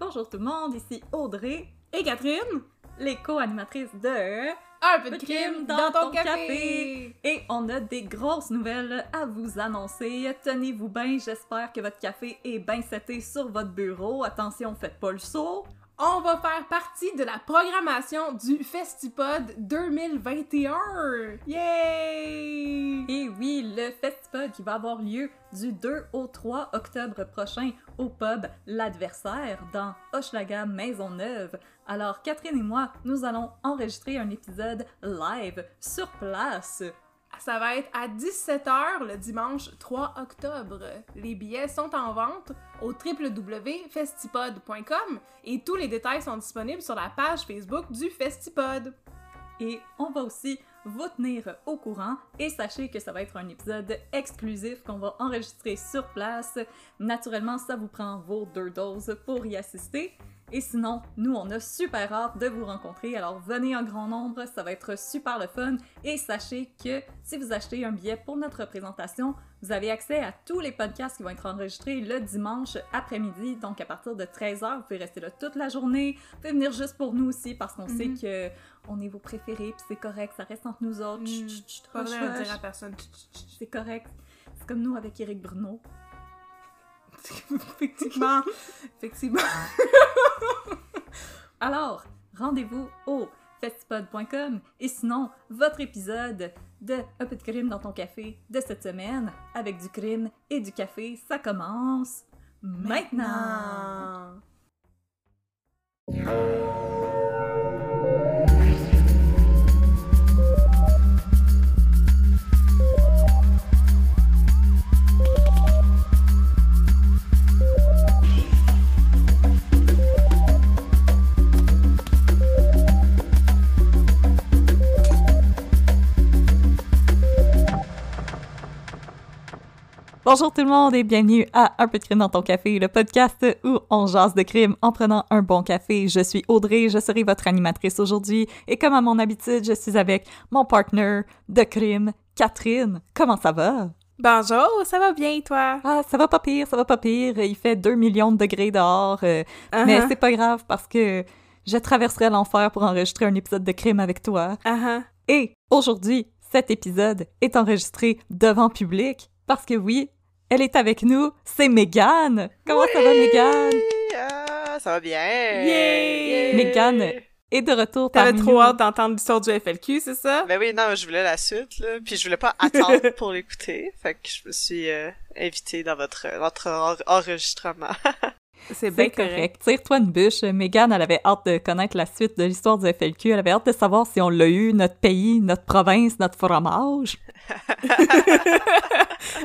Bonjour tout le monde, ici Audrey, Et Catherine, les co-animatrices de un peu de crime dans ton café. Et on a des grosses nouvelles à vous annoncer. Tenez-vous bien, j'espère que votre café est bien seté sur votre bureau. Attention, faites pas le saut. On va faire partie de la programmation du Festipod 2021. Yay! Et oui, le Festipod qui va avoir lieu du 2 au 3 octobre prochain au pub L'Adversaire dans Hochelaga Maisonneuve. Alors Catherine et moi, nous allons enregistrer un épisode live sur place. Ça va être à 17h le dimanche 3 octobre. Les billets sont en vente au www.festipod.com et tous les détails sont disponibles sur la page Facebook du Festipod. Et on va aussi vous tenir au courant et sachez que ça va être un épisode exclusif qu'on va enregistrer sur place. Naturellement, ça vous prend vos deux doses pour y assister. Et sinon, nous, on a super hâte de vous rencontrer. Alors, venez en grand nombre, ça va être super le fun. Et sachez que si vous achetez un billet pour notre présentation, vous avez accès à tous les podcasts qui vont être enregistrés le dimanche après-midi. Donc, à partir de 13h, vous pouvez rester là toute la journée. Vous pouvez venir juste pour nous aussi parce qu'on sait Mhm. que on est vos préférés, puis c'est correct, ça reste entre nous autres. Chut, chut, chut, Pas vrai à dire à personne. C'est correct. C'est comme nous avec Eric Bruno. Effectivement. Effectivement. Alors, rendez-vous au festipod.com et sinon, votre épisode de Un peu de crime dans ton café de cette semaine avec du crime et du café, ça commence maintenant. Bonjour tout le monde et bienvenue à Un peu de crime dans ton café, le podcast où on jase de crime en prenant un bon café. Je suis Audrey, je serai votre animatrice aujourd'hui et comme à mon habitude, je suis avec mon partner de crime, Catherine. Comment ça va? Bonjour, ça va bien toi? Ah, ça va pas pire, ça va pas pire. Il fait 2 millions de degrés dehors, euh, Uh-huh. mais c'est pas grave parce que je traverserai l'enfer pour enregistrer un épisode de crime avec toi. Uh-huh. Et aujourd'hui, cet épisode est enregistré devant public parce que oui, elle est avec nous, c'est Megan. Comment ça va, Megan? Ah, ça va bien! Yay! Mégane. Et de retour T'avais trop nous. hâte d'entendre l'histoire du FLQ, c'est ça? Ben oui, non, je voulais la suite, là, puis je voulais pas attendre pour l'écouter, fait que je me suis euh, invitée dans votre, votre en- enregistrement. C'est bien correct. correct. Tire-toi une bûche. Megan, elle avait hâte de connaître la suite de l'histoire du FLQ. Elle avait hâte de savoir si on l'a eu, notre pays, notre province, notre fromage.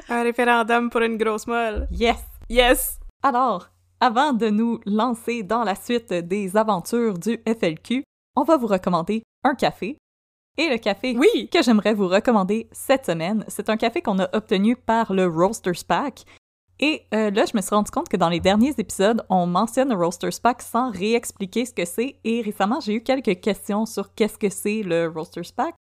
Un référendum pour une grosse molle. Yes! Yes! Alors, avant de nous lancer dans la suite des aventures du FLQ, on va vous recommander un café. Et le café Oui! que j'aimerais vous recommander cette semaine, c'est un café qu'on a obtenu par le Roasters Pack. Et euh, là, je me suis rendu compte que dans les derniers épisodes, on mentionne le Roasters Pack sans réexpliquer ce que c'est. Et récemment, j'ai eu quelques questions sur qu'est-ce que c'est le Roasters Pack.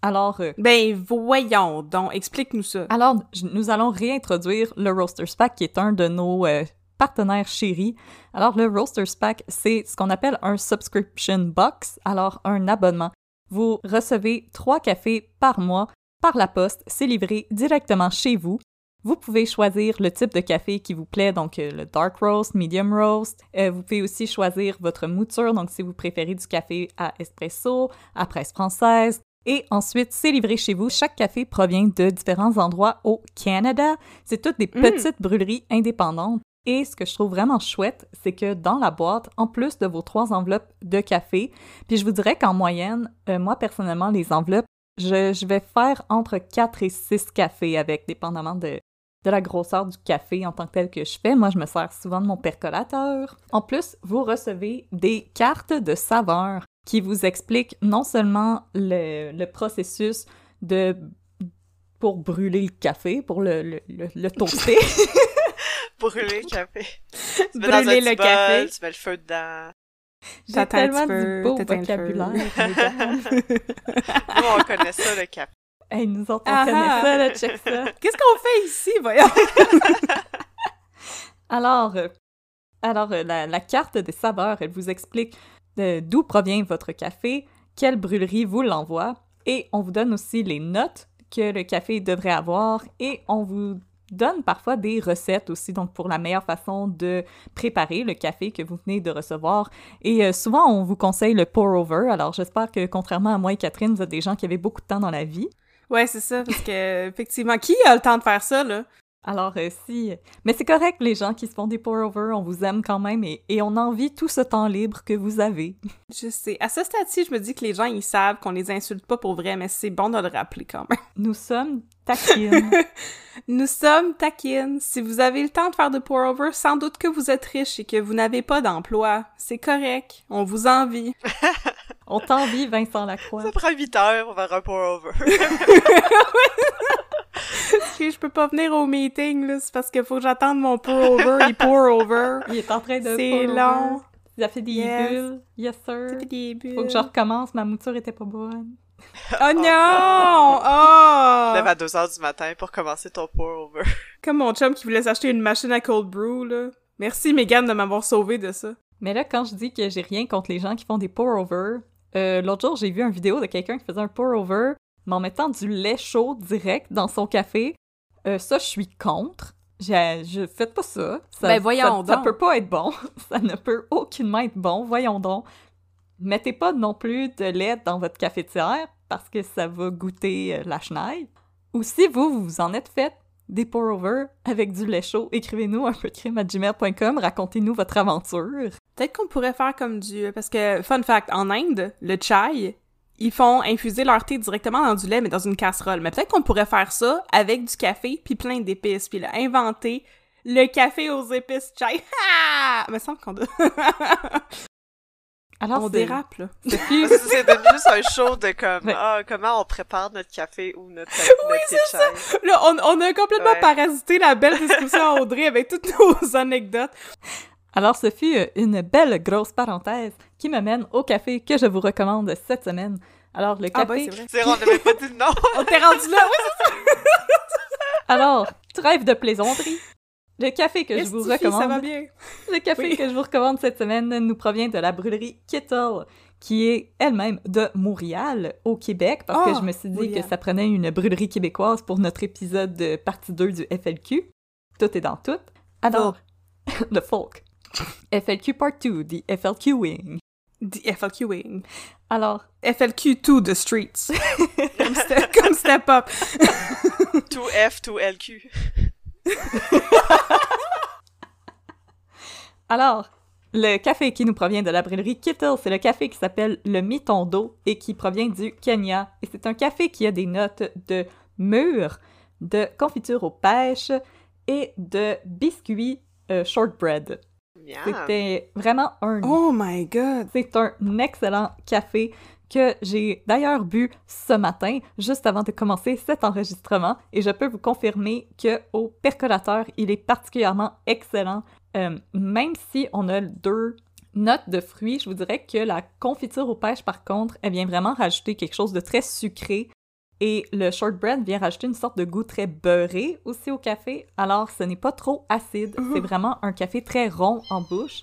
Alors, euh, Ben voyons donc, explique-nous ça. alors, nous allons réintroduire le Roasters Pack, qui est un de nos euh, partenaires chéris. Alors, le Roasters Pack, c'est ce qu'on appelle un subscription box, alors un abonnement. Vous recevez trois cafés par mois par la poste, c'est livré directement chez vous. Vous pouvez choisir le type de café qui vous plaît, donc euh, le dark roast, medium roast. Euh, vous pouvez aussi choisir votre mouture, donc si vous préférez du café à espresso, à presse française, et ensuite, c'est livré chez vous. Chaque café provient de différents endroits au Canada. C'est toutes des Mm. petites brûleries indépendantes. Et ce que je trouve vraiment chouette, c'est que dans la boîte, en plus de vos trois enveloppes de café, puis je vous dirais qu'en moyenne, euh, moi personnellement, les enveloppes, je, je vais faire entre 4 et 6 cafés avec, dépendamment de, de la grosseur du café en tant que tel que je fais. Moi, je me sers souvent de mon percolateur. En plus, vous recevez des cartes de saveurs qui vous expliquent non seulement le, le processus de pour brûler le café, pour le, le, le, le toaster. Brûler le café. Tu mets dans un Brûler le bol, café. Tu mets le feu dedans. J'ai tellement du beau vocabulaire. Nous, on connaît ça, le café. Hey, nous autres, on Ah connaît ah. ça, là, check ça. Qu'est-ce qu'on fait ici, voyons? Alors, euh, Alors, euh, la, la carte des saveurs, elle vous explique euh, d'où provient votre café, quelle brûlerie vous l'envoie, et on vous donne aussi les notes que le café devrait avoir, et on vous donne parfois des recettes aussi, donc pour la meilleure façon de préparer le café que vous venez de recevoir. Et euh, souvent, on vous conseille le pour-over. Alors, j'espère que contrairement à moi et Catherine, vous êtes des gens qui avaient beaucoup de temps dans la vie. Ouais, c'est ça, parce que, effectivement, qui a le temps de faire ça, là? Alors, euh, si. Mais c'est correct, les gens qui se font des pour-over, on vous aime quand même et, et on envie tout ce temps libre que vous avez. Je sais. À ce stade-ci, je me dis que les gens, ils savent qu'on les insulte pas pour vrai, mais c'est bon de le rappeler quand même. Nous sommes taquines. Nous sommes taquines. Si vous avez le temps de faire de pour-over, sans doute que vous êtes riche et que vous n'avez pas d'emploi. C'est correct. On vous envie. on t'envie, Vincent Lacroix. Ça prend 8 heures pour faire un pour-over. je peux pas venir au meeting, là, c'est parce qu'il faut que j'attende mon pour-over, il pour-over. Il est en train de C'est long. Il a fait des Yes. bulles. Yes, sir. Ça fait des bulles. Faut que je recommence, ma mouture était pas bonne. Oh non! Oh! Lève à 2 heures du matin pour commencer ton pour-over. Comme mon chum qui voulait s'acheter une machine à cold brew, là. Merci, Megan, de m'avoir sauvé de ça. Mais là, quand je dis que j'ai rien contre les gens qui font des pour-over, euh, l'autre jour, j'ai vu une vidéo de quelqu'un qui faisait un pour-over, mais en mettant du lait chaud direct dans son café. Euh, ça, je suis contre. Je, je faites pas ça. ça Ben, voyons ça, ça donc. peut pas être bon. ça ne peut aucunement être bon. Voyons donc. Mettez pas non plus de lait dans votre cafetière parce que ça va goûter euh, la chenille. Ou si vous, vous vous en êtes fait des pour-over avec du lait chaud, écrivez-nous un peu de crime à gmail.com, racontez-nous votre aventure. Peut-être qu'on pourrait faire comme du... Parce que, fun fact, en Inde, le chai, ils font infuser leur thé directement dans du lait, mais dans une casserole. Mais peut-être qu'on pourrait faire ça avec du café puis plein d'épices, puis là, inventer le café aux épices chai. Ah! Me semble qu'on. Alors, on c'est- dérape, là. C'est devenu juste un show de comme, Ouais. ah, comment on prépare notre café ou notre, notre thé de chai. Là, on, on a complètement Ouais. parasité la belle discussion à Audrey avec toutes nos anecdotes. Alors, ce fut euh, une belle grosse parenthèse qui me mène au café que je vous recommande cette semaine. Alors, le Ah, café... ben, c'est vrai. C'est vrai, on n'avait pas dit non. On t'est rendu là, oui, Alors, trêve de plaisanterie. Le café que je vous Sophie, Ça va recommande, bien? le café Oui. que je vous recommande cette semaine nous provient de la brûlerie Kittle, qui est elle-même de Montréal, au Québec, parce Oh, que je me suis dit Montréal. que ça prenait une brûlerie québécoise pour notre épisode de partie 2 du FLQ. Tout est dans tout. Alors, le folk. FLQ Part 2, the FLQ Wing. The FLQing. Alors, FLQ2 The Streets. comme, step, comme Step Up. Tout F, tout LQ. Alors, le café qui nous provient de la brûlerie Kittle, c'est le café qui s'appelle le Mitondo et qui provient du Kenya. Et c'est un café qui a des notes de mûre, de confiture aux pêches et de biscuits euh, shortbread. C'était vraiment un Oh my god. c'est un excellent café que j'ai d'ailleurs bu ce matin, juste avant de commencer cet enregistrement, et je peux vous confirmer que au percolateur, il est particulièrement excellent. Euh, même si on a deux notes de fruits, je vous dirais que la confiture aux pêches, par contre, elle vient vraiment rajouter quelque chose de très sucré. Et le shortbread vient rajouter une sorte de goût très beurré aussi au café. Alors, ce n'est pas trop acide. C'est vraiment un café très rond en bouche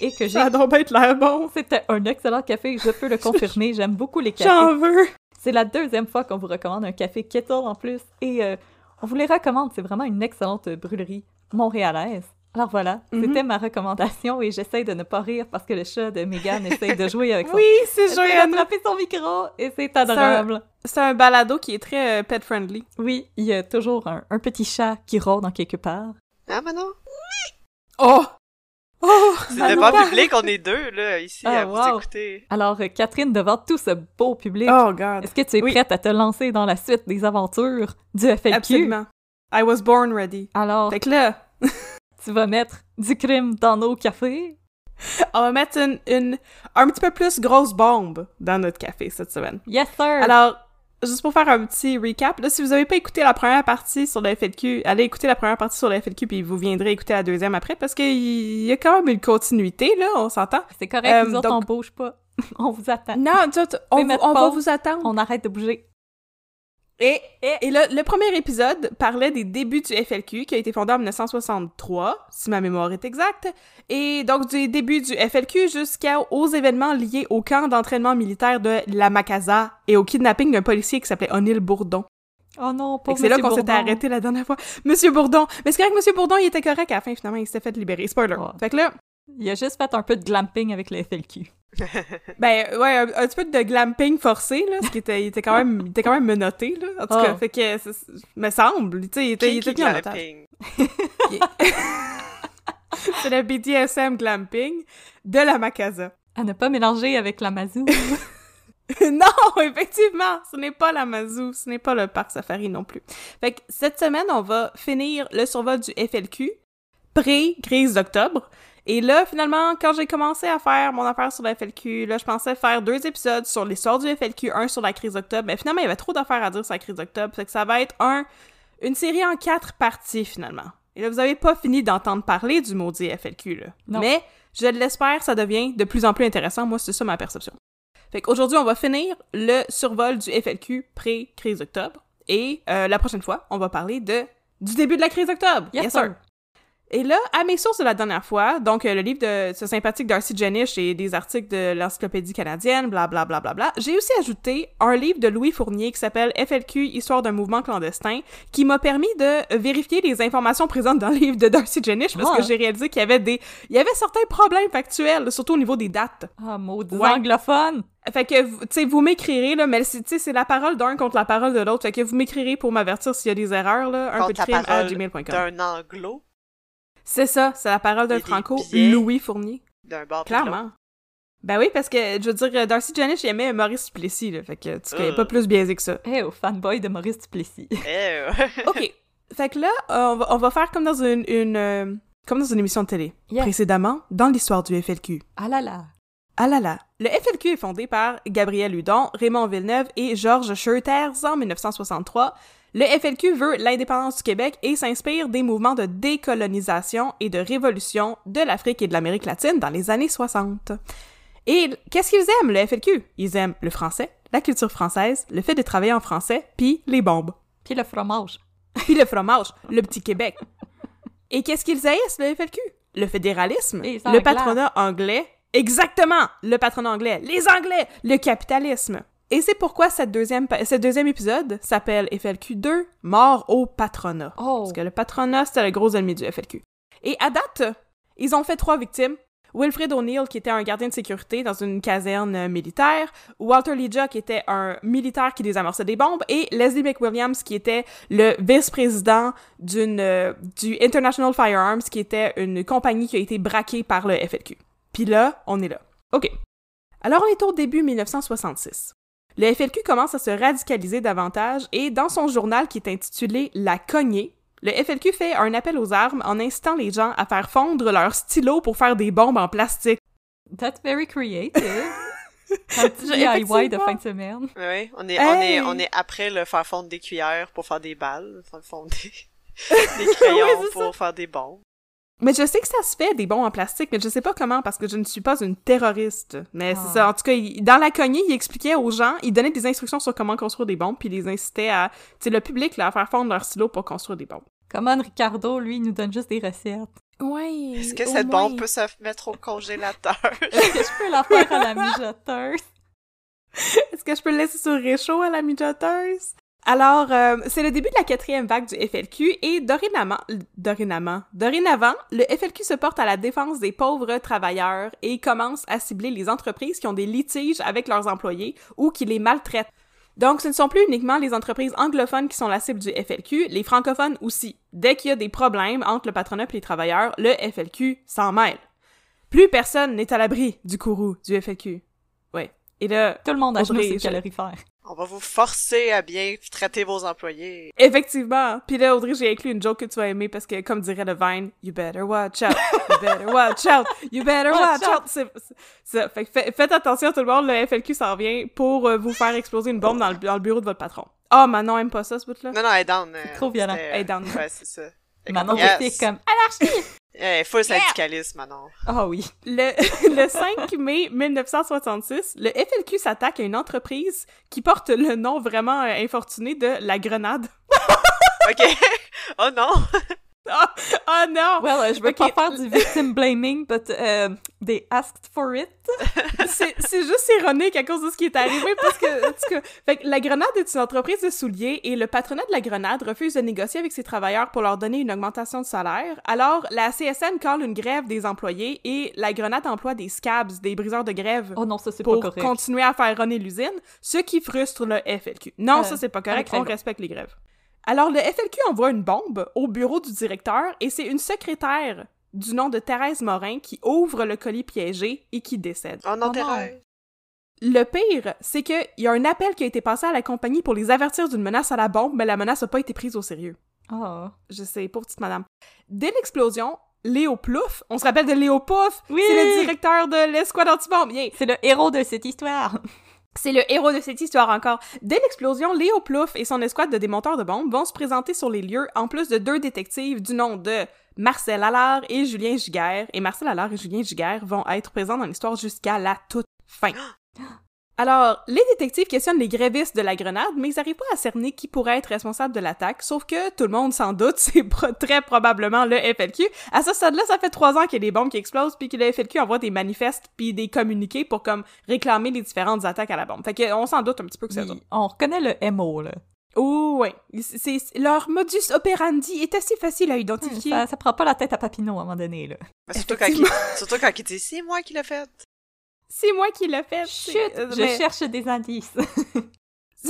et que j'ai Ça a donc bien l'air bon. c'était un excellent café, je peux le confirmer. J'aime beaucoup les cafés. J'en veux. C'est la deuxième fois qu'on vous recommande un café Kettle en plus. Et euh, on vous les recommande. C'est vraiment une excellente brûlerie montréalaise. Alors voilà, Mhm. c'était ma recommandation et j'essaye de ne pas rire parce que le chat de Megan essaye de jouer avec son... Oui, c'est joyeux. d'attraper son micro et c'est adorable. C'est un balado qui est très euh, pet-friendly. Oui, il y a toujours un, un petit chat qui rôde en quelque part. Ah, mais non. Oh! Oh! C'est devant parle. public, on est deux, là, ici, Ah, à vous écouter. Alors, euh, Catherine, devant tout ce beau public, Oh god. est-ce que tu es Oui. prête à te lancer dans la suite des aventures du FLQ? Absolument. I was born ready. Alors, Fait que là, tu vas mettre du crime dans nos cafés? on va mettre une, une un petit peu plus grosse bombe dans notre café cette semaine. Yes, sir! Alors, juste pour faire un petit recap, là, si vous avez pas écouté la première partie sur la FLQ, allez écouter la première partie sur la FLQ, puis vous viendrez écouter la deuxième après, parce qu'il y a quand même une continuité, là, on s'entend? c'est correct, euh, nous autres, donc- on bouge pas. on vous attend. Non, tu vois, t- on, on va vous attendre. On arrête de bouger. Et, et, le, le, premier épisode parlait des débuts du FLQ, qui a été fondé en 1963, si ma mémoire est exacte, et donc du début du FLQ jusqu'aux événements liés au camp d'entraînement militaire de la Macasa et au kidnapping d'un policier qui s'appelait O'Neill Bourdon. Oh non, pas C'est là qu'on s'était arrêté la dernière fois. Monsieur Bourdon! Mais c'est correct, Monsieur Bourdon, il était correct à la fin, finalement, il s'était fait libérer. Spoiler. Ouais. Fait que là... Il a juste fait un peu de glamping avec le FLQ. ben ouais, un, un, petit peu de glamping forcé là, ce qui était, il était quand même, il était quand même menotté là. En tout Oh. cas, fait que, ça- me semble, tu sais, il était, il était glamping. C'est le BDSM glamping de la Macasa. À ne pas mélanger avec la Mazou. non, effectivement, ce n'est pas la Mazou, ce n'est pas le parc safari non plus. Fait que cette semaine, on va finir le survol du FLQ pré-crise d'octobre. Et là, finalement, quand j'ai commencé à faire mon affaire sur le FLQ, là, je pensais faire deux épisodes sur l'histoire du FLQ, un sur la crise d'octobre, mais finalement, il y avait trop d'affaires à dire sur la crise d'octobre, fait que ça va être un, une série en quatre parties, finalement. Et là, vous avez pas fini d'entendre parler du maudit FLQ, là. Non. Mais, je l'espère, ça devient de plus en plus intéressant. Moi, c'est ça ma perception. Fait qu'aujourd'hui, on va finir le survol du FLQ pré-crise d'octobre. Et euh, la prochaine fois, on va parler de du début de la crise d'octobre. Yes, sir. Et là, à mes sources de la dernière fois, donc euh, le livre de ce sympathique Darcy Jenish et des articles de l'Encyclopédie canadienne, bla bla bla bla bla, j'ai aussi ajouté un livre de Louis Fournier qui s'appelle FLQ, Histoire d'un mouvement clandestin, qui m'a permis de vérifier les informations présentes dans le livre de Darcy Jenish parce Ah. que j'ai réalisé qu'il y avait des, il y avait certains problèmes factuels, surtout au niveau des dates. Ah, maudit Ouais. anglophone! Fait que, vous- tu sais, vous m'écrirez, là, mais c'est- tu sais, c'est la parole d'un contre la parole de l'autre. Fait que vous m'écrirez pour m'avertir s'il y a des erreurs, là. Un peu de la crime à parole gmail.com. D'un anglo, C'est ça, c'est la parole d'un franco. Louis Fournier. d'un bord. Clairement. Ben oui, parce que, je veux dire, Darcy Janish aimait Maurice Duplessis, là. Fait que tu connais Euh. pas plus biaisé que ça. Eh, au fanboy de Maurice Duplessis. Eh, ouais. OK. Fait que là, euh, on, va, on va faire comme dans une... une euh, comme dans une émission de télé. Yes. Précédemment, dans l'histoire du FLQ. Ah là là! Ah là là! Le FLQ est fondé par Gabriel Hudon, Raymond Villeneuve et Georges Scheuters en 1963. Le FLQ veut l'indépendance du Québec et s'inspire des mouvements de décolonisation et de révolution de l'Afrique et de l'Amérique latine dans les années 60. Et qu'est-ce qu'ils aiment, le FLQ? Ils aiment le français, la culture française, le fait de travailler en français, puis les bombes. Puis le fromage. Puis le fromage, le petit Québec. Et qu'est-ce qu'ils haïssent, le FLQ? Le fédéralisme, le patronat anglais. Exactement! Le patronat anglais, les Anglais, le capitalisme. Et c'est pourquoi cette deuxième, ce deuxième épisode s'appelle FLQ 2, Mort au patronat. Oh! Parce que le patronat, c'était le gros ennemi du FLQ. Et à date, ils ont fait trois victimes. Wilfred O'Neill, qui était un gardien de sécurité dans une caserne militaire, Walter Leja, qui était un militaire qui désamorçait des bombes, et Leslie McWilliams, qui était le vice-président d'une euh, du International Firearms, qui était une compagnie qui a été braquée par le FLQ. Puis là, on est là. OK. Alors, on est au début 1966. Le FLQ commence à se radicaliser davantage et dans son journal qui est intitulé La cognée, le FLQ fait un appel aux armes en incitant les gens à faire fondre leurs stylos pour faire des bombes en plastique. That's very creative. Un petit DIY de fin de semaine. Oui, on est, on est, Hey! on est après le faire fondre des cuillères pour faire des balles, faire fondre des, des crayons Oui, pour faire des bombes. Mais je sais que ça se fait des bombes en plastique, mais je sais pas comment parce que je ne suis pas une terroriste. Mais Ah. c'est ça. En tout cas, il- dans la cognée, il expliquait aux gens, il donnait des instructions sur comment construire des bombes, puis il les incitait à, tu sais, le public là, à faire fondre leurs stylos pour construire des bombes. Comment Ricardo, lui, il nous donne juste des recettes. Ouais. Est-ce que cette bombe peut se mettre au congélateur? Est-ce que je peux la faire à la mijoteuse? Est-ce que je peux le laisser sur réchaud à la mijoteuse? Alors, euh, c'est le début de la quatrième vague du FLQ et dorénavant, dorénavant, dorénavant, le FLQ se porte à la défense des pauvres travailleurs et commence à cibler les entreprises qui ont des litiges avec leurs employés ou qui les maltraitent. Donc, ce ne sont plus uniquement les entreprises anglophones qui sont la cible du FLQ, les francophones aussi. Dès qu'il y a des problèmes entre le patronat et les travailleurs, le FLQ s'en mêle. Plus personne n'est à l'abri du courroux du FLQ. Et là, Tout le monde a. On va vous forcer à bien traiter vos employés. Effectivement. Puis là, Audrey, j'ai inclus une joke que tu vas aimer parce que, comme dirait le Vine, you better watch out, you better watch out, you better watch, out. Fait- faites attention tout le monde, le FLQ s'en vient pour euh, vous faire exploser une bombe dans le, dans le bureau de votre patron. Ah, Manon aime pas ça, ce bout-là. Non, non, elle est down. euh, trop violent. c'était, euh, Elle est down. Ouais, c'est ça. Manon comme, yes. réplique comme « Anarchie! Eh, full syndicalisme, maintenant. Ah oui. Le, le 5 mai 1966, le FLQ s'attaque à une entreprise qui porte le nom vraiment euh, infortuné de La Grenade. OK. oh non! Ah non! Well, euh, je veux Ok. pas faire du victim blaming, but uh, they asked for it. C'est juste ironique à cause de ce qui est arrivé parce que, en tout cas, fait que la Grenade est une entreprise de souliers et le patronat de la Grenade refuse de négocier avec ses travailleurs pour leur donner une augmentation de salaire. Alors, la CSN colle une grève des employés et la Grenade emploie des scabs, des briseurs de grève. Oh non, ça pas pour correct. continuer à faire runner l'usine, ce qui frustre le FLQ. Non, Euh, ça c'est pas correct, on respecte les grèves. Alors le FLQ envoie une bombe au bureau du directeur et c'est une secrétaire du nom de Thérèse Morin qui ouvre le colis piégé et qui décède. Oh non, Oh. Thérèse. Le pire, c'est qu'il y a un appel qui a été passé à la compagnie pour les avertir d'une menace à la bombe, mais la menace n'a pas été prise au sérieux. Ah. Je sais, pauvre petite madame. Dès l'explosion, Léo Plouf, on se rappelle de Léo Pouf, Oui! c'est le directeur de l'escouade anti-bombe. Yeah. C'est le héros de cette histoire. C'est le héros de cette histoire encore. Dès l'explosion, Léo Plouf et son escouade de démonteurs de bombes vont se présenter sur les lieux en plus de deux détectives du nom de Marcel Allard et Julien Giguère. Et Marcel Allard et Julien Giguère vont être présents dans l'histoire jusqu'à la toute fin. Alors, les détectives questionnent les grévistes de la grenade, mais ils n'arrivent pas à cerner qui pourrait être responsable de l'attaque, sauf que tout le monde s'en doute, c'est pro- très probablement le FLQ. À ce stade-là, ça fait trois ans qu'il y a des bombes qui explosent, puis que le FLQ envoie des manifestes puis des communiqués pour comme réclamer les différentes attaques à la bombe. Fait que on s'en doute un petit peu que c'est ça. Il- On reconnaît le MO, là. Oh, ouais. C'est, leur modus operandi est assez facile à identifier. Ça, ça prend pas la tête à Papineau à un moment donné, là. Mais Surtout quand, il, surtout quand il dit c'est moi qui l'ai fait. C'est moi qui l'ai fait. Chut, euh, je mais- cherche des indices.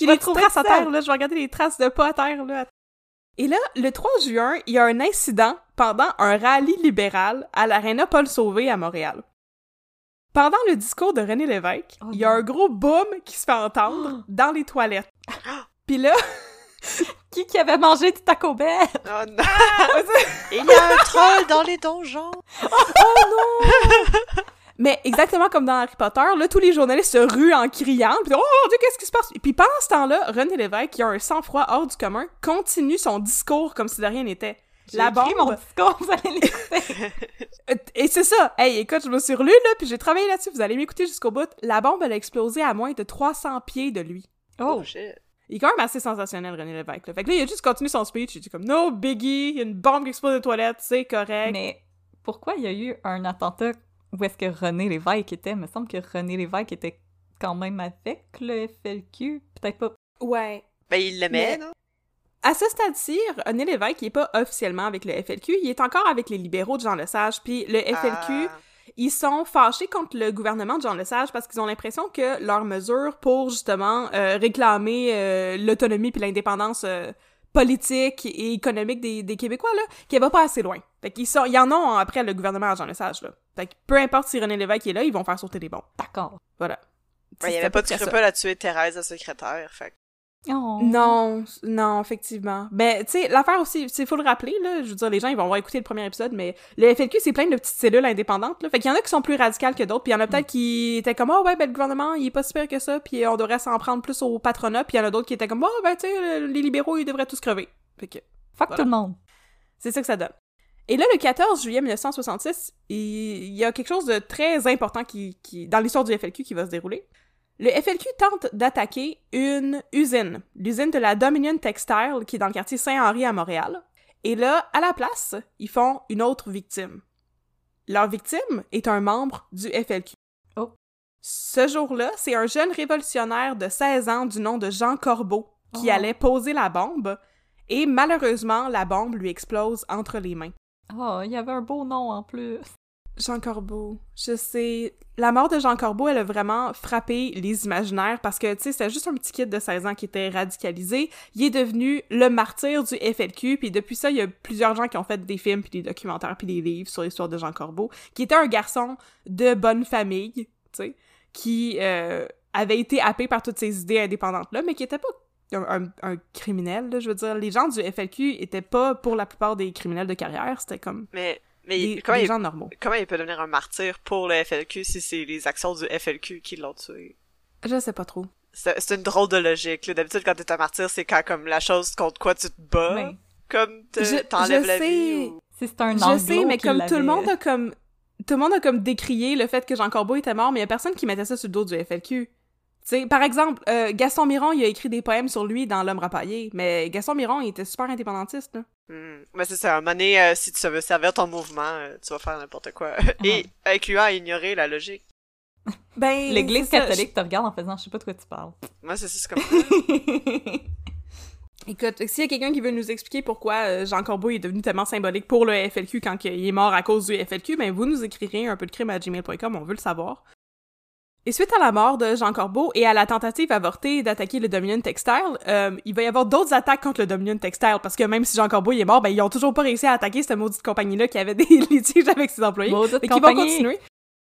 Il te traces à terre, là. Je vais regarder les traces de pas à terre, là. Et là, le 3 juin, il y a un incident pendant un rallye libéral à l'Arena Paul Sauvé à Montréal. Pendant le discours de René Lévesque, Oh il y a un gros boom qui se fait entendre dans les toilettes. Puis là, Qui qui avait mangé du Taco Bell? Oh non! Il y a un troll dans les donjons! Mais exactement comme dans Harry Potter, là, tous les journalistes se ruent en criant, puis oh mon Dieu, qu'est-ce qui se passe? Et puis pendant ce temps-là, René Lévesque, qui a un sang-froid hors du commun, continue son discours comme si de rien n'était. J'ai La bombe. mon discours, vous allez l'écouter. Et c'est ça! Hey, écoute, je me suis relu, là, puis j'ai travaillé là-dessus, vous allez m'écouter jusqu'au bout. La bombe, elle a explosé à moins de 300 pieds de lui. Oh Oh, shit. Il est quand même assez sensationnel, René Lévesque. Là. Fait que là, il a juste continué son speech, il dit comme « No biggie, il y a une bombe qui explose des toilettes, c'est correct. mais pourquoi il y a eu un attentat où est-ce que René Lévesque était? Il me semble que René Lévesque était quand même avec le FLQ. Peut-être pas. Ouais. Ben, il l'aimait, non? À ce stade-ci, René Lévesque, il est pas officiellement avec le FLQ, il est encore avec les libéraux de Jean Lesage, puis le FLQ, Ah. Ils sont fâchés contre le gouvernement de Jean Lesage parce qu'ils ont l'impression que leurs mesures pour justement euh, réclamer euh, l'autonomie puis l'indépendance euh, politique et économique des, des Québécois, là, qu'elle va pas assez loin. Fait qu'ils sont, ils en ont après le gouvernement de Jean Lesage, là. Fait que peu importe si René Lévesque est là, ils vont faire sauter les bombes. D'accord. Voilà. Il y C'est avait pas de scrupule à tuer Thérèse, la secrétaire, fait que- Oh. Non, non, effectivement. Mais, tu sais, l'affaire aussi, il faut le rappeler, là, je veux dire, les gens, ils vont avoir écouté le premier épisode, mais le FLQ, c'est plein de petites cellules indépendantes, là. Fait qu'il y en a qui sont plus radicales que d'autres, puis il y en a peut-être qui étaient comme, oh, ouais, ben, le gouvernement, il est pas super que ça, puis on devrait s'en prendre plus au patronat, puis il y en a d'autres qui étaient comme, oh, ben, tu sais, les libéraux, ils devraient tous crever. Fait que, Fuck Voilà. tout le monde. c'est ça que ça donne. Et là, le 14 juillet 1966, il il y a quelque chose de très important qui, qui dans l'histoire du FLQ qui va se dérouler. Le FLQ tente d'attaquer une usine, l'usine de la Dominion Textile, qui est dans le quartier Saint-Henri à Montréal. Et là, à la place, ils font une autre victime. Leur victime est un membre du FLQ. Oh. Ce jour-là, c'est un jeune révolutionnaire de 16 ans du nom de Jean Corbeau qui Oh. allait poser la bombe, et malheureusement, la bombe lui explose entre les mains. Oh, il y avait un beau nom en plus. Jean Corbeau, je sais. La mort de Jean Corbeau, elle a vraiment frappé les imaginaires parce que, tu sais, c'était juste un petit kid de 16 ans qui était radicalisé. Il est devenu le martyr du FLQ, puis depuis ça, il y a plusieurs gens qui ont fait des films, puis des documentaires, puis des livres sur l'histoire de Jean Corbeau, qui était un garçon de bonne famille, tu sais, qui euh, avait été happé par toutes ces idées indépendantes-là, mais qui était pas un, un- un criminel, là, je veux dire. Les gens du FLQ étaient pas, pour la plupart des criminels de carrière, c'était comme Mais, mais des, comment, des il, gens normaux. comment il peut devenir un martyr pour le FLQ si c'est les actions du FLQ qui l'ont tué? Je sais pas trop. C'est c'est une drôle de logique. là. D'habitude, quand t'es un martyr, c'est quand comme la chose contre quoi tu te. Oui. Comme te- Je- t'enlèves je la sais. vie ou... Si c'est un Je sais, mais comme tout le monde a comme... Tout le monde a comme décrié le fait que Jean Corbeau était mort, mais il y a personne qui mettait ça sur le dos du FLQ. Par exemple, euh, Gaston Miron, il a écrit des poèmes sur lui dans L'homme rapaillé, mais Gaston Miron, il était super indépendantiste, là. Hmm. Mais c'est ça, à un moment donné, euh, si tu veux servir ton mouvement, euh, tu vas faire n'importe quoi. Et incluant à ignorer la logique. Ben, L'Église catholique te regarde en faisant « je sais pas de quoi tu parles Moi, c'est ça, c'est comme... Écoute, s'il y a quelqu'un qui veut nous expliquer pourquoi Jean Corbeau est devenu tellement symbolique pour le FLQ quand il est mort à cause du FLQ, ben vous nous écrirez un peu de crime à gmail.com, on veut le savoir. Et suite à la mort de Jean Corbeau et à la tentative avortée d'attaquer le Dominion Textile, euh, il va y avoir d'autres attaques contre le Dominion Textile parce que même si Jean Corbeau il est mort, ben ils ont toujours pas réussi à attaquer cette maudite compagnie-là qui avait des litiges avec ses employés. Maudite Fait qu'ils vont continuer.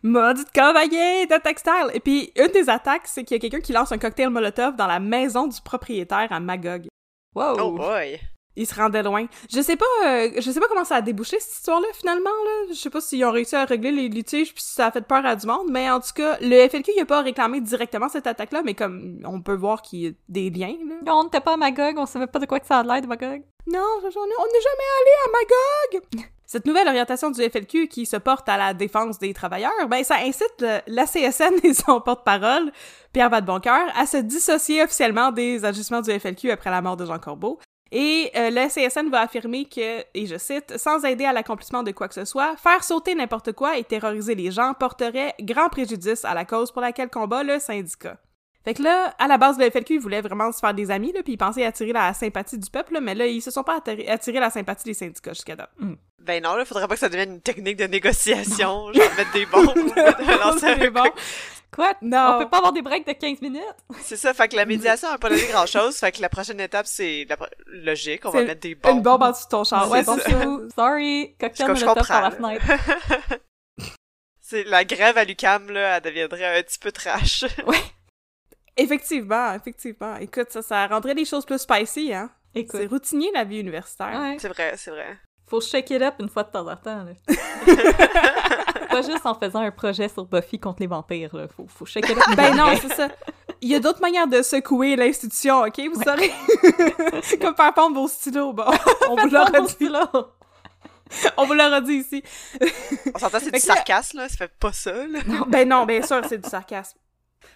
Maudite compagnie de textile! Et puis, une des attaques, c'est qu'il y a quelqu'un qui lance un cocktail Molotov dans la maison du propriétaire à Magog. Wow! Oh boy! Il se rendait loin. Je sais pas, euh, je sais pas comment ça a débouché cette histoire-là finalement là. Je sais pas s'ils ont réussi à régler les litiges puis si ça a fait peur à du monde, mais en tout cas, le FLQ il a pas réclamé directement cette attaque-là, mais comme on peut voir qu'il y a des liens là. On n'était pas à Magog, on savait pas de quoi que ça a l'air de Magog. Non, on est- on n'est jamais allé à Magog. Cette nouvelle orientation du FLQ qui se porte à la défense des travailleurs, ben ça incite le- la CSN et son porte-parole, Pierre Vadeboncoeur, à se dissocier officiellement des agissements du FLQ après la mort de Jean Corbeau. Et euh, la CSN va affirmer que, et je cite, sans aider à l'accomplissement de quoi que ce soit, faire sauter n'importe quoi et terroriser les gens porterait grand préjudice à la cause pour laquelle combat le syndicat. Fait que là, à la base, le FLQ voulait vraiment se faire des amis, là, puis ils pensaient attirer la sympathie du peuple, là, mais là, ils se sont pas attirés, la sympathie des syndicats jusqu'à date. Ben non, là, faudrait pas que ça devienne une technique de négociation, genre mettre des bombes, lancer un bon. Quoi? Non. On peut pas avoir des breaks de 15 minutes? C'est ça, fait que la médiation a pas donné grand chose, fait que la prochaine étape, c'est la logique, on va mettre des bombes. Une bombe en dessous de ton char. Ouais, bon. Sorry, cocktail molotov par la fenêtre. C'est la grève à l'UCAM, là, elle deviendrait un petit peu trash. Effectivement, effectivement. Écoute, ça, ça rendrait les choses plus spicy, hein. C'est routinier, la vie universitaire. ouais, c'est vrai, c'est vrai. faut shake it up une fois de temps en temps. Là. pas juste en faisant un projet sur Buffy contre les vampires. Là. Faut, faut it up. Ben non, c'est ça. Il y a d'autres manières de secouer l'institution, OK? Vous saurez? Comme faire pondre vos stylos, bon. On vous l'aura dit, là. on vous l'aura dit ici. On s'entend, c'est du là- sarcasme, là, ça fait pas ça, là. Ben non, bien sûr, c'est du sarcasme.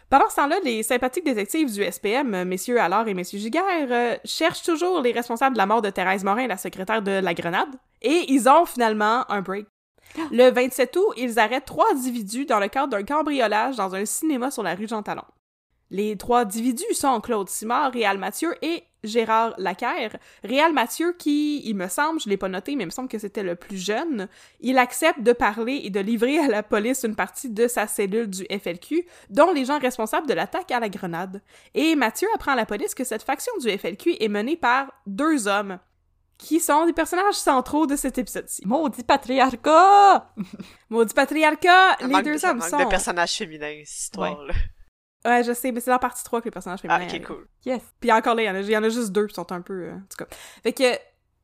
Pendant ce temps-là, les sympathiques détectives du SPM, messieurs Allard et messieurs Giguère, euh, cherchent toujours les responsables de la mort de Thérèse Morin, la secrétaire de la Grenade, et ils ont finalement un break. Le 27 août, ils arrêtent trois individus dans le cadre d'un cambriolage dans un cinéma sur la rue Jean Talon. Les trois individus sont Claude Simard, Réal Mathieu et Gérard Lacaire. Réal Mathieu, qui, il me semble, je l'ai pas noté, mais il me semble que c'était le plus jeune, il accepte de parler et de livrer à la police une partie de sa cellule du FLQ, dont les gens responsables de l'attaque à la grenade. Et Mathieu apprend à la police que cette faction du FLQ est menée par deux hommes, qui sont des personnages centraux de cet épisode-ci. Maudit patriarcat! Maudit patriarcat, les deux de, hommes sont... de personnages féminins, cette histoire-là. Ouais, je sais, mais c'est dans partie 3 que les personnages féminins Ah, ok, arrivent. cool. Yes. Puis encore là, il y en a, il y en a juste deux qui sont un peu... euh, en tout cas. Fait que,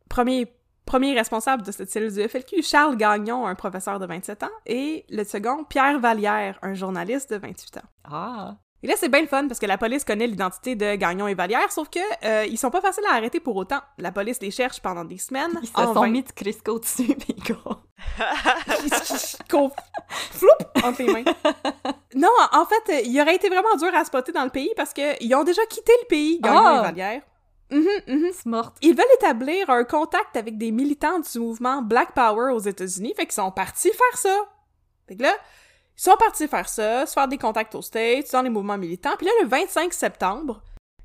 premier, premier responsable de cette cellule du FLQ, Charles Gagnon, un professeur de 27 ans, et le second, Pierre Vallière, un journaliste de 28 ans. Ah. Et là, c'est bien le fun parce que la police connaît l'identité de Gagnon et Vallière, sauf que euh, ils sont pas faciles à arrêter pour autant. La police les cherche pendant des semaines. Ils se en sont mis du Crisco dessus, gros. qu'on floupe entre les mains. Non, en fait, il aurait été vraiment dur à spotter dans le pays parce que ils ont déjà quitté le pays, Gagnon Ah! et Vallière. Mhm, mhm. C'est morte. Ils veulent établir un contact avec des militants du mouvement Black Power aux États-Unis, fait qu'ils sont partis faire ça. Fait que là, sont partis faire ça, se faire des contacts aux States, dans les mouvements militants. Puis là, le 25 septembre,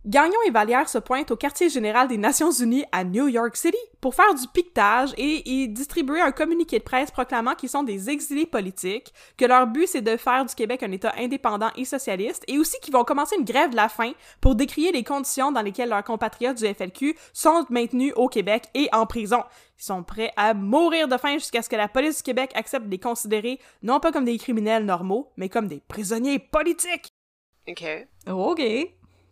Gagnon et Vallière se pointent au quartier général des Nations Unies à New York City pour faire du piquetage et y distribuer un communiqué de presse proclamant qu'ils sont des exilés politiques, que leur but c'est de faire du Québec un État indépendant et socialiste, et aussi qu'ils vont commencer une grève de la faim pour décrier les conditions dans lesquelles leurs compatriotes du FLQ sont maintenus au Québec et en prison. Ils sont prêts à mourir de faim jusqu'à ce que la police du Québec accepte de les considérer non pas comme des criminels normaux, mais comme des prisonniers politiques. Ok. OK.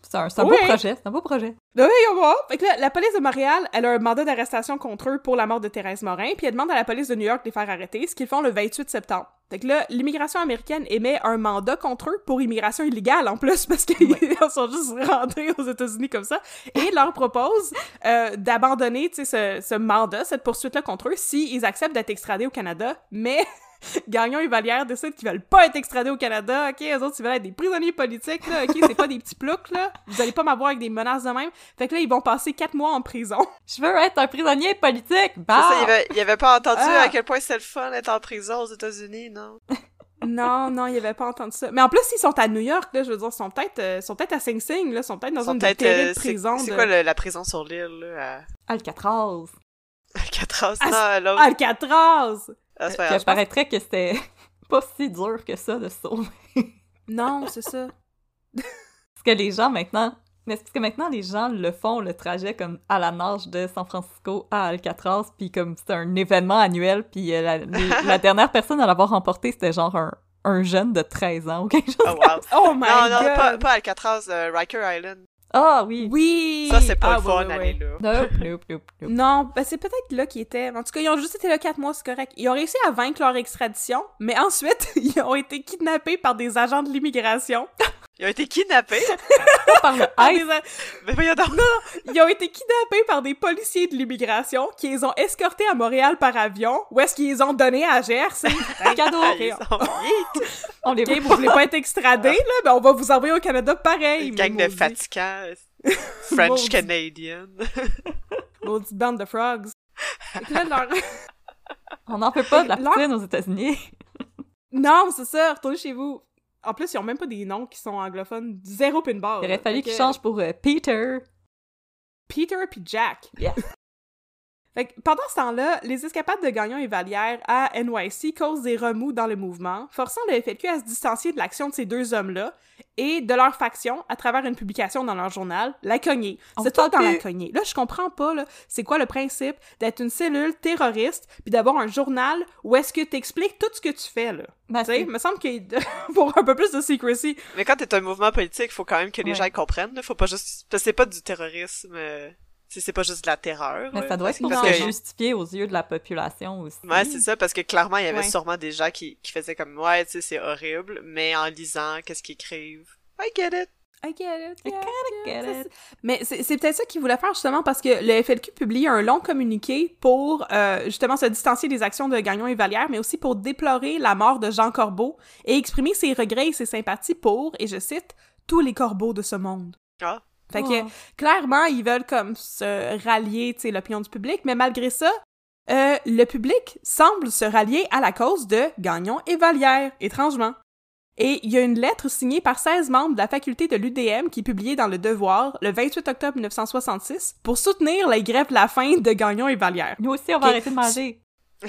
C'est un, Oui. beau projet, c'est un beau projet. Oui, on va. Fait que là, la police de Montréal, elle a un mandat d'arrestation contre eux pour la mort de Thérèse Morin, puis elle demande à la police de New York de les faire arrêter, ce qu'ils font le 28 septembre. Fait que là, l'immigration américaine émet un mandat contre eux pour immigration illégale en plus, parce qu'ils sont juste rentrés aux États-Unis comme ça, et leur propose euh, d'abandonner, ce mandat, cette poursuite-là contre eux, s'ils acceptent d'être extradés au Canada, mais Gagnon et Vallière décident qu'ils veulent pas être extradés au Canada, ok, eux autres, ils veulent être des prisonniers politiques, là, ok, c'est pas des petits ploucs, là, vous allez pas m'avoir avec des menaces de même. Fait que là, ils vont passer quatre mois en prison. Je veux être un prisonnier politique! C'est Bah! ça, il avait, il avait pas entendu Ah. à quel point c'était le fun d'être en prison aux États-Unis, non? non, non, il avait pas entendu ça. Mais en plus, ils sont à New York, là, je veux dire, ils sont peut-être euh, sont peut-être à Sing Sing, là, ils sont peut-être dans Ils sont une peut-être, terrible euh, c'est- prison C'est de... quoi le- la prison sur l'île, là, Alcatraz. à Alcatraz? Ah, non, l'autre. Alcatraz! Ah, c'est pas Que grave, je pense- paraîtrait que c'était pas si dur que ça de se sauver. Non, c'est ça. Parce que les gens maintenant. Mais c'est parce que maintenant les gens le font le trajet comme à la nage de San Francisco à Alcatraz, puis comme c'est un événement annuel, puis euh, la, les- la dernière personne à l'avoir remporté c'était genre un, un jeune de 13 ans ou quelque chose. Oh, wow. Oh my non, non, god! pas, pas Alcatraz, euh, Riker Island. Ah oui. Oui! Ça, c'est pas Ah, le fun ouais, ouais, là. Nope, nope, nope, nope. Non, ben c'est peut-être là qu'ils étaient. En tout cas, ils ont juste été là quatre mois, c'est correct. Ils ont réussi à vaincre leur extradition, mais ensuite, ils ont été kidnappés par des agents de l'immigration. Ils ont été kidnappés. Par le Par ice. des a- Mais voyons donc. Ils ont été kidnappés par des policiers de l'immigration qui les ont escortés à Montréal par avion, ou est-ce qu'ils les ont donnés à GRC? cadeau. Ah, ils sont. On les Ok, vous voulez pas être extradés, là? Ben, on va vous envoyer au Canada pareil. Une gang de fatigants. French. Canadian. Maudite bande de frogs. Fait que là, leur- On n'en peut pas de la Leur- aux États-Unis. Non, c'est ça, retournez chez vous. En plus, ils ont même pas des noms qui sont anglophones. Zéro pin bar. Il aurait fallu qu'ils changent pour euh, Peter. Peter puis Jack. Yeah. Fait que pendant ce temps-là, les escapades de Gagnon et Vallière à NYC causent des remous dans le mouvement, forçant le FLQ à se distancier de l'action de ces deux hommes-là et de leur faction à travers une publication dans leur journal, La Cognée. C'est tout parle dans La. Cognée. Là, je comprends pas, là, c'est quoi le principe d'être une cellule terroriste puis d'avoir un journal où est-ce que t'expliques tout ce que tu fais, là? Ben, Tu sais, il me semble que pour un peu plus de secrecy. Mais quand t'es un mouvement politique, faut quand même que les Ouais. gens comprennent. là. Faut pas juste... Parce que c'est pas du terrorisme. euh, C'est c'est pas juste de la terreur. Mais ça doit être pour Parce que- justifier aux yeux de la population aussi. Ouais, c'est ça, parce que clairement, il y avait Ouais. sûrement des gens qui, qui faisaient comme, ouais, tu sais, c'est horrible, mais en lisant, qu'est-ce qu'ils écrivent? I get it. I get it. I yeah, get it. Mais c'est c'est peut-être ça qu'ils voulaient faire justement parce que le FLQ publie un long communiqué pour euh, justement se distancier des actions de Gagnon et Vallière, mais aussi pour déplorer la mort de Jean Corbeau et exprimer ses regrets et ses sympathies pour, et je cite, tous les corbeaux de ce monde. Ah. Fait que Oh. clairement, ils veulent comme se rallier, tu sais, l'opinion du public, mais malgré ça, euh, le public semble se rallier à la cause de Gagnon et Vallière, étrangement. Et il y a une lettre signée par 16 membres de la faculté de l'UDM qui est publiée dans Le Devoir le 28 octobre 1966 pour soutenir les grèves de la faim de Gagnon et Vallière. Nous aussi, on va arrêter de manger.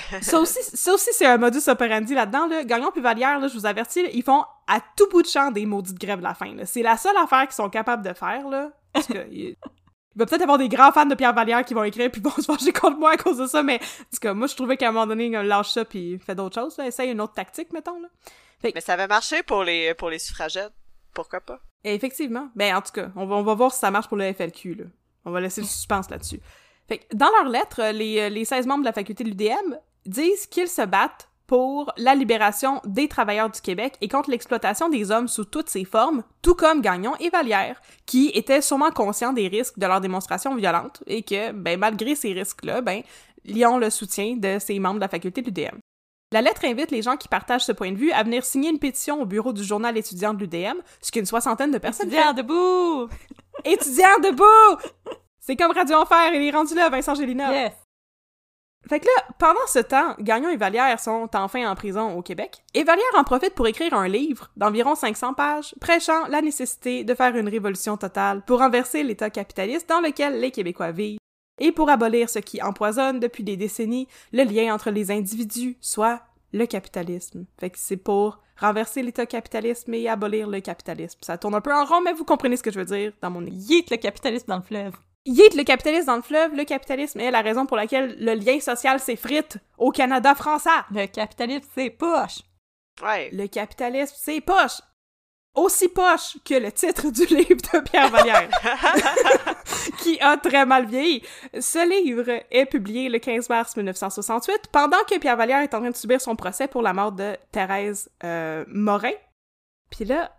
Ça aussi, ça aussi c'est un modus operandi là-dedans. Là. Gagnon puis Vallière, là, je vous avertis, là, ils font à tout bout de champ des maudites grèves de la faim. C'est la seule affaire qu'ils sont capables de faire. Là, parce que il il va peut-être avoir des grands fans de Pierre Vallière qui vont écrire puis vont se fâcher contre moi à cause de ça, mais en tout cas, moi je trouvais qu'à un moment donné, il lâche ça puis fait d'autres choses. Là. Essaye une autre tactique, mettons. Là. Mais ça avait marché pour les, pour les suffragettes. Pourquoi pas? Et effectivement. Ben, en tout cas, on va, on va voir si ça marche pour le FLQ, là. On va laisser le suspense là-dessus. Fait que, dans leur lettre, les, les 16 membres de la faculté de l'UDM disent qu'ils se battent pour la libération des travailleurs du Québec et contre l'exploitation des hommes sous toutes ses formes, tout comme Gagnon et Vallière, qui étaient sûrement conscients des risques de leurs démonstrations violentes et que, ben, malgré ces risques-là, ben, ils ont le soutien de ces membres de la faculté de l'UDM. La lettre invite les gens qui partagent ce point de vue à venir signer une pétition au bureau du journal étudiant de l'UDM, ce qu'une soixantaine de personnes Étudiants debout! Étudiants debout! C'est comme Radio Enfer, il est rendu là, Vincent Gélina. Yes! Fait que là, pendant ce temps, Gagnon et Vallière sont enfin en prison au Québec, et Vallière en profite pour écrire un livre d'environ 500 pages, prêchant la nécessité de faire une révolution totale pour renverser l'État capitaliste dans lequel les Québécois vivent, et pour abolir ce qui empoisonne depuis des décennies le lien entre les individus, soit le capitalisme. Fait que c'est pour renverser l'État capitaliste et abolir le capitalisme. Ça tourne un peu en rond, mais vous comprenez ce que je veux dire dans mon Yeet le capitalisme dans le fleuve. Yeet le capitalisme dans le fleuve, le capitalisme est la raison pour laquelle le lien social s'effrite au Canada français. Le capitalisme, c'est poche! Ouais. Le capitalisme, c'est poche. aussi poche que le titre du livre de Pierre Vallière, qui a très mal vieilli. Ce livre est publié le 15 mars 1968, pendant que Pierre Vallière est en train de subir son procès pour la mort de Thérèse euh, Morin. Puis là,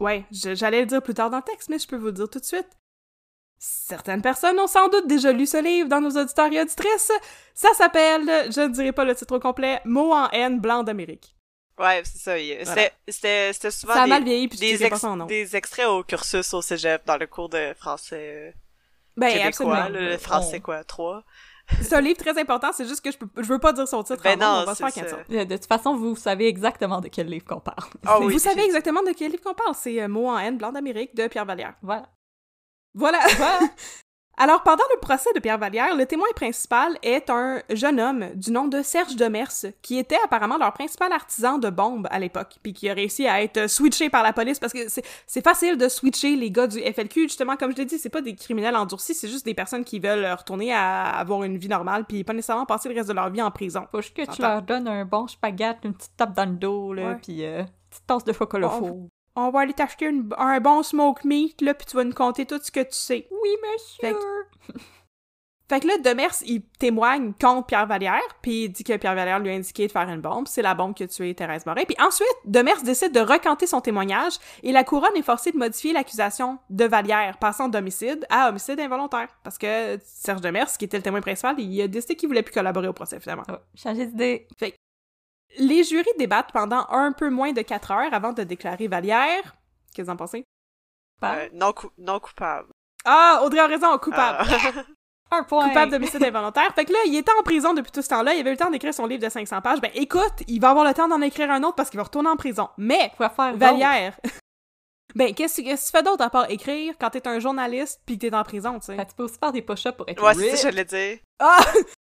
ouais, j'allais le dire plus tard dans le texte, mais je peux vous le dire tout de suite. Certaines personnes ont sans doute déjà lu ce livre dans nos auditeurs et auditrices. Ça s'appelle, je ne dirai pas le titre au complet, Mots en haine blanc d'Amérique. Ouais, c'est ça. il- C'était, c'était, c'était souvent Ça a des, mal vieilli, puis des, ex- son nom. des extraits au cursus au cégep dans le cours de français euh, Ben, québécois. absolument. là, le français, quoi, 3. C'est un livre très important, c'est juste que je, peux, je veux pas dire son titre. Ben non, on va se faire ça. De toute façon, vous savez exactement de quel livre qu'on parle. Ah oui, Vous savez exactement de quel livre qu'on parle. C'est euh, Mots en haine, blanc d'Amérique de Pierre Vallière. Voilà. Voilà. Alors, pendant le procès de Pierre Vallière, le témoin principal est un jeune homme du nom de Serge Demers, qui était apparemment leur principal artisan de bombes à l'époque, puis qui a réussi à être switché par la police, parce que c'est- facile de switcher les gars du FLQ, justement, comme je l'ai dit, c'est pas des criminels endurcis, c'est juste des personnes qui veulent retourner à avoir une vie normale, puis pas nécessairement passer le reste de leur vie en prison. Faut juste que tu leur donnes un bon spaghette, une petite tape dans le dos, là, puis euh, une petite tasse de chocolat. On va aller t'acheter une- un bon smoke meat, là, puis tu vas nous conter tout ce que tu sais. Oui, monsieur! Fait que là, Demers, il témoigne contre Pierre Vallière, puis il dit que Pierre Vallière lui a indiqué de faire une bombe. C'est la bombe qui a tué Thérèse Morin. Puis ensuite, Demers décide de recanter son témoignage et la couronne est forcée de modifier l'accusation de Vallière, passant d'homicide à homicide involontaire. Parce que Serge Demers, qui était le témoin principal, il a décidé qu'il voulait plus collaborer au procès, finalement. Oh, changer d'idée. Les jurys débattent pendant un peu moins de quatre heures avant de déclarer Vallière. Qu'est-ce que vous en pensez? Pas? Euh, non, cou- non coupable. Ah, Audrey a raison, coupable. Ah. Un point! coupable d'homicide involontaire. Fait que là, il était en prison depuis tout ce temps-là, il avait eu le temps d'écrire son livre de 500 pages. Ben écoute, il va avoir le temps d'en écrire un autre parce qu'il va retourner en prison. Mais, Quoi faire d'autre? Vallière... ben, qu'est-ce que que tu fais d'autre à part écrire quand t'es un journaliste pis que t'es en prison, tu sais? Ben, tu peux aussi faire des push-ups pour être ouais, c'est ça, j'allais dire. Ah!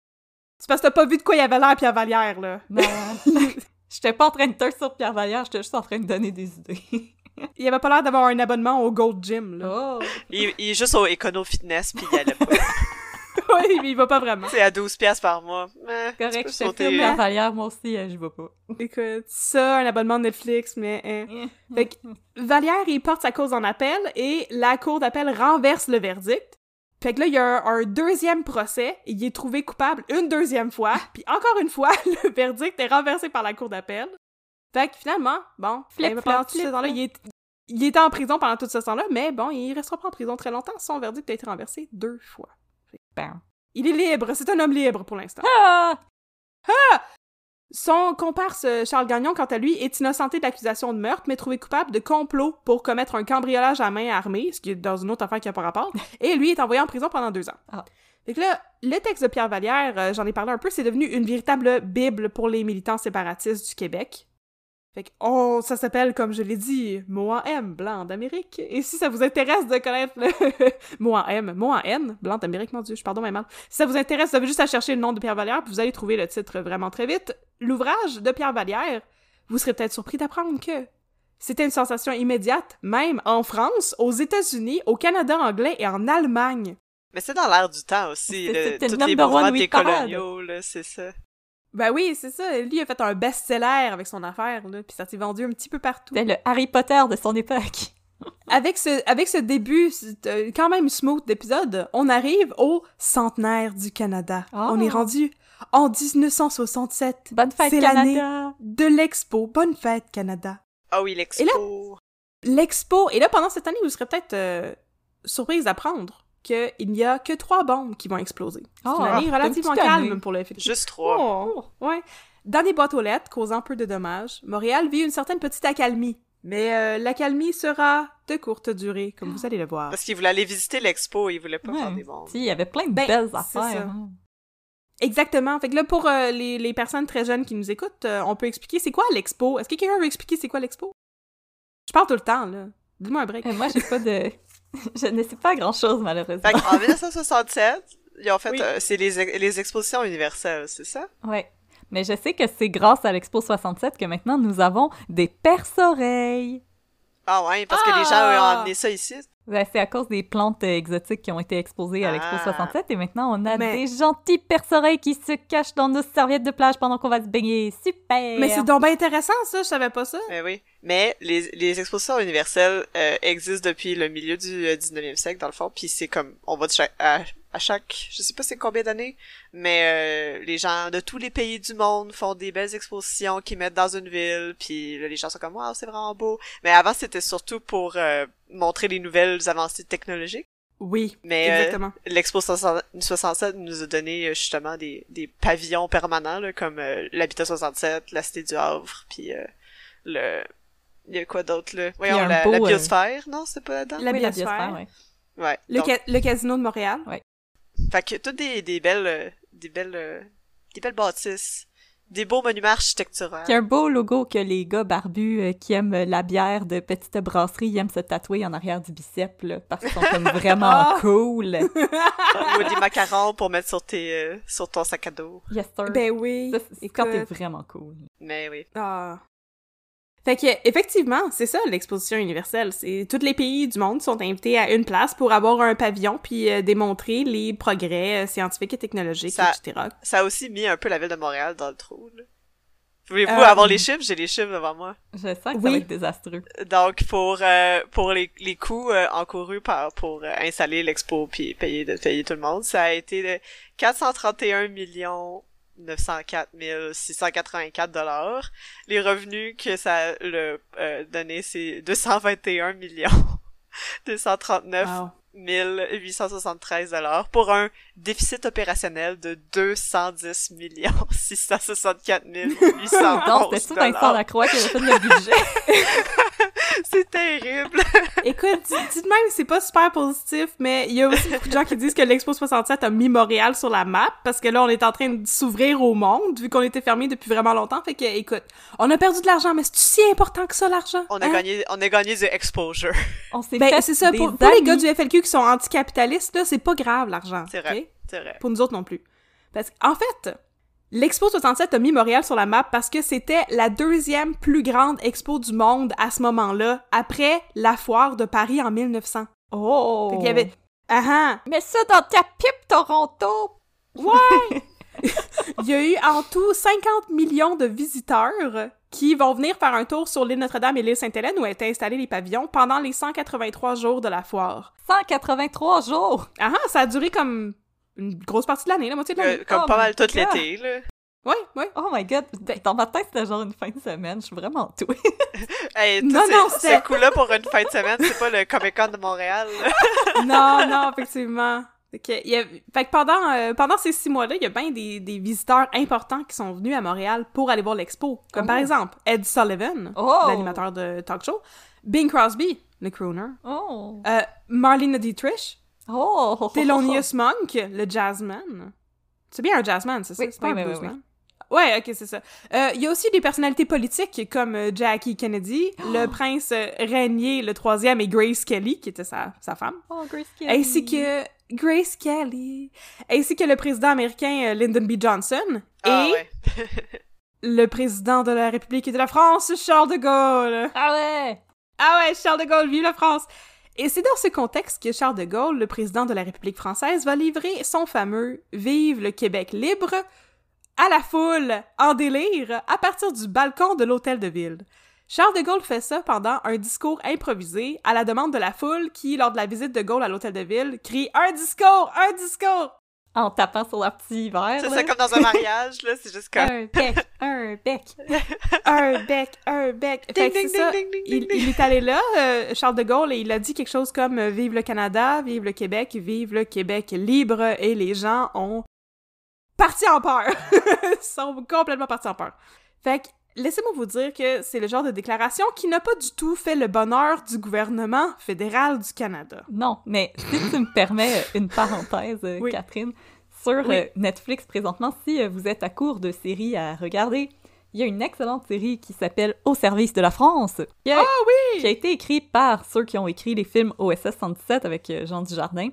C'est parce que t'as pas vu de quoi il avait l'air Pierre Vallière, là. Non. J'étais pas en train de te sur Pierre Vallière, j'étais juste en train de donner des idées. Il avait pas l'air d'avoir un abonnement au Gold Gym, là. Oh! Il, il est juste au Econo Fitness, puis il allait pas. oui, mais il va pas vraiment. c'est à 12 piastres par mois. Mais, Correct, je te Pierre Vallière, moi aussi, euh, je vais pas. Écoute, ça, un abonnement de Netflix, mais... hein. Fait que Vallière, il porte sa cause en appel et la cour d'appel renverse le verdict. Fait que là, il y a un, un deuxième procès, et il est trouvé coupable une deuxième fois, puis encore une fois, le verdict est renversé par la cour d'appel. Fait que finalement, bon, Flip, ben, pendant tout ce temps-là, il, est, il était en prison pendant tout ce temps-là, mais bon, il restera pas en prison très longtemps. Son verdict a été renversé deux fois. Bam. Il est libre, c'est un homme libre pour l'instant. Ah! Son comparse euh, Charles Gagnon, quant à lui, est innocenté d'accusation de meurtre, mais trouvé coupable de complot pour commettre un cambriolage à main armée, ce qui est dans une autre affaire qui n'a pas rapport, et lui est envoyé en prison pendant deux ans. Ah. Fait que là, le texte de Pierre Vallière, euh, j'en ai parlé un peu, c'est devenu une véritable bible pour les militants séparatistes du Québec. Fait que, oh, ça s'appelle, comme je l'ai dit, mot en M, blanc d'Amérique. Et si ça vous intéresse de connaître le mot en M, mot en N, blanc d'Amérique, mon dieu, je pardonne, mais mal. Si ça vous intéresse, vous avez juste à chercher le nom de Pierre Vallière, puis vous allez trouver le titre vraiment très vite. L'ouvrage de Pierre Vallière, vous serez peut-être surpris d'apprendre que c'était une sensation immédiate, même en France, aux États-Unis, au Canada anglais et en Allemagne. Mais c'est dans l'air du temps aussi, C'est- le, tous les mouvements décoloniaux, là, c'est ça. Ben oui, c'est ça. Lui a fait un best-seller avec son affaire, là, puis ça s'est vendu un petit peu partout. C'était le Harry Potter de son époque. Avec ce, avec ce début euh, quand même smooth d'épisode, on arrive au centenaire du Canada. Ah. On est rendu en 1967. Bonne fête, C'est l'année Canada! de l'expo. Bonne fête, Canada. Ah oui, l'expo. L'expo. Et là, pendant cette année, vous serez peut-être euh, surprise d'apprendre qu'il n'y a que trois bombes qui vont exploser. C'est Oh, une année une relativement calme année. pour le. Juste trois. Oh, ouais. Dans des boîtes aux lettres, causant peu de dommages, Montréal vit une certaine petite accalmie. Mais euh, l'accalmie sera de courte durée, comme vous allez le voir. Parce qu'il voulait aller visiter l'expo, il voulait pas Ouais. faire des bombes. Si, il y avait plein de Ben, belles affaires. hein. Exactement. Fait que là, pour euh, les, les personnes très jeunes qui nous écoutent, euh, on peut expliquer c'est quoi l'expo? Est-ce que quelqu'un veut expliquer c'est quoi l'expo? Je parle tout le temps, là. Dis-moi un break. Euh, moi, j'ai pas de... je ne sais pas grand-chose, malheureusement. Fait qu'en 1967, ils ont fait, Oui. euh, c'est les, les expositions universelles, c'est ça? Ouais. Mais je sais que c'est grâce à l'Expo 67 que maintenant nous avons des perce-oreilles. Ah ouais, parce que les gens Ah! ont amené ça ici. Ben, c'est à cause des plantes euh, exotiques qui ont été exposées à l'Expo Ah. 67 et maintenant on a Mais- des gentils perce-oreilles qui se cachent dans nos serviettes de plage pendant qu'on va se baigner. Super! Mais c'est donc bien intéressant, ça, je savais pas ça. Mais oui. Mais les, les expositions universelles euh, existent depuis le milieu du euh, 19e siècle, dans le fond, puis c'est comme, on va de chaque, à, à chaque, je sais pas c'est combien d'années, mais euh, les gens de tous les pays du monde font des belles expositions qu'ils mettent dans une ville, puis là, les gens sont comme, waouh, c'est vraiment beau. Mais avant, c'était surtout pour euh, montrer les nouvelles avancées technologiques. Oui, Mais euh, exactement. l'Expo 60 67 nous a donné euh, justement des, des pavillons permanents, là, comme euh, l'Habitat 67, la Cité du Havre, puis euh, le... Il y a quoi d'autre, là? Voyons, la, beau, la euh, biosphère, non? C'est pas là-dedans? La Oui, biosphère. ouais. Ouais. Le, donc, ca- le casino de Montréal. Fait que toutes des, des belles... euh, des belles... euh, des belles bâtisses. Des beaux monuments architecturaux. Il y a un beau logo que les gars barbus euh, qui aiment la bière de petite brasserie ils aiment se tatouer en arrière du bicep, là, parce qu'ils sont comme vraiment Ah! cool. Ou des macarons pour mettre sur tes euh, sur ton sac à dos. Yes, sir. Ben oui. Ça, c'est quand t'es vraiment cool. Mais oui. Ah. Fait que, effectivement, c'est ça l'exposition universelle. C'est tous les pays du monde sont invités à une place pour avoir un pavillon puis euh, démontrer les progrès euh, scientifiques et technologiques, Ça- etc. Ça a aussi mis un peu la ville de Montréal dans le trou, là. Voulez-vous Euh, avoir les chiffres? J'ai les chiffres devant moi. Je sens que ça Oui. va être désastreux. Donc pour euh, pour les, les coûts euh, encourus par pour euh, installer l'expo puis payer de payer tout le monde, ça a été de 431 millions 904 684 dollars. Les revenus que ça le, euh, donné c'est 221 millions 239 Wow. 1873 dollars pour un déficit opérationnel de 210 millions 664 811 Donc, c'était tout dollars. Lacroix qui avait fait le budget. C'est terrible. Écoute, di- dites même c'est pas super positif, mais il y a aussi beaucoup de gens qui disent que l'Expo 67 a mis Montréal sur la map parce que là, on est en train de s'ouvrir au monde vu qu'on était fermé depuis vraiment longtemps. Fait que, écoute, on a perdu de l'argent, mais c'est si important que ça, l'argent? On a Hein? gagné, on a gagné du exposure. On s'est Ben, fait c'est ça. des Pour, pour les gars du FLQ qui sont anticapitalistes, là, c'est pas grave, l'argent. C'est vrai. C'est vrai. Pour nous autres non plus. Parce qu'en fait, l'Expo 67 a mis Montréal sur la map parce que c'était la deuxième plus grande expo du monde à ce moment-là, après la foire de Paris en 1900. Oh! Fait qu'il y avait... Ah ah! Mets ça dans ta pipe, Toronto! Ouais! Il y a eu en tout 50 millions de visiteurs qui vont venir faire un tour sur l'île Notre-Dame et l'île Sainte-Hélène où étaient installés les pavillons pendant les 183 jours de la foire. 183 jours! Ah ah, ça a duré comme une grosse partie de l'année, la moitié de l'année. Euh, comme Oh pas mal tout God. l'été, là. Ouais, ouais. Oh my god! Dans ma tête, c'était genre une fin de semaine. Je suis vraiment. Hey, tout Non, ces- non, ce c'était- coup-là pour une fin de semaine, c'est pas le Comic Con de Montréal. non, non, effectivement. Que, il y a- fait que pendant, euh, pendant ces six mois-là, il y a bien des, des visiteurs importants qui sont venus à Montréal pour aller voir l'expo. Comme Oh. par exemple Ed Sullivan, Oh! l'animateur de talk show, Bing Crosby, le crooner, Oh! euh, Marlene Dietrich, Oh! Thelonious Monk, le jazzman. C'est bien un jazzman, c'est ça? Oui, c'est pas oui, un oui, oui, bluesman? Ouais, ok, c'est ça. Euh, Il y a aussi des personnalités politiques comme euh, Jackie Kennedy, le prince euh, régnier, le troisième, et Grace Kelly, qui était sa, sa femme. Oh, Grace Kelly! ainsi que Grace Kelly, ainsi que le président américain euh, Lyndon B. Johnson Ah et ouais. le président de la République de la France, Charles de Gaulle. Ah ouais! Ah ouais, Charles de Gaulle, vive la France! Et c'est dans ce contexte que Charles de Gaulle, le président de la République française, va livrer son fameux Vive le Québec libre à la foule, en délire, à partir du balcon de l'hôtel de ville. Charles de Gaulle fait ça pendant un discours improvisé à la demande de la foule qui, lors de la visite de Gaulle à l'hôtel de ville, crie Un discours! Un discours! En tapant sur leur petit verre. C'est ça comme dans un mariage, là, c'est juste comme... Un bec, un bec. Un bec, un bec. Fait que Ding, c'est ding, ça. ding, ding, Il, il est allé là, euh, Charles de Gaulle, et il a dit quelque chose comme euh, Vive le Canada, vive le Québec, vive le Québec libre, et les gens ont parti en peur. Ils sont complètement partis en peur. Fait que, laissez-moi vous dire que c'est le genre de déclaration qui n'a pas du tout fait le bonheur du gouvernement fédéral du Canada. Non, mais si tu me permets euh, une parenthèse, euh, Oui. Catherine, sur Oui. euh, Netflix présentement, si vous êtes à court de séries à regarder, il y a une excellente série qui s'appelle Au service de la France, qui a, oui! qui a été écrite par ceux qui ont écrit les films OSS 117 avec Jean Dujardin.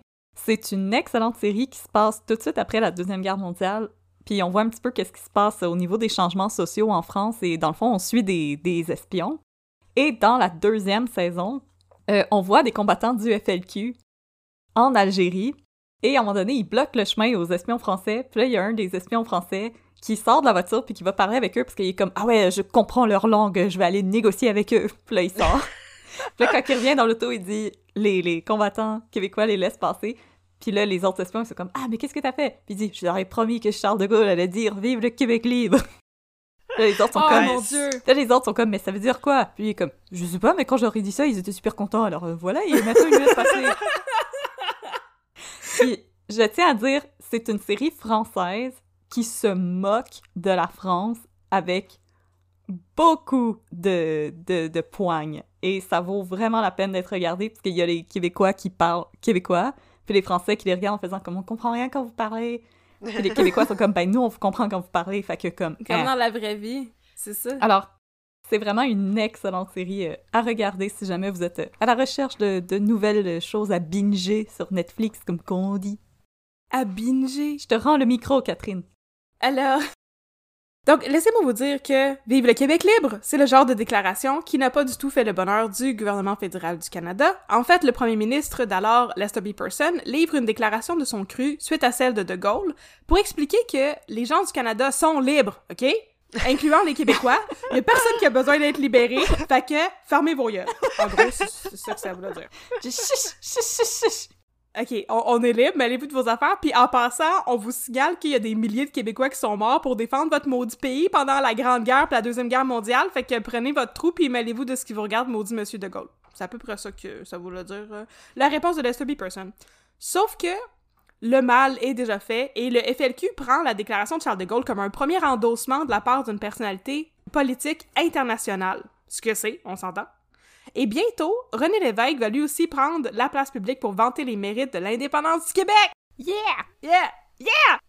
C'est une excellente série qui se passe tout de suite après la Deuxième Guerre mondiale. Puis on voit un petit peu qu'est-ce qui se passe au niveau des changements sociaux en France et dans le fond, on suit des, des espions. Et dans la deuxième saison, euh, on voit des combattants du FLQ en Algérie, et à un moment donné, ils bloquent le chemin aux espions français, puis là, il y a un des espions français qui sort de la voiture puis qui va parler avec eux parce qu'il est comme « Ah ouais, je comprends leur langue, je vais aller négocier avec eux. » Puis là, il sort. puis là, quand il revient dans l'auto, il dit les, les combattants québécois les laissent passer. Puis là, les autres espions, ils sont comme « Ah, mais qu'est-ce que t'as fait? » Puis il dit « Je leur ai promis que Charles de Gaulle allait dire « Vive le Québec libre! » Là, les autres sont Oh comme... mon dieu! Là, les autres sont comme, mais ça veut dire quoi? Puis il est comme, je sais pas, mais quand j'aurais dit ça, ils étaient super contents. Alors euh, voilà, il est maintenant une minute passée. Puis je tiens à dire, c'est une série française qui se moque de la France avec beaucoup de, de, de poignes. Et ça vaut vraiment la peine d'être regardé parce qu'il y a les Québécois qui parlent québécois, puis les Français qui les regardent en faisant comme on comprend rien quand vous parlez. Puis les Québécois sont comme, ben nous, on vous comprend quand vous parlez. Fait que comme. Comme hein. dans la vraie vie, c'est ça. Alors, c'est vraiment une excellente série euh, à regarder si jamais vous êtes euh, à la recherche de, de nouvelles euh, choses à binger sur Netflix, comme qu'on dit. À binger. Je te rends le micro, Catherine. Alors... Donc, laissez-moi vous dire que Vive le Québec libre, c'est le genre de déclaration qui n'a pas du tout fait le bonheur du gouvernement fédéral du Canada. En fait, le premier ministre d'alors, Lester B. Person, livre une déclaration de son cru suite à celle de De Gaulle pour expliquer que les gens du Canada sont libres, OK? Incluant les Québécois. Il y a personne qui a besoin d'être libéré, fait que fermez vos yeux. En gros, c'est ça que ça veut dire. OK, on, est libre, mêlez-vous de vos affaires, puis en passant, on vous signale qu'il y a des milliers de Québécois qui sont morts pour défendre votre maudit pays pendant la Grande Guerre puis la Deuxième Guerre mondiale, fait que prenez votre trou puis mêlez-vous de ce qui vous regarde, maudit Monsieur de Gaulle. C'est à peu près ça que ça voulait dire. euh, la réponse de Lester B. Person. Sauf que le mal est déjà fait et le FLQ prend la déclaration de Charles de Gaulle comme un premier endossement de la part d'une personnalité politique internationale. Ce que c'est, on s'entend? Et bientôt, René Lévesque va lui aussi prendre la place publique pour vanter les mérites de l'indépendance du Québec. Yeah! Yeah! Yeah!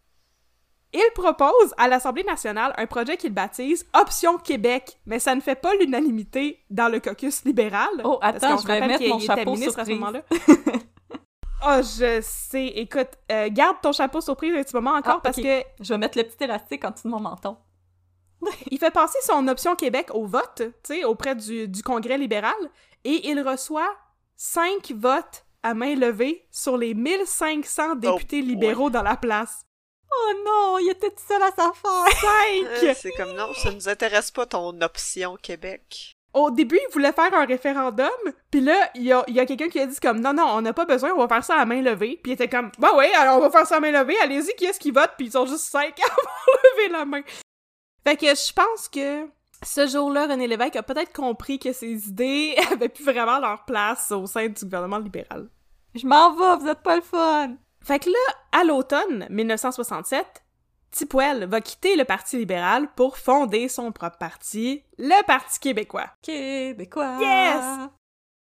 Il propose à l'Assemblée nationale un projet qu'il baptise Option Québec, mais ça ne fait pas l'unanimité dans le caucus libéral. Oh, attends, je vais mettre mon chapeau ministre à ce surprise. moment-là. Oh, je sais. Écoute, euh, garde ton chapeau surprise un petit moment encore Ah, parce que Je vais mettre le petit élastique en dessous de mon menton. Il fait passer son option Québec au vote, tu sais, auprès du, du Congrès libéral, et il reçoit cinq votes à main levée sur les 1500 députés libéraux dans la place. Oh non, il était tout seul à sa faire. Euh, c'est comme non, ça nous intéresse pas ton option Québec. Au début, il voulait faire un référendum, puis là, il y a, il y a quelqu'un qui a dit comme non, non, on n'a pas besoin, on va faire ça à main levée. Puis il était comme bah ouais, alors on va faire ça à main levée, allez-y, qui est-ce qui vote? Puis ils sont juste cinq à levé la main. Fait que je pense que ce jour-là, René Lévesque a peut-être compris que ses idées avaient plus vraiment leur place au sein du gouvernement libéral. Je m'en vais, vous êtes pas le fun. Fait que là, à l'automne 1967, Tipwell va quitter le Parti libéral pour fonder son propre parti, le Parti québécois. Québécois. Yes!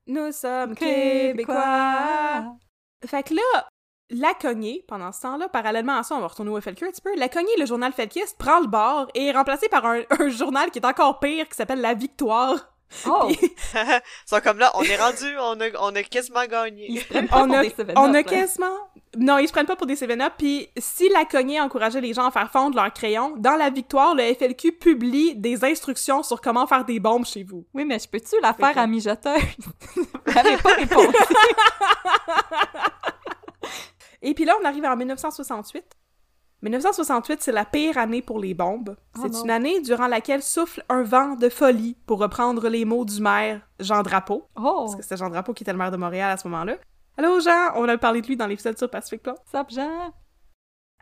Nous sommes québécois. Fait que là, la cognée, pendant ce temps-là, parallèlement à ça, on va retourner au FLQ un petit peu, la cognée, le journal felkiste, prend le bord et est remplacé par un, un journal qui est encore pire, qui s'appelle La Victoire. Oh, Ils sont comme là, on est rendu, on a, on a quasiment gagné. ils se prennent pas on pour a, des on quasiment... Non, ils se prennent pas pour des 7-up, puis si la cognée encourageait les gens à faire fondre leurs crayons, dans La Victoire, le FLQ publie des instructions sur comment faire des bombes chez vous. Oui, mais je peux-tu la faire que- à mijoteuse? Vous n'avez pas répondu. Et puis là, on arrive en 1968. 1968, c'est la pire année pour les bombes. Oh c'est une année durant laquelle souffle un vent de folie, pour reprendre les mots du maire Jean Drapeau. Oh, Parce que c'était Jean Drapeau qui était le maire de Montréal à ce moment-là. Allô Jean, on a parlé de lui dans l'épisode sur Pacific Plan. Sap Jean?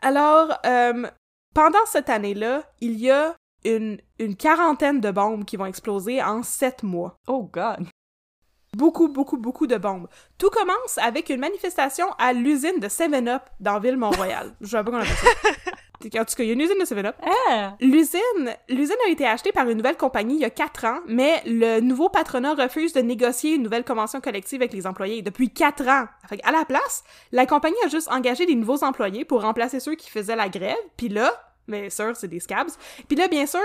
Alors, euh, pendant cette année-là, il y a une, une quarantaine de bombes qui vont exploser en sept mois. Oh God. Beaucoup, beaucoup, beaucoup de bombes. Tout commence avec une manifestation à l'usine de 7-Up dans Ville-Mont-Royal. Je sais pas qu'on appelle ça. En tout cas, il y a une usine de 7-Up. Ah! L'usine, l'usine a été achetée par une nouvelle compagnie il y a quatre ans, mais le nouveau patronat refuse de négocier une nouvelle convention collective avec les employés depuis quatre ans. Fait à la place, la compagnie a juste engagé des nouveaux employés pour remplacer ceux qui faisaient la grève, puis là, mais sûr, c'est des scabs. Puis là, bien sûr,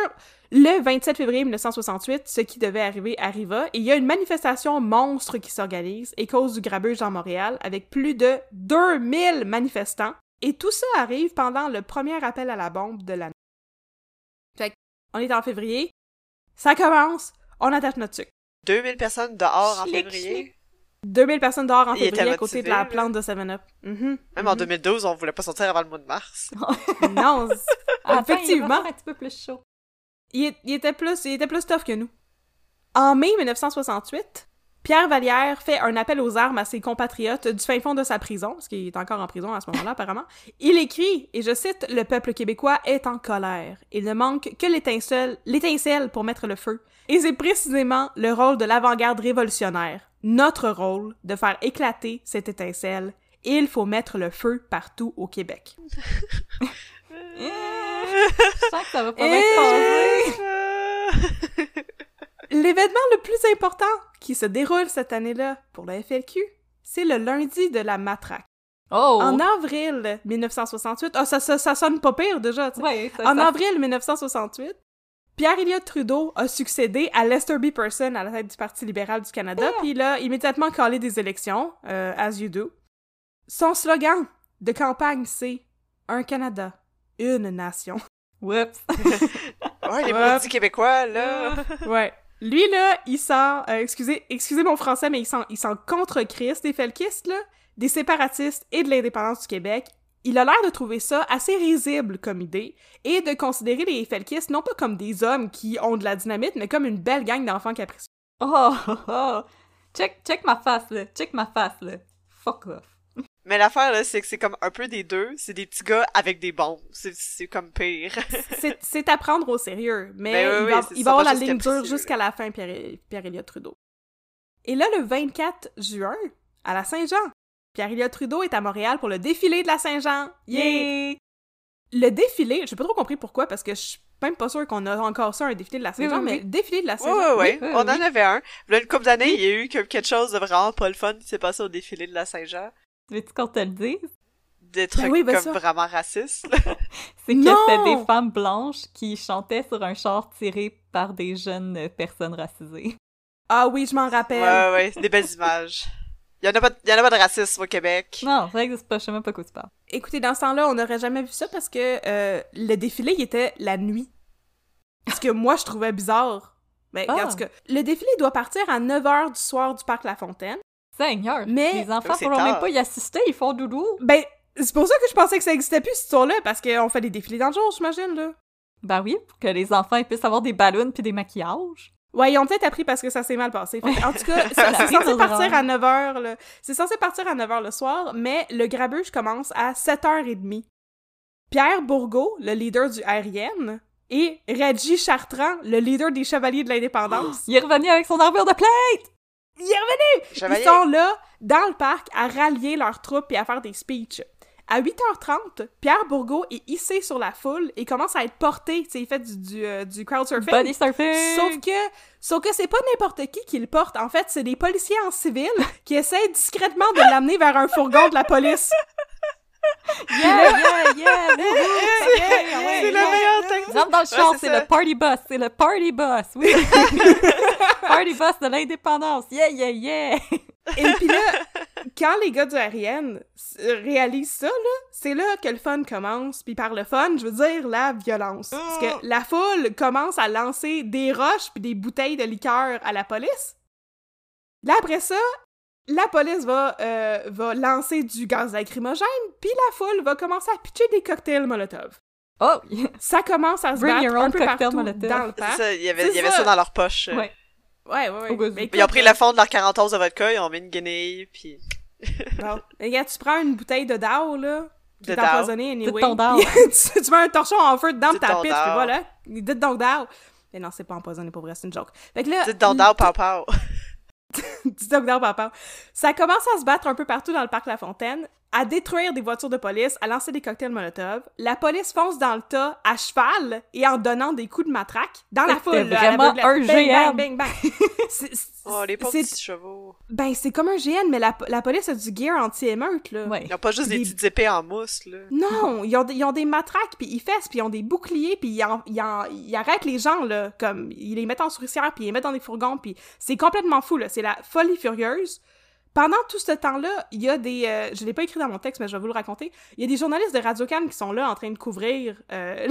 le 27 février 1968, ce qui devait arriver arriva, et il y a une manifestation monstre qui s'organise et cause du grabuge dans Montréal avec plus de 2000 manifestants. Et tout ça arrive pendant le premier appel à la bombe de l'année. Fait on est en février, ça commence, on attache notre sucre. 2000 personnes dehors en février. 2000 personnes dehors en février à côté de la plante de 7-Up. Mhm. Même en Mhm. 2012, on voulait pas sortir avant le mois de mars. Non, Effectivement. va faire un petit peu plus chaud. Il, était plus, il était plus tough que nous. En mai 1968, Pierre Vallière fait un appel aux armes à ses compatriotes du fin fond de sa prison, parce qu'il est encore en prison à ce moment-là apparemment. Il écrit, et je cite, Le peuple québécois est en colère. Il ne manque que l'étincelle, l'étincelle pour mettre le feu. Et c'est précisément le rôle de l'avant-garde révolutionnaire, notre rôle, de faire éclater cette étincelle. Il faut mettre le feu partout au Québec. Je sens que ça va pas bien se passer. L'événement le plus important qui se déroule cette année-là pour le FLQ, c'est le lundi de la matraque. Oh! En avril 1968, ah, ça, ça, ça sonne pas pire déjà. Ouais, ça, En avril 1968, Pierre-Éliott Trudeau a succédé à Lester B. Person à la tête du Parti libéral du Canada, puis il a immédiatement calé des élections, euh, as you do. Son slogan de campagne, c'est « Un Canada, une nation ». Whoops! Ouais, les maudits québécois, là. Ouais. Lui, là, il sent, euh, excusez, excusez mon français, mais il sent, il sent contre Christ des felkistes, là, des séparatistes et de l'indépendance du Québec. Il a l'air de trouver ça assez risible comme idée et de considérer les felkistes non pas comme des hommes qui ont de la dynamite, mais comme une belle gang d'enfants capricieux. Oh, oh, oh. Check, check ma face, là. Check ma face, là. Fuck off. Mais l'affaire, là, c'est que c'est comme un peu des deux. C'est des petits gars avec des bombes. C'est, c'est comme pire. C'est- C'est à prendre au sérieux, mais Ben oui, il oui, va, il avoir la ligne dure jusqu'à la fin, Pierre- Pierre-Éliott Trudeau. Et là, le 24 juin, à la Saint-Jean, Pierre-Éliott Trudeau est à Montréal pour le défilé de la Saint-Jean. Yeah! Le défilé, j'ai pas trop compris pourquoi, parce que je suis même pas sûre qu'on a encore ça, un défilé de la Saint-Jean, oui, mais oui. le défilé de la Saint-Jean. ouais. oui, On oui. en avait un. Là, une couple d'années, il y a eu quelque chose de vraiment pas le fun qui s'est passé au défilé de la Saint-Jean. Veux-tu qu'on te le dise? Des trucs oui, ben comme ça. vraiment racistes. C'est que c'était des femmes blanches qui chantaient sur un char tiré par des jeunes personnes racisées. Ah oui, je m'en rappelle. ouais, ouais, des belles images. Il y en a pas, il y en a pas de racisme au Québec. Non, ça existe pas, je sais même pas quoi tu parles. Écoutez, dans ce temps-là, on n'aurait jamais vu ça parce que euh, le défilé, il était la nuit. Ce que moi, je trouvais bizarre. Mais Ah. en tout cas, le défilé doit partir à 9h du soir du parc La Fontaine. Seigneur! Mais- Les enfants C'est pourront même pas y assister, ils font doudou! Ben, c'est pour ça que je pensais que ça existait plus, cette histoire-là, parce qu'on fait des défilés dans le jour, j'imagine, là. Ben oui, pour que les enfants puissent avoir des ballons puis des maquillages. Ouais, ils ont peut-être appris parce que ça s'est mal passé. Fait en tout cas, c'est censé partir à 9h, là. C'est censé partir à 9h le soir, mais le grabuge commence à 7h30. Pierre Bourgault, le leader du RN, et Reggie Chartrand, le leader des Chevaliers de l'Indépendance, Il est revenu avec son armure de plate! Il est revenu! Chevalier. Ils sont là, dans le parc, à rallier leurs troupes et à faire des speeches. À 8h30, Pierre Bourgault est hissé sur la foule et commence à être porté. Tu sais, il fait du, du, euh, du crowd surfing. Body surfing! Sauf que, sauf que c'est pas n'importe qui qui le porte. En fait, c'est des policiers en civil qui essaient discrètement de l'amener vers un fourgon de la police. Yeah, yeah, yeah! yeah, ouais, C'est la meilleure technique. Rentre dans le char, Ouais, c'est le party bus, c'est le party bus, oui! party bus de l'indépendance, yeah, yeah, yeah! Et puis là, quand les gars du RN s- réalisent ça, là, c'est là que le fun commence. Puis par le fun, je veux dire la violence. Parce que la foule commence à lancer des roches puis des bouteilles de liqueur à la police. Là, après ça, la police va, euh, va lancer du gaz lacrymogène, puis la foule va commencer à pitcher des cocktails Molotov. Oh! Ça commence à se Bring battre un peu partout Molotov. dans le parc. il y avait, y ça. ça dans leur poche. Ouais. Ouais, ouais, ouais. Mais Ils ont pris le fond de leur 40 onces de vodka, ils ont mis une guenille, puis Bon. Regarde, tu prends une bouteille de Dow, là, qui De est Dow? empoisonnée anyway. ton tu, tu mets un torchon en feu dedans de ta piste, puis voilà. Dites donc Dow. Mais non, c'est pas empoisonné pour vrai, c'est une joke. Fait que là, dites donc pow pow. Ça commence à se battre un peu partout dans le parc La Fontaine, à détruire des voitures de police, à lancer des cocktails Molotov. La police fonce dans le tas à cheval et en donnant des coups de matraque dans la foule. vraiment l'aveuglette. un GN. Bang, bang, bang. Oh, les pauvres petits chevaux. Ben, c'est comme un GN, mais la, la police a du gear anti-émeute, là. Ouais. Ils ont pas juste des Des- petites épées en mousse, là. Non, ils ont, des- ils ont des matraques, puis ils fessent, puis ils ont des boucliers, puis ils, en- ils, en- ils arrêtent les gens, là, comme, ils les mettent en souricière, puis ils les mettent dans des fourgons, puis c'est complètement fou, là, c'est la folie furieuse. Pendant tout ce temps-là, il y a des... euh, je l'ai pas écrit dans mon texte, mais je vais vous le raconter. Il y a des journalistes de Radio-Can qui sont là en train de couvrir euh,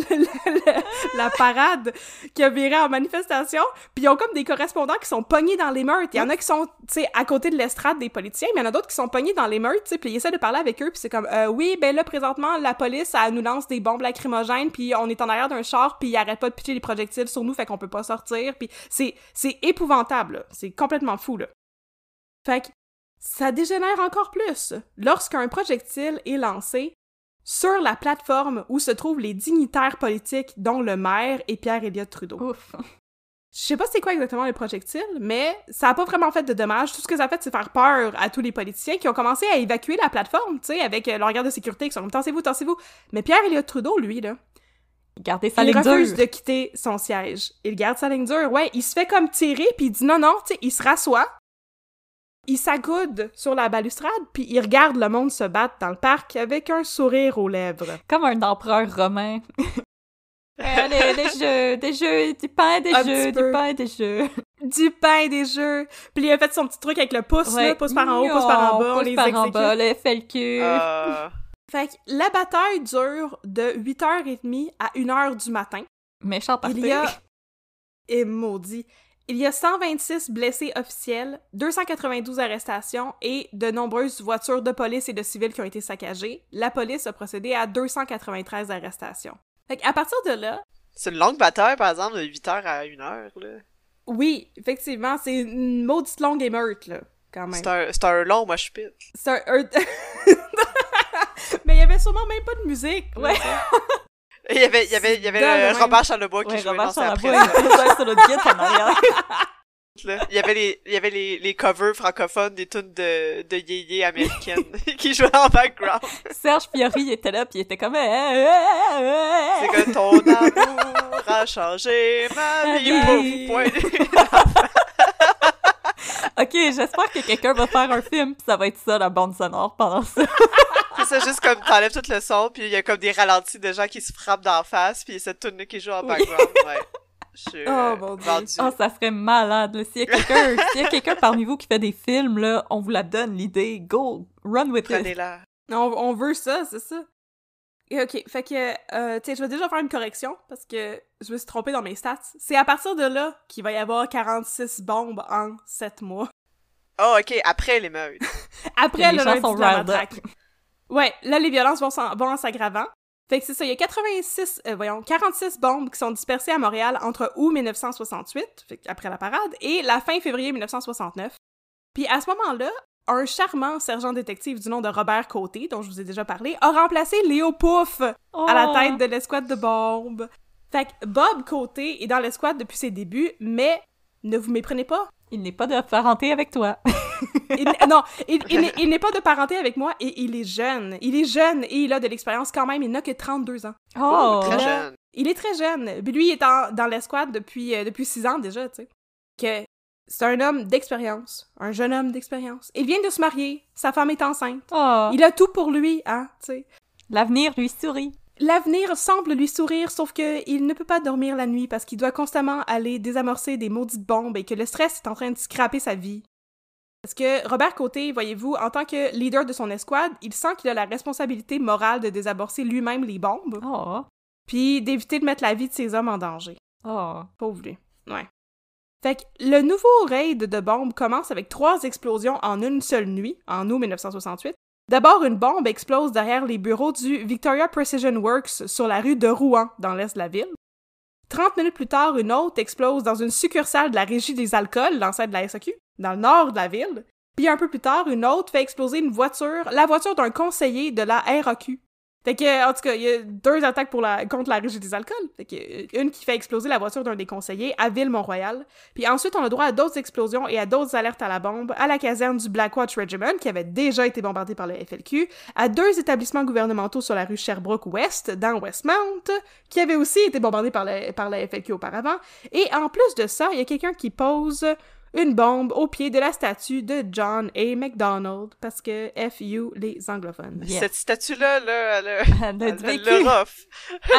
la parade qui a viré en manifestation. Puis ils ont comme des correspondants qui sont pognés dans les meurtres. Il y en a qui sont, tu sais, à côté de l'estrade des politiciens, mais il y en a d'autres qui sont pognés dans les meurtres, tu sais, puis ils essaient de parler avec eux, puis c'est comme, euh, oui, ben là, présentement, la police, elle nous lance des bombes lacrymogènes, puis on est en arrière d'un char, puis ils arrêtent pas de pitcher des projectiles sur nous, fait qu'on peut pas sortir, puis c'est, épouvantable. C'est complètement fou, là. Fait que ça dégénère encore plus lorsqu'un projectile est lancé sur la plateforme où se trouvent les dignitaires politiques, dont le maire et Pierre Elliott Trudeau. Ouf. Je sais pas c'est quoi exactement le projectile, mais ça a pas vraiment fait de dommages. Tout ce que ça a fait, c'est faire peur à tous les politiciens qui ont commencé à évacuer la plateforme, tu sais, avec euh, leur garde de sécurité qui sont comme tassez-vous, tassez-vous. Mais Pierre Elliott Trudeau, lui, là, Gardez sa il ligne refuse dure. de quitter son siège. Il garde sa ligne dure. Ouais, il se fait comme tirer, puis il dit non, non, tu sais, il se rassoit. Il s'accoude sur la balustrade, puis il regarde le monde se battre dans le parc avec un sourire aux lèvres. Comme un empereur romain. Allez, des jeux, des jeux, du pain, des Un jeux, du pain, des jeux. Du pain, des jeux. Puis il a fait son petit truc avec le pouce, là, pouce par en haut, pouce par en bas, on pouce les par en exécute. bas, le FLQ. Euh, Fait que la bataille dure de 8h30 à 1h du matin. Méchant parti. Il y a... Et maudit. Il y a 126 blessés officiels, 292 arrestations et de nombreuses voitures de police et de civils qui ont été saccagées. La police a procédé à 293 arrestations. Fait qu'à partir de là, C'est une longue bataille, par exemple, de 8h à 1h, là. oui, effectivement, c'est une maudite longue émeute, là, quand même. C'est un, long mosh pit. C'est un... Mais il y avait sûrement même pas de musique. Ouais. il y avait, il y avait, il y avait le même. Robert Charlebois qui Ouais, jouait Robert dans après. sur notre guide en arrière. là. Il y avait les, il y avait les, les covers francophones des tunes de, de yéyé américaines qui jouaient en background. Serge Fiori il était là, puis il était comme... eh, eh, eh. C'est que ton amour a changé ma vie. Pouf, point. J'espère que quelqu'un va faire un film, puis ça va être ça, la bande sonore, pendant ça. C'est ça, juste comme t'enlèves tout le son, puis il y a comme des ralentis de gens qui se frappent d'en face, puis cette tune qui joue en Oui. background. Ouais. Je suis Oh, euh, mon Dieu. Oh, ça serait malade. S'il y a quelqu'un, s'il y a quelqu'un parmi vous qui fait des films, là, on vous la donne, l'idée. Go! Run with it! On, on veut ça, c'est ça. Et ok, fait que, euh, tu sais, je vais déjà faire une correction parce que je me suis trompée dans mes stats. C'est à partir de là qu'il va y avoir 46 bombes en 7 mois. Oh, ok, après l'émeute. Après Les le gens lundi sont de la matraque. Ouais, là, les violences vont, en s'aggravant. Fait que c'est ça, il y a 86, euh, voyons, 46 bombes qui sont dispersées à Montréal entre août 1968, fait que après la parade, et la fin février 1969. Puis à ce moment-là, un charmant sergent détective du nom de Robert Côté, dont je vous ai déjà parlé, a remplacé Léo Pouf à la Oh. tête de l'escouade de bombes. Fait que Bob Côté est dans l'escouade depuis ses débuts, mais ne vous méprenez pas, Il n'est pas de parenté avec toi. il, non, il, il n'est- il n'est pas de parenté avec moi et il est jeune. Il est jeune et il a de l'expérience quand même. Il n'a que 32 ans. Oh! Très là. jeune. Il est très jeune. Lui, il est en- dans l'escouade depuis, euh, depuis 6 ans déjà, tu sais. Que c'est un homme d'expérience. Un jeune homme d'expérience. Il vient de se marier. Sa femme est enceinte. Oh! Il a tout pour lui, hein, tu sais. L'avenir lui sourit. L'avenir semble lui sourire, sauf que il ne peut pas dormir la nuit parce qu'il doit constamment aller désamorcer des maudites bombes et que le stress est en train de scraper sa vie. Parce que Robert Côté, voyez-vous, en tant que leader de son escouade, il sent qu'il a la responsabilité morale de désamorcer lui-même les bombes, Oh! puis d'éviter de mettre la vie de ses hommes en danger. Oh! Pauvre lui. Ouais. Fait que le nouveau raid de bombes commence avec trois explosions en une seule nuit, en août 1968. D'abord, une bombe explose derrière les bureaux du Victoria Precision Works sur la rue de Rouen, dans l'est de la ville. 30 minutes plus tard, une autre explose dans une succursale de la Régie des alcools, l'ancêtre de la SAQ, dans le nord de la ville. Puis un peu plus tard, une autre fait exploser une voiture, la voiture d'un conseiller de la RAQ. Fait que, en tout cas, il y a deux attaques contre la Régie des alcools. Fait euh, une qui fait exploser la voiture d'un des conseillers à Ville-Mont-Royal. Puis ensuite, on a droit à d'autres explosions et à d'autres alertes à la bombe à la caserne du Blackwatch Regiment, qui avait déjà été bombardée par le FLQ, à deux établissements gouvernementaux sur la rue Sherbrooke-Ouest, dans Westmount, qui avaient aussi été bombardés par le, par la FLQ auparavant. Et en plus de ça, il y a quelqu'un qui pose une bombe au pied de la statue de John A. MacDonald, parce que FU les anglophones. Yes. Cette statue-là, là, elle a, Elle a vécu.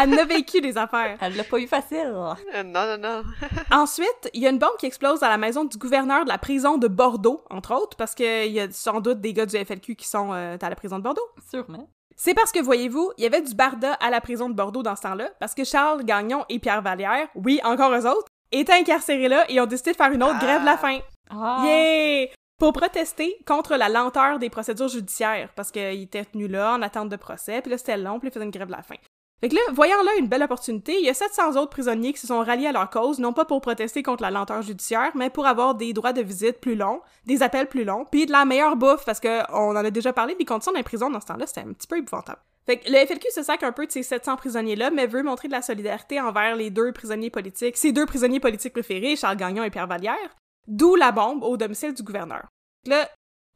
Elle a vécu des affaires. Elle l'a pas eu facile. Euh, non, non, non. Ensuite, il y a une bombe qui explose à la maison du gouverneur de la prison de Bordeaux, entre autres, parce qu'il y a sans doute des gars du FLQ qui sont euh, à la prison de Bordeaux. Sûrement. C'est parce que, voyez-vous, il y avait du barda à la prison de Bordeaux dans ce temps-là, parce que Charles Gagnon et Pierre Vallière, oui, encore eux autres, étaient incarcérés là et ont décidé de faire une autre Ah. grève de la faim. Ah. Yeah! Pour protester contre la lenteur des procédures judiciaires, parce qu'ils étaient tenus là en attente de procès, puis là c'était long, puis ils faisaient une grève de la faim. Fait que là, voyant là une belle opportunité, il y a 700 autres prisonniers qui se sont ralliés à leur cause, non pas pour protester contre la lenteur judiciaire, mais pour avoir des droits de visite plus longs, des appels plus longs, puis de la meilleure bouffe, parce que on en a déjà parlé, les conditions dans les prisons dans ce temps-là, c'était un petit peu épouvantable. Fait que le FLQ se sac un peu de ces 700 prisonniers-là, mais veut montrer de la solidarité envers les deux prisonniers politiques, ses deux prisonniers politiques préférés, Charles Gagnon et Pierre Vallière, d'où la bombe au domicile du gouverneur. Là,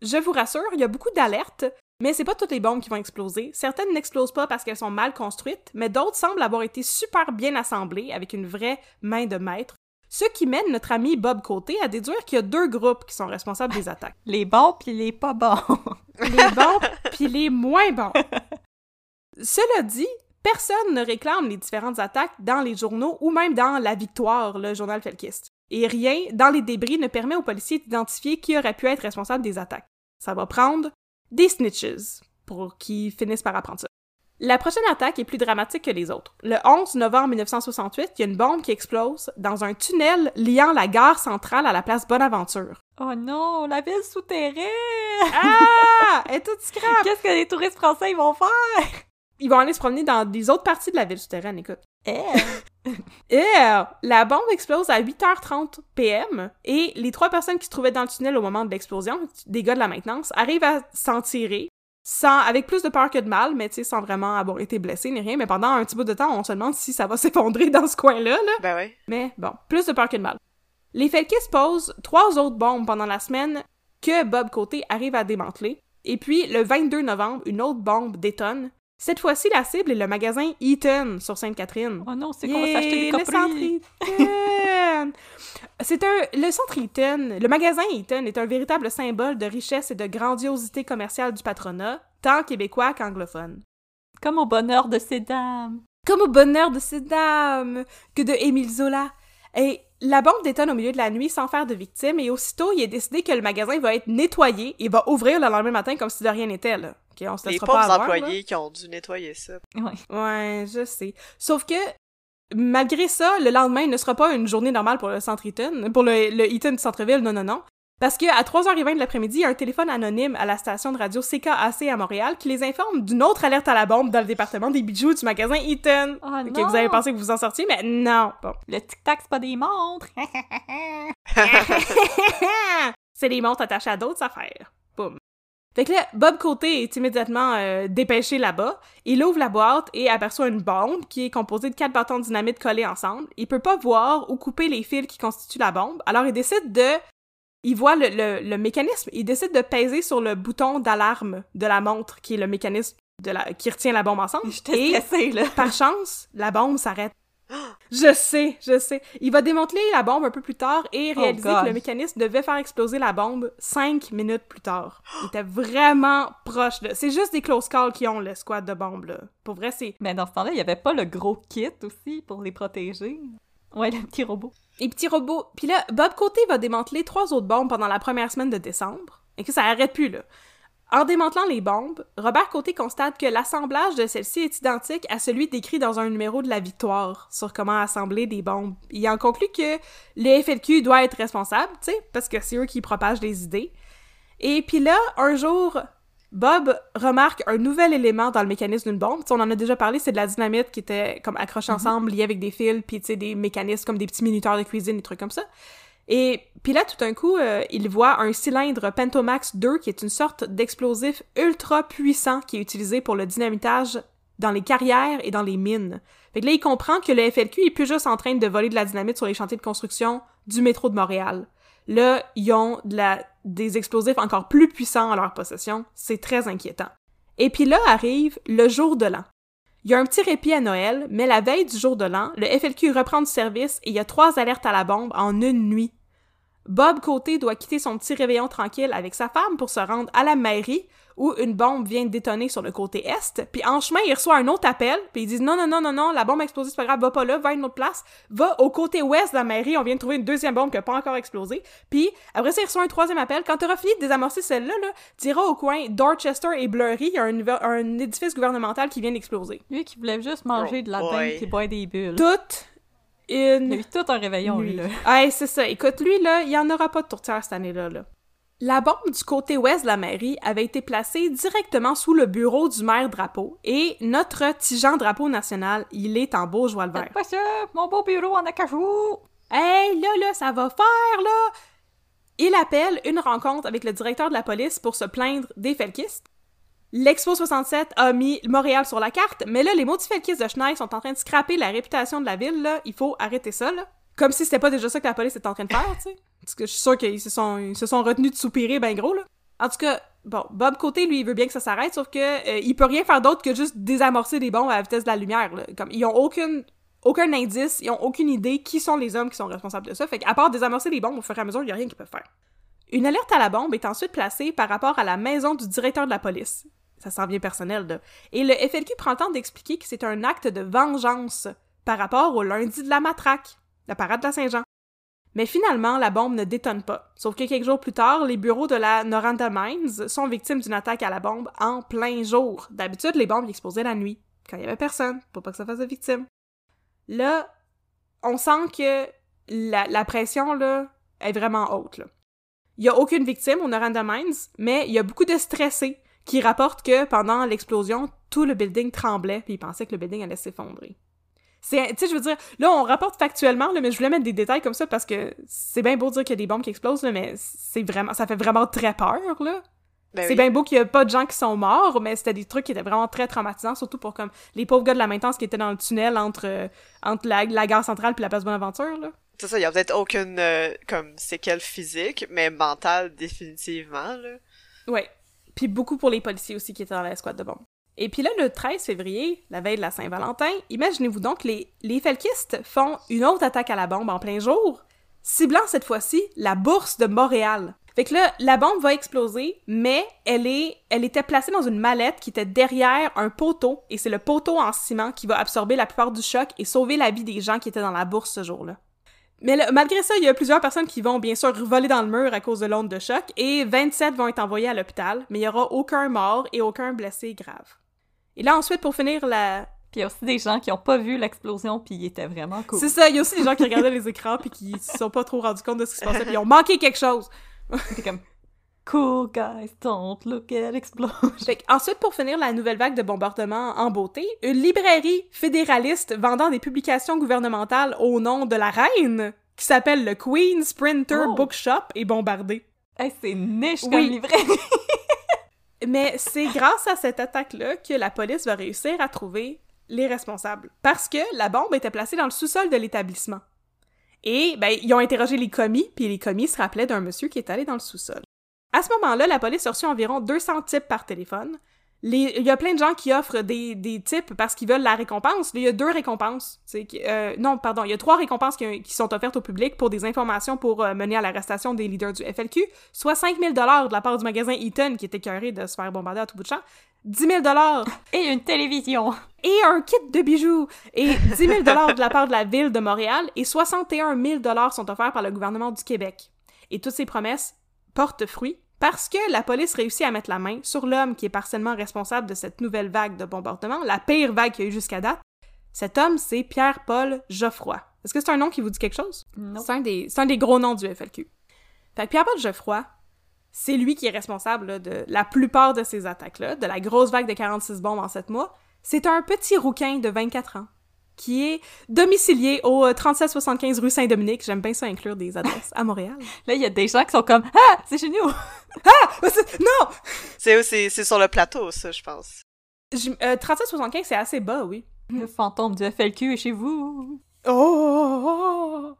je vous rassure, il y a beaucoup d'alertes, mais c'est pas toutes les bombes qui vont exploser. Certaines n'explosent pas parce qu'elles sont mal construites, mais d'autres semblent avoir été super bien assemblées avec une vraie main de maître. Ce qui mène notre ami Bob Côté à déduire qu'il y a deux groupes qui sont responsables des attaques. Les bons puis les pas bons. Les bons puis les moins bons. Cela dit, personne ne réclame les différentes attaques dans les journaux ou même dans La Victoire, le journal felkiste. Et rien dans les débris ne permet aux policiers d'identifier qui aurait pu être responsable des attaques. Ça va prendre des snitches pour qu'ils finissent par apprendre ça. La prochaine attaque est plus dramatique que les autres. Le 11 novembre 1968, il y a une bombe qui explose dans un tunnel liant la gare centrale à la place Bonaventure. Oh non, la ville souterraine! Ah! Elle est toute scrap! Qu'est-ce que les touristes français ils vont faire? Ils vont aller se promener dans des autres parties de la ville souterraine, écoute. Eh! La bombe explose à 8h30 PM et les trois personnes qui se trouvaient dans le tunnel au moment de l'explosion, des gars de la maintenance, arrivent à s'en tirer sans, avec plus de peur que de mal, mais tu sais, sans vraiment avoir été blessés ni rien. Mais pendant un petit bout de temps, on se demande si ça va s'effondrer dans ce coin-là, là. Ben ouais. Mais bon, plus de peur que de mal. Les Felkis posent trois autres bombes pendant la semaine que Bob Côté arrive à démanteler. Et puis, le 22 novembre, une autre bombe détonne. Cette fois-ci, la cible est le magasin Eaton sur Sainte-Catherine. Oh non, c'est qu'on va s'acheter des le centre! Eaton! C'est un... Le centre Eaton, le magasin Eaton est un véritable symbole de richesse et de grandiosité commerciale du patronat, tant québécois qu'anglophone. Comme au bonheur de ces dames. Comme au bonheur de ces dames que de Émile Zola. Et la bombe détonne au milieu de la nuit sans faire de victimes et aussitôt, il est décidé que le magasin va être nettoyé et va ouvrir le lendemain matin comme si de rien n'était, là. Ok, on se Les pauvres pas avoir, là. employés qui ont dû nettoyer ça. Ouais. Ouais, je sais. Sauf que, malgré ça, le lendemain ne sera pas une journée normale pour le centre Eaton, pour le, le Eaton du centre-ville, non, non, non. Parce que à 3h20 de l'après-midi, il y a un téléphone anonyme à la station de radio CKAC à Montréal qui les informe d'une autre alerte à la bombe dans le département des bijoux du magasin Eaton. Oh Ok, non! vous avez pensé que vous en sortiez, mais non. Bon. Le tic-tac, c'est pas des montres! C'est des montres attachées à d'autres affaires. Fait que là, Bob Côté est immédiatement euh, dépêché là-bas. Il ouvre la boîte et aperçoit une bombe qui est composée de quatre bâtons de dynamite collés ensemble. Il peut pas voir ou couper les fils qui constituent la bombe. Alors il décide de... Il voit le, le, le mécanisme. Il décide de peser sur le bouton d'alarme de la montre, qui est le mécanisme de la... qui retient la bombe ensemble. J'étais Et stressée, là. par chance, la bombe s'arrête. Je sais, je sais. Il va démanteler la bombe un peu plus tard et Oh réaliser que le mécanisme devait faire exploser la bombe cinq minutes plus tard. Il était vraiment proche de... C'est juste des close calls qui ont le squad de bombes, là. Pour vrai, c'est... Mais dans ce temps-là, il y avait pas le gros kit aussi pour les protéger. Ouais, le petit robot. Les petits robots. Puis là, Bob Côté va démanteler trois autres bombes pendant la première semaine de décembre. Et que ça arrête plus, là. En démantelant les bombes, Robert Côté constate que l'assemblage de celle-ci est identique à celui décrit dans un numéro de la Victoire sur comment assembler des bombes. Il en conclut que le FLQ doit être responsable, tu sais, parce que c'est eux qui propagent les idées. Et puis là, un jour, Bob remarque un nouvel élément dans le mécanisme d'une bombe. On en a déjà parlé, c'est de la dynamite qui était comme accrochée ensemble, liée avec des fils, puis tu sais, des mécanismes comme des petits minuteurs de cuisine, des trucs comme ça. Et puis là, tout d'un coup, euh, il voit un cylindre Pentomax 2 qui est une sorte d'explosif ultra puissant qui est utilisé pour le dynamitage dans les carrières et dans les mines. Fait que là, il comprend que le FLQ est plus juste en train de voler de la dynamite sur les chantiers de construction du métro de Montréal. Là, ils ont des explosifs encore plus puissants en leur possession. C'est très inquiétant. Et puis là arrive le jour de l'an. Il y a un petit répit à Noël, mais la veille du jour de l'an, le FLQ reprend du service et il y a trois alertes à la bombe en une nuit. Bob Côté doit quitter son petit réveillon tranquille avec sa femme pour se rendre à la mairie où une bombe vient de détonner sur le côté est. Puis en chemin, il reçoit un autre appel, puis ils disent non, non, non, non, non, la bombe a explosé, c'est pas grave, va pas là, va à une autre place, va au côté ouest de la mairie, on vient de trouver une deuxième bombe qui a pas encore explosé. Puis après ça, il reçoit un troisième appel. Quand t'auras fini de désamorcer celle-là, là, t'iras au coin Dorchester et Blurry, il y a un, un édifice gouvernemental qui vient d'exploser. Lui qui voulait juste manger de la Oh dinde boy. et boire des bulles. Il a eu tout un réveillon, lui, là. Ouais, c'est ça. Écoute, lui, là, il y en aura pas de tourtière cette année-là, là. La bombe du côté ouest de la mairie avait été placée directement sous le bureau du maire Drapeau, et notre Jean Drapeau national, il est en beau joie le vert. Pas ça! Mon beau bureau en acajou! Hey, là, là, ça va faire, là! Il appelle une rencontre avec le directeur de la police pour se plaindre des felkistes. L'Expo 67 a mis Montréal sur la carte, mais là, les felkistes de Schneid sont en train de scraper la réputation de la ville. Il faut arrêter ça. Comme si c'était pas déjà ça que la police était en train de faire, tu sais. Parce que je suis sûre qu'ils se sont, retenus de soupirer ben gros, là. En tout cas, bon, Bob Côté, lui, veut bien que ça s'arrête, sauf que euh, peut rien faire d'autre que juste désamorcer des bombes à la vitesse de la lumière. Comme, ils ont aucune aucun indice, ils ont aucune idée qui sont les hommes qui sont responsables de ça. Fait qu'à part désamorcer les bombes au fur et à mesure, il y a rien qu'ils peuvent faire. Une alerte à la bombe est ensuite placée par rapport à la maison du directeur de la police. Ça s'en vient personnel. Et le FLQ prend le temps d'expliquer que c'est un acte de vengeance par rapport au lundi de la matraque, la parade de la Saint-Jean. Mais finalement, la bombe ne détonne pas. Sauf que quelques jours plus tard, les bureaux de la Noranda Mines sont victimes d'une attaque à la bombe en plein jour. D'habitude, les bombes explosaient la nuit, quand il y avait personne, pour pas que ça fasse de victimes. Là, on sent que la, pression, là, est vraiment haute, là. Il y a aucune victime au Noranda Mines, mais il y a beaucoup de stressés qui rapportent que pendant l'explosion, tout le building tremblait puis ils pensaient que le building allait s'effondrer. C'est, tu sais, je veux dire, là, on rapporte factuellement, là, mais je voulais mettre des détails comme ça parce que c'est bien beau de dire qu'il y a des bombes qui explosent, là, mais c'est vraiment, ça fait vraiment très peur, là. Ben c'est oui. bien beau qu'il y a pas de gens qui sont morts, mais c'était des trucs qui étaient vraiment très traumatisants, surtout pour comme les pauvres gars de la maintenance qui étaient dans le tunnel entre, euh, entre la, la gare centrale puis la place Bonaventure, là. C'est ça, il y a peut-être aucune euh, comme séquelle physique, mais mentale définitivement là. Ouais. Puis beaucoup pour les policiers aussi qui étaient dans la squad de bombes. Et puis là, le 13 février, la veille de la Saint-Valentin, imaginez-vous donc, les, les felkistes font une autre attaque à la bombe en plein jour, ciblant cette fois-ci la bourse de Montréal. Fait que là, la bombe va exploser, mais elle elle était placée dans une mallette qui était derrière un poteau, et c'est le poteau en ciment qui va absorber la plupart du choc et sauver la vie des gens qui étaient dans la bourse ce jour-là. Mais malgré ça, il y a plusieurs personnes qui vont bien sûr voler dans le mur à cause de l'onde de choc et 27 vont être envoyés à l'hôpital, mais il y aura aucun mort et aucun blessé grave. Et là ensuite pour finir la Puis il y a aussi des gens qui ont pas vu l'explosion, puis ils étaient vraiment cool. C'est ça, il y a aussi des gens qui regardaient les écrans puis qui se sont pas trop rendus compte de ce qui se passait puis ils ont manqué quelque chose. C'était comme Cool guys, don't look at explosion. Fait ensuite, pour finir la nouvelle vague de bombardements en beauté, une librairie fédéraliste vendant des publications gouvernementales au nom de la reine, qui s'appelle le Queen's Printer Oh. Bookshop, est bombardée. Hey, c'est niche Oui. comme livret. Mais c'est grâce à cette attaque-là que la police va réussir à trouver les responsables. Parce que la bombe était placée dans le sous-sol de l'établissement. Et, ben, ils ont interrogé les commis, puis les commis se rappelaient d'un monsieur qui est allé dans le sous-sol. À ce moment-là, la police a reçu environ 200 types par téléphone. Les- Il y a plein de gens qui offrent des, des types parce qu'ils veulent la récompense. Il y a deux récompenses. Euh, non, pardon, il y a trois récompenses qui, qui sont offertes au public pour des informations pour euh, mener à l'arrestation des leaders du FLQ, soit 5 000 de la part du magasin Eaton qui était écœuré de se faire bombarder à tout bout de champ, 10 000 Et une télévision. et un kit de bijoux et 10 000 de la part de la ville de Montréal et 61 000 sont offerts par le gouvernement du Québec. Et toutes ces promesses portent fruit parce que la police réussit à mettre la main sur l'homme qui est partiellement responsable de cette nouvelle vague de bombardement, la pire vague qu'il y a eu jusqu'à date. Cet homme, c'est Pierre-Paul Geoffroy. Est-ce que c'est un nom qui vous dit quelque chose? Non. C'est un, des, c'est un des gros noms du FLQ. Fait que Pierre-Paul Geoffroy, c'est lui qui est responsable là, de la plupart de ces attaques-là, de la grosse vague de 46 bombes en 7 mois. C'est un petit rouquin de 24 ans qui est domicilié au euh, 3775 rue Saint-Dominique. J'aime bien ça inclure des adresses à Montréal. Là, il y a des gens qui sont comme Ah, c'est chez nous! Ah, c'est- non! C'est c'est c'est sur le plateau ça, je pense. J- euh, 3775, c'est assez bas, oui. Le fantôme du FLQ est chez vous. Oh!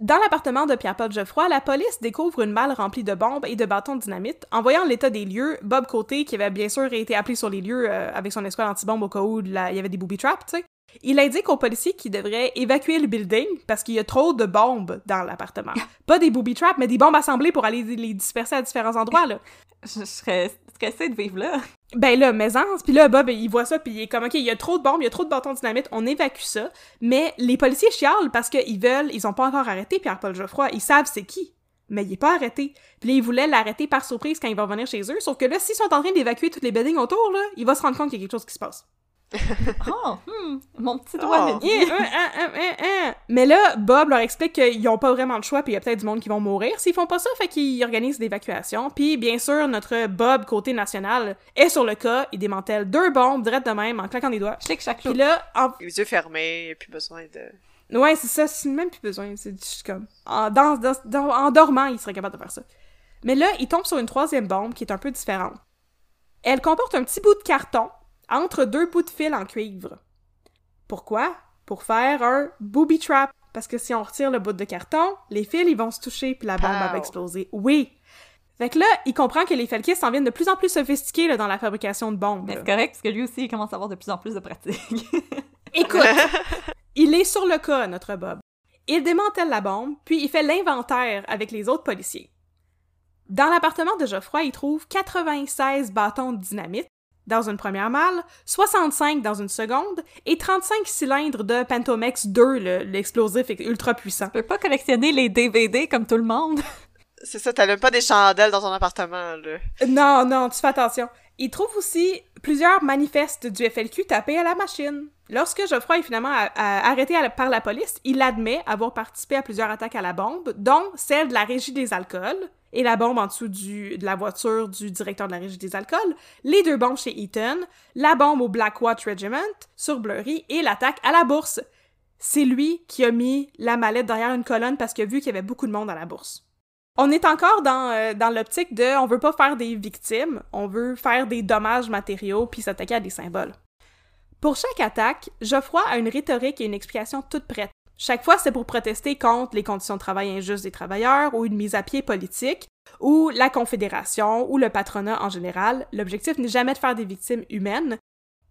Dans l'appartement de Pierre-Paul Geoffroy, la police découvre une malle remplie de bombes et de bâtons de dynamite. En voyant l'état des lieux, Bob Côté, qui avait bien sûr été appelé sur les lieux euh, avec son escouade anti-bombe au cas où la- il y avait des booby traps, tu sais, Il indique aux policiers qu'ils devraient évacuer le building parce qu'il y a trop de bombes dans l'appartement. Pas des booby traps, mais des bombes assemblées pour aller les disperser à différents endroits, là. Je serais stressée de vivre là. Ben là, maisance, puis là, Bob, il voit ça, puis il est comme, OK, il y a trop de bombes, il y a trop de bâtons de dynamite, on évacue ça. Mais les policiers chialent parce qu'ils veulent, ils ont pas encore arrêté Pierre-Paul Geoffroy, ils savent c'est qui. Mais il est pas arrêté. Puis là, ils voulaient l'arrêter par surprise quand il va revenir chez eux, sauf que là, s'ils sont en train d'évacuer toutes les buildings autour, là, il va se rendre compte qu'il y a quelque chose qui se passe. Oh, hmm, mon petit doigt Oh. me dit. Hein. Mais là, Bob leur explique qu'ils ont pas vraiment le choix, puis il y a peut-être du monde qui vont mourir s'ils font pas ça, fait qu'ils organisent l'évacuation. Puis bien sûr, notre Bob côté national est sur le cas, il démantèle deux bombes direct de même en claquant des doigts. Chaque Puis là, en... Les yeux fermés, y a plus besoin de... ouais, c'est ça, c'est même plus besoin, c'est juste comme en, dans, dans- dans- en dormant, il serait capable de faire ça. Mais là, il tombe sur une troisième bombe qui est un peu différente. Elle comporte un petit bout de carton entre deux bouts de fil en cuivre. Pourquoi? Pour faire un booby trap. Parce que si on retire le bout de carton, les fils, ils vont se toucher puis la bombe va exploser. Oui! Fait que là, il comprend que les Felkis s'en viennent de plus en plus sophistiqués là, dans la fabrication de bombes. Mais là. c'est correct, parce que lui aussi, il commence à avoir de plus en plus de pratique. Écoute, il est sur le cas, notre Bob. Il démantèle la bombe, puis il fait l'inventaire avec les autres policiers. Dans l'appartement de Geoffroy, il trouve 96 bâtons de dynamite dans une première malle, 65 dans une seconde et 35 cylindres de Pentomex 2, le- l'explosif ultra puissant. Tu peux pas collectionner les DVD comme tout le monde. C'est ça, t'as même pas des chandelles dans ton appartement, là. Non, non, tu fais attention. Il trouve aussi plusieurs manifestes du FLQ tapés à la machine. Lorsque Geoffroy est finalement arrêté à la- par la police, il admet avoir participé à plusieurs attaques à la bombe, dont celle de la Régie des alcools et la bombe en dessous du, de la voiture du directeur de la Régie des alcools, les deux bombes chez Eaton, la bombe au Black Watch Regiment sur Blurry et l'attaque à la bourse. C'est lui qui a mis la mallette derrière une colonne parce qu'il a vu qu'il y avait beaucoup de monde à la bourse. On est encore dans, euh, dans l'optique de on veut pas faire des victimes, on veut faire des dommages matériaux puis s'attaquer à des symboles. Pour chaque attaque, Geoffroy a une rhétorique et une explication toute prête. Chaque fois, c'est pour protester contre les conditions de travail injustes des travailleurs ou une mise à pied politique ou la confédération ou le patronat en général. L'objectif n'est jamais de faire des victimes humaines.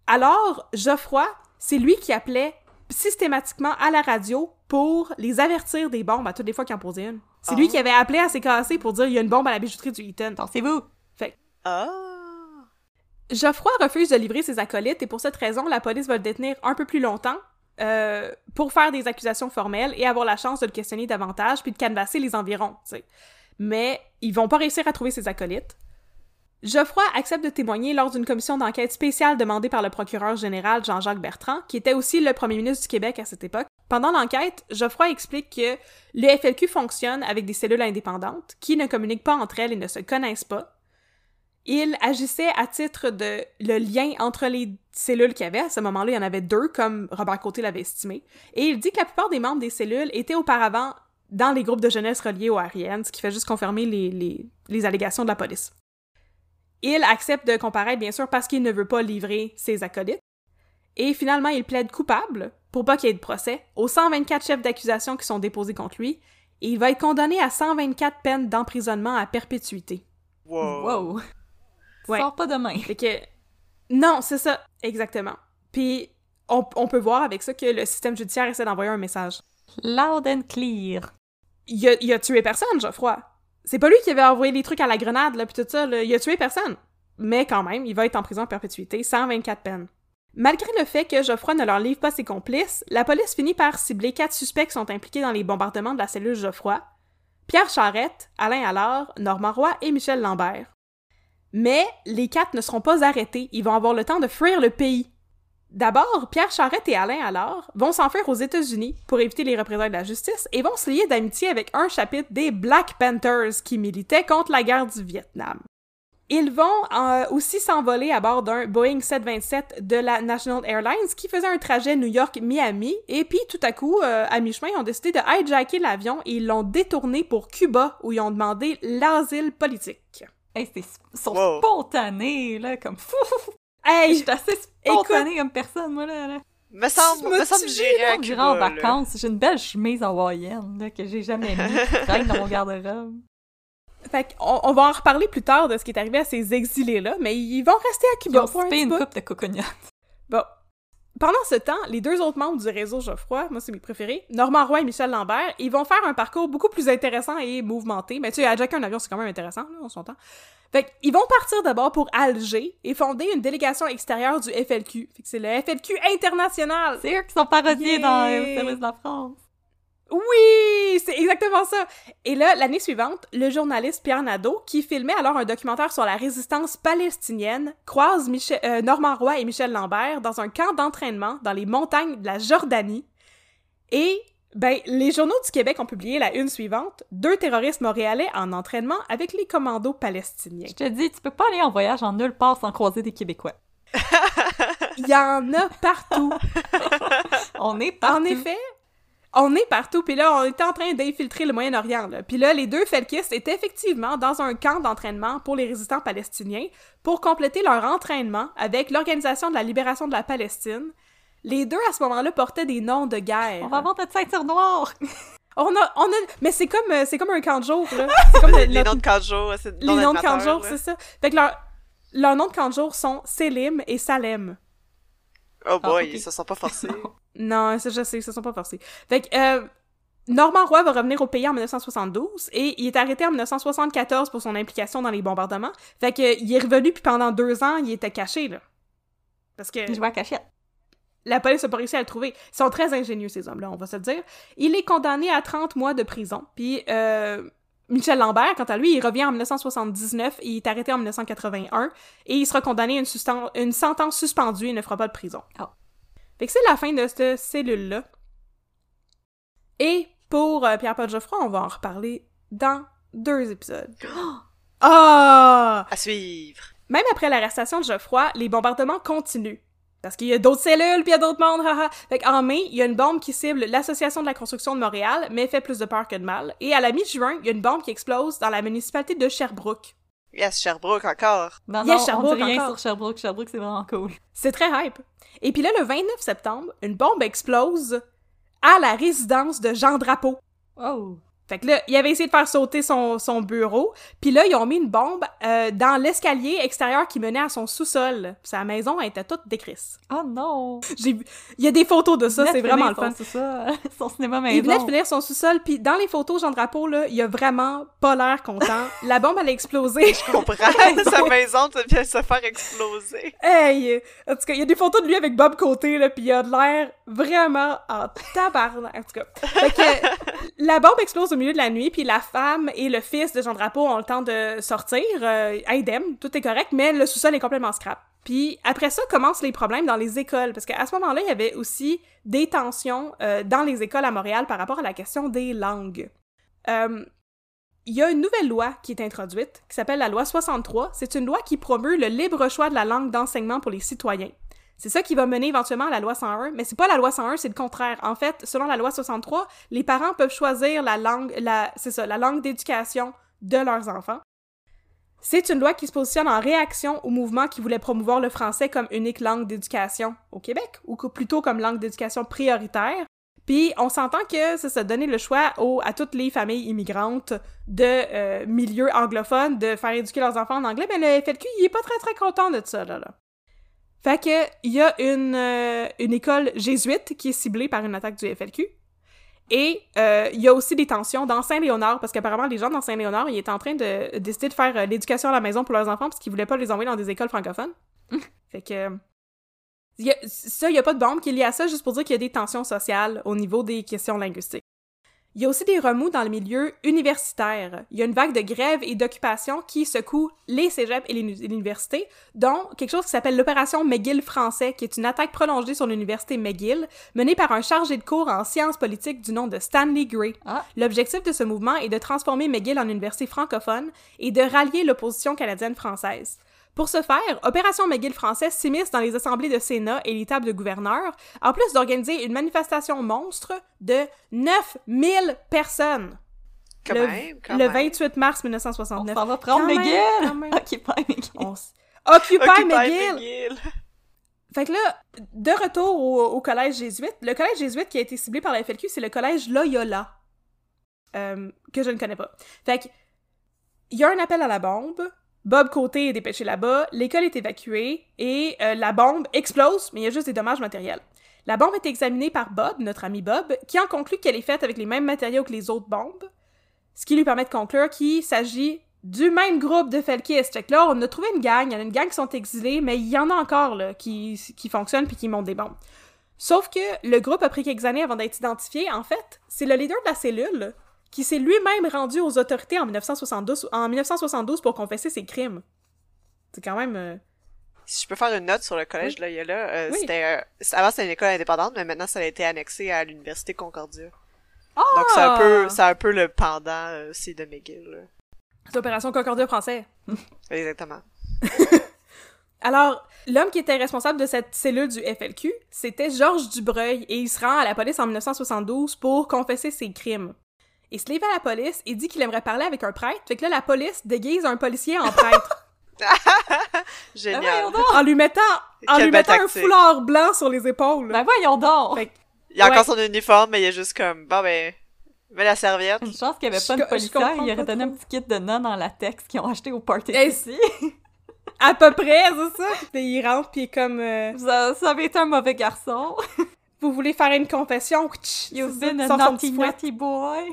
Alors, Geoffroy, c'est lui qui appelait systématiquement à la radio pour les avertir des bombes à toutes les fois qu'il en posait une. C'est Ah. lui qui avait appelé à CKC pour dire il y a une bombe à la bijouterie du Eaton. Pensez-vous? Ah! Geoffroy refuse de livrer ses acolytes et pour cette raison, la police va le détenir un peu plus longtemps euh, pour faire des accusations formelles et avoir la chance de le questionner davantage puis de canvasser les environs. Mais ils vont pas réussir à trouver ses acolytes. Geoffroy accepte de témoigner lors d'une commission d'enquête spéciale demandée par le procureur général Jean-Jacques Bertrand, qui était aussi le premier ministre du Québec à cette époque. Pendant l'enquête, Geoffroy explique que le FLQ fonctionne avec des cellules indépendantes qui ne communiquent pas entre elles et ne se connaissent pas. Il agissait à titre de le lien entre les cellules qu'il y avait. À ce moment-là, il y en avait deux, comme Robert Côté l'avait estimé. Et il dit que la plupart des membres des cellules étaient auparavant dans les groupes de jeunesse reliés au RIN, ce qui fait juste confirmer les, les, les allégations de la police. Il accepte de comparaître, bien sûr, parce qu'il ne veut pas livrer ses acolytes. Et finalement, il plaide coupable, pour pas qu'il y ait de procès, aux 124 chefs d'accusation qui sont déposés contre lui, et il va être condamné à 124 peines d'emprisonnement à perpétuité. Wow. Wow. Ouais. Sors pas demain. Fait que. Non, c'est ça, exactement. Puis, on, on peut voir avec ça que le système judiciaire essaie d'envoyer un message. Loud and clear. Il a, il a tué personne, Geoffroy. C'est pas lui qui avait envoyé les trucs à la grenade, là, pis tout ça, là. Il a tué personne. Mais quand même, il va être en prison à perpétuité, 124 peines. Malgré le fait que Geoffroy ne leur livre pas ses complices, la police finit par cibler quatre suspects qui sont impliqués dans les bombardements de la cellule Geoffroy. Pierre Charette, Alain Allard, Normand Roy et Michel Lambert. Mais les quatre ne seront pas arrêtés, ils vont avoir le temps de fuir le pays. D'abord, Pierre Charette et Alain Allard vont s'enfuir aux États-Unis pour éviter les représailles de la justice et vont se lier d'amitié avec un chapitre des Black Panthers qui militaient contre la guerre du Vietnam. Ils vont euh, aussi s'envoler à bord d'un Boeing 727 de la National Airlines qui faisait un trajet New York-Miami et puis tout à coup, euh, à mi-chemin, ils ont décidé de hijacker l'avion et ils l'ont détourné pour Cuba où ils ont demandé l'asile politique. Hey, c'est ils sont Wow. spontanés, là, comme fou. Je Hey! suis assez spontanée comme personne, moi, là. là. Me semble, me semble que j'irais à en Cuba, là. vacances? J'ai une belle chemise hawaïenne, là, que j'ai jamais mis, qui traîne dans mon garde-robe. Fait qu'on on va en reparler plus tard de ce qui est arrivé à ces exilés-là, mais ils vont rester à Ils Cuba ont pour un une coupe de coconut. Bon. Pendant ce temps, les deux autres membres du réseau Geoffroy, moi c'est mes préférés, Normand Roy et Michel Lambert, ils vont faire un parcours beaucoup plus intéressant et mouvementé. Mais tu sais, à chacun un avion, c'est quand même intéressant, là, on s'entend. Fait qu'ils vont partir d'abord pour Alger et fonder une délégation extérieure du FLQ. Fait que c'est le FLQ international. C'est eux qui sont parodiés dans le service de la France. Oui, c'est exactement ça. Et là, l'année suivante, le journaliste Pierre Nadeau, qui filmait alors un documentaire sur la résistance palestinienne, croise Michel, euh, Normand Roy et Michel Lambert dans un camp d'entraînement dans les montagnes de la Jordanie. Et, ben, les journaux du Québec ont publié la une suivante, deux terroristes montréalais en entraînement avec les commandos palestiniens. Je te dis, tu peux pas aller en voyage en nulle part sans croiser des Québécois. Il y en a partout. On est partout. En effet, on est partout. Puis là, on était en train d'infiltrer le Moyen-Orient. Puis là, les deux felkistes étaient effectivement dans un camp d'entraînement pour les résistants palestiniens pour compléter leur entraînement avec l'Organisation de la libération de la Palestine. Les deux, à ce moment-là, portaient des noms de guerre. On va avoir notre ceinture noire. On a, on a, mais c'est comme, euh, c'est comme un camp de jour, là. C'est comme le- Les noms de camp de jour, c'est les noms de camp de jour, c'est ça. Fait que leur, leurs noms de camp de jour sont Selim et Salem. Oh boy, Ah, ok. ils se sont pas forcés. Non, ça, je sais, ils se sont pas forcés. Fait que, euh, Normand Roy va revenir au pays en 1972 et il est arrêté en 1974 pour son implication dans les bombardements. Fait que, il est revenu puis pendant deux ans, il était caché, là. Parce que Je vois à cachette. la police a pas réussi à le trouver. Ils sont très ingénieux, ces hommes-là, on va se le dire. Il est condamné à 30 mois de prison. Puis, euh, Michel Lambert, quant à lui, il revient en 1979 et il est arrêté en 1981 et il sera condamné à une, sentence suspendue et ne fera pas de prison. Ah. Fait que c'est la fin de cette cellule-là. Et pour euh, Pierre-Paul Geoffroy, on va en reparler dans deux épisodes. Ah! À suivre. Même après l'arrestation de Geoffroy, les bombardements continuent. Parce qu'il y a d'autres cellules, puis il y a d'autres mondes, haha. Fait qu'en mai, il y a une bombe qui cible l'Association de la construction de Montréal, mais fait plus de peur que de mal. Et à la mi-juin, il y a une bombe qui explose dans la municipalité de Sherbrooke. Yes, Sherbrooke encore. Non, Yes, non, Sherbrooke on dit rien encore. sur Sherbrooke. Sherbrooke, c'est vraiment cool. C'est très hype. Et puis là, le 29 septembre, une bombe explose à la résidence de Jean Drapeau. Oh. Fait que là, il avait essayé de faire sauter son, son bureau, puis là, ils ont mis une bombe euh, dans l'escalier extérieur qui menait à son sous-sol. Puis Sa maison elle était toute décrisse. Oh non. J'ai Il y a des photos de ça, c'est vraiment le fun. son- C'est ça, son cinéma Il venait de maison. finir son sous-sol, puis dans les photos, Jean Drapeau, là, il a vraiment pas l'air content. La bombe, elle a explosé. Je comprends. Sa maison vient de se faire exploser. Hey! En tout cas, il y a des photos de lui avec Bob Côté, là, puis il a de l'air vraiment en tabarnak. En tout cas. Fait que la bombe explose au milieu de la nuit, puis la femme et le fils de Jean Drapeau ont le temps de sortir, euh, indemne, tout est correct, mais le sous-sol est complètement scrap. Puis après ça commencent les problèmes dans les écoles, parce qu'à ce moment-là, il y avait aussi des tensions euh, dans les écoles à Montréal par rapport à la question des langues. Euh, il y a une nouvelle loi qui est introduite, qui s'appelle la loi 63. C'est une loi qui promeut le libre choix de la langue d'enseignement pour les citoyens. C'est ça qui va mener éventuellement à la loi 101, mais c'est pas la loi 101, c'est le contraire. En fait, selon la loi 63, les parents peuvent choisir la langue, la, c'est ça, la langue d'éducation de leurs enfants. C'est une loi qui se positionne en réaction au mouvement qui voulait promouvoir le français comme unique langue d'éducation au Québec, ou plutôt comme langue d'éducation prioritaire. Puis on s'entend que ça, ça donnait le choix à toutes les familles immigrantes de euh, milieux anglophones de faire éduquer leurs enfants en anglais, mais le FLQ, il est pas très très content de ça, là. là. Fait que, il y a une, euh, une école jésuite qui est ciblée par une attaque du FLQ. Et euh, il y a aussi des tensions dans Saint-Léonard, parce qu'apparemment, les gens dans Saint-Léonard, ils étaient en train de décider de faire euh, l'éducation à la maison pour leurs enfants, parce qu'ils voulaient pas les envoyer dans des écoles francophones. fait que... y a- ça, il y a pas de bombe qui est liée à ça, juste pour dire qu'il y a des tensions sociales au niveau des questions linguistiques. Il y a aussi des remous dans le milieu universitaire. Il y a une vague de grève et d'occupation qui secoue les cégeps et les nu- et l'université, dont quelque chose qui s'appelle l'opération McGill français, qui est une attaque prolongée sur l'université McGill, menée par un chargé de cours en sciences politiques du nom de Stanley Gray. Ah. L'objectif de ce mouvement est de transformer McGill en université francophone et de rallier l'opposition canadienne-française. Pour ce faire, Opération McGill français s'immisce dans les assemblées de Sénat et les tables de gouverneurs, en plus d'organiser une manifestation monstre de 9000 personnes Quand le, même, quand le même. 28 mars On 1969. s'en va prendre Quand même, McGill! même. Occupy McGill. On Occupy, Occupy McGill! McGill. Fait que là, de retour au, au collège jésuite, le collège jésuite qui a été ciblé par la FLQ, c'est le collège Loyola, euh, que je ne connais pas. Fait que, il y a un appel à la bombe, Bob Côté est dépêché là-bas, l'école est évacuée, et euh, la bombe explose, mais il y a juste des dommages matériels. La bombe est examinée par Bob, notre ami Bob, qui en conclut qu'elle est faite avec les mêmes matériaux que les autres bombes, ce qui lui permet de conclure qu'il s'agit du même groupe de Felkis. Fait que là, on a trouvé une gang, il y en a une gang qui sont exilés, mais il y en a encore là, qui, qui fonctionnent puis qui montent des bombes. Sauf que le groupe a pris quelques années avant d'être identifié. En fait, c'est le leader de la cellule qui s'est lui-même rendu aux autorités en 1972, en 1972 pour confesser ses crimes. C'est quand même... euh, Si je peux faire une note sur le collège Oui. Loyola, euh, Oui. c'était euh, avant c'était une école indépendante, mais maintenant ça a été annexé à l'université Concordia. Ah! Donc c'est un peu c'est un peu le pendant euh, aussi de McGill. C'est l'opération Concordia français. Exactement. Alors, l'homme qui était responsable de cette cellule du FLQ, c'était Georges Dubreuil, et il se rend à la police en 1972 pour confesser ses crimes. Il se lève à la police et dit qu'il aimerait parler avec un prêtre, fait que là, la police déguise un policier en prêtre, Génial. Ben voyons donc! en lui mettant, en Quelle lui mettant un foulard blanc sur les épaules. Ben voyons donc! Fait que- Il y a Ouais. encore son uniforme, mais il est juste comme bon ben mets la serviette. Une chance qu'il n'y avait pas de policière, il aurait donné un trop. petit kit de nonnes en latex qu'ils ont acheté au party Eh, ici. À peu près, c'est ça? Puis il rentre, puis il est comme... euh, Vous, a- vous avez été un mauvais garçon. vous voulez faire une confession? Tch, You've c'est ça, been il a naughty, naughty boy.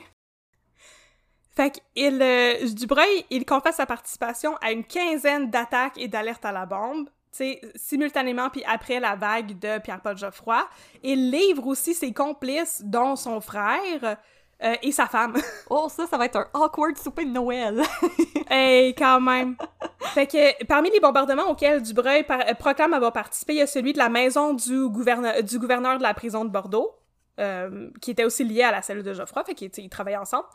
Fait qu'il, euh, Dubreuil, il confesse sa participation à une quinzaine d'attaques et d'alertes à la bombe, tu sais, simultanément puis après la vague de Pierre-Paul Geoffroy. Il livre aussi ses complices, dont son frère euh, et sa femme. Oh, ça, ça va être un awkward souper de Noël. hey, quand même! Fait que parmi les bombardements auxquels Dubreuil euh, proclame avoir participé, il y a celui de la maison du, gouverneur, du gouverneur de la prison de Bordeaux, euh, qui était aussi lié à la cellule de Geoffroy, fait qu'ils travaillaient ensemble.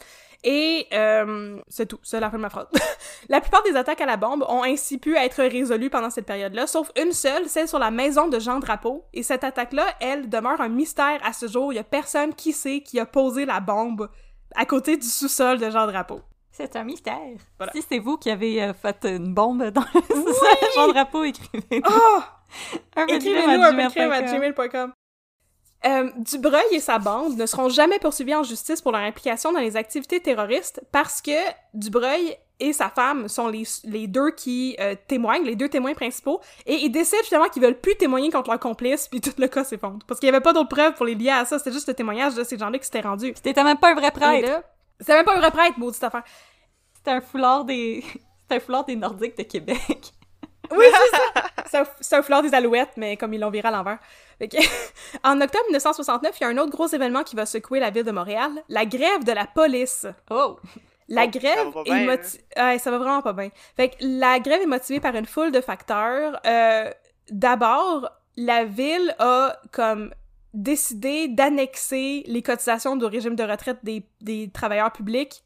Et euh, c'est tout, c'est la fin de ma phrase. la plupart des attaques à la bombe ont ainsi pu être résolues pendant cette période-là, sauf une seule, celle sur la maison de Jean Drapeau. Et cette attaque-là, elle, demeure un mystère à ce jour. Il y a personne qui sait qui a posé la bombe à côté du sous-sol de Jean Drapeau. C'est un mystère. Voilà. Si c'est vous qui avez euh, fait une bombe dans le sous-sol, Jean Drapeau, écrivez Oh! un Écrivez-nous à gmail.com. Euh, Dubreuil et sa bande ne seront jamais poursuivis en justice pour leur implication dans les activités terroristes parce que Dubreuil et sa femme sont les, les deux qui euh, témoignent, les deux témoins principaux, et ils décident finalement qu'ils veulent plus témoigner contre leur complice, puis tout le cas s'effondre. Parce qu'il y avait pas d'autres preuves pour les lier à ça, c'était juste le témoignage de ces gens-là qui s'étaient rendus. C'était même pas un vrai prêtre. C'était même pas un vrai prêtre, maudite affaire. C'était un foulard des... C'était un foulard des Nordiques de Québec. Oui, c'est ça! C'est un- C'est un foulard des alouettes, mais comme ils l'ont viré à l'envers. Que- en octobre 1969, il y a un autre gros événement qui va secouer la ville de Montréal, la grève de la police. Oh! La Oh, grève ça va est bien, motivée... Ouais, ça va vraiment pas bien. Fait que la grève est motivée par une foule de facteurs. Euh, D'abord, la ville a comme décidé d'annexer les cotisations du régime de retraite des, des travailleurs publics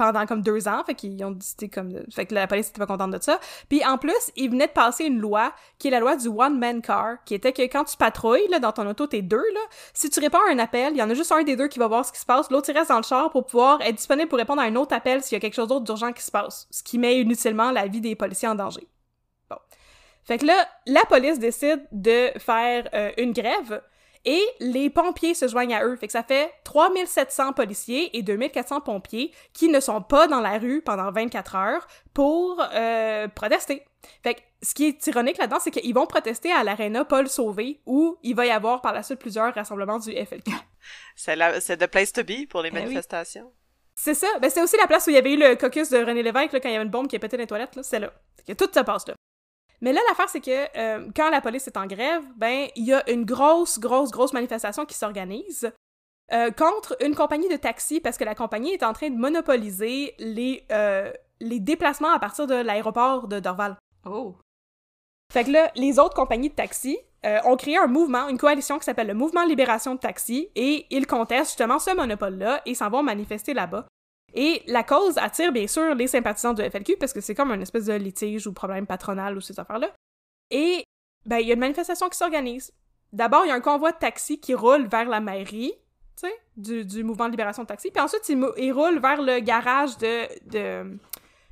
pendant comme deux ans, fait qu'ils ont décidé comme... Fait que la police était pas contente de ça. Puis en plus, ils venaient de passer une loi, qui est la loi du one-man car, qui était que quand tu patrouilles, là, dans ton auto, t'es deux, là, si tu réponds à un appel, il y en a juste un des deux qui va voir ce qui se passe, l'autre il reste dans le char pour pouvoir être disponible pour répondre à un autre appel s'il y a quelque chose d'autre d'urgent qui se passe, ce qui met inutilement la vie des policiers en danger. Bon. Fait que là, la police décide de faire euh, une grève et les pompiers se joignent à eux. Fait que ça fait 3700 policiers et 2400 pompiers qui ne sont pas dans la rue pendant 24 heures pour euh, protester. Fait que ce qui est ironique là-dedans, c'est qu'ils vont protester à l'aréna Paul Sauvé où il va y avoir par la suite plusieurs rassemblements du FLQ. C'est la c'est the place to be pour les Eh oui. manifestations. C'est ça. Ben, c'est aussi la place où il y avait eu le caucus de René Lévesque, là, quand il y avait une bombe qui a pété dans les toilettes, là. C'est là. Que tout se passe là. Mais là, l'affaire, c'est que euh, quand la police est en grève, ben, il y a une grosse, grosse, grosse manifestation qui s'organise euh, contre une compagnie de taxi parce que la compagnie est en train de monopoliser les, euh, les déplacements à partir de l'aéroport de Dorval. Oh! Fait que là, les autres compagnies de taxi ont créé un mouvement, une coalition qui s'appelle le Mouvement Libération de Taxi, et ils contestent justement ce monopole-là et s'en vont manifester là-bas. Et la cause attire bien sûr les sympathisants du FLQ parce que c'est comme une espèce de litige ou problème patronal ou ces affaires-là. Et ben il y a une manifestation qui s'organise. D'abord, il y a un convoi de taxi qui roule vers la mairie, du, mouvement de libération de taxi. Puis ensuite, il, roule vers le garage de, de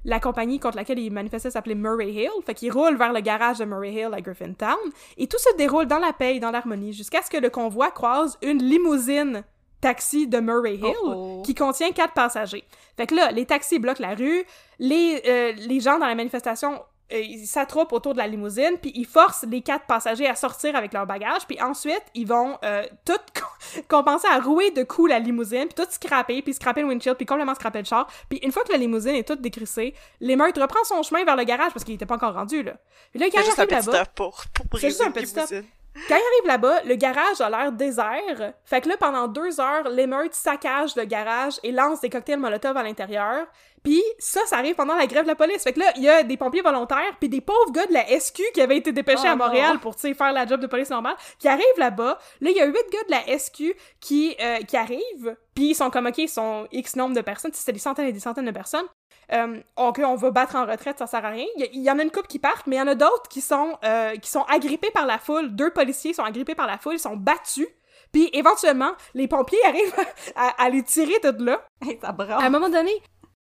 la compagnie contre laquelle il manifestait s'appelait Murray Hill. Fait qu'il roule vers le garage de Murray Hill à Griffintown. Et tout se déroule dans la paix et dans l'harmonie jusqu'à ce que le convoi croise une limousine taxi de Murray Hill Oh, oh. qui contient quatre passagers. Fait que là, les taxis bloquent la rue, les, euh, les gens dans la manifestation euh, ils s'attroupent autour de la limousine, puis ils forcent les quatre passagers à sortir avec leur bagage, puis ensuite, ils vont euh, tout commencer à rouer de coups la limousine, puis tout scraper, puis scraper le windshield, puis complètement scraper le char. Puis une fois que la limousine est toute décrissée, l'émeute reprend son chemin vers le garage parce qu'il était pas encore rendu, là. Puis là, quand C'est il juste un petit là-bas... pour, pour C'est juste briser un petit. Quand il arrive là-bas, le garage a l'air désert. Fait que là, pendant deux heures, l'émeute saccage le garage et lance des cocktails Molotov à l'intérieur. Puis ça, ça arrive pendant la grève de la police. Fait que là, il y a des pompiers volontaires puis des pauvres gars de la SQ qui avaient été dépêchés Oh à Montréal non. pour, tu sais, faire la job de police normale, qui arrivent là-bas. Là, il y a huit gars de la SQ qui, euh, qui arrivent. Puis ils sont comme, OK, ils sont X nombre de personnes. C'est des centaines et des centaines de personnes. Euh, OK, on va battre en retraite, ça sert à rien. Il y, en a une couple qui partent, mais il y en a d'autres qui sont euh, qui sont agrippés par la foule. Deux policiers sont agrippés par la foule, ils sont battus. Puis éventuellement, les pompiers arrivent à, à les tirer de là. Hey, ça À brasse. un moment donné,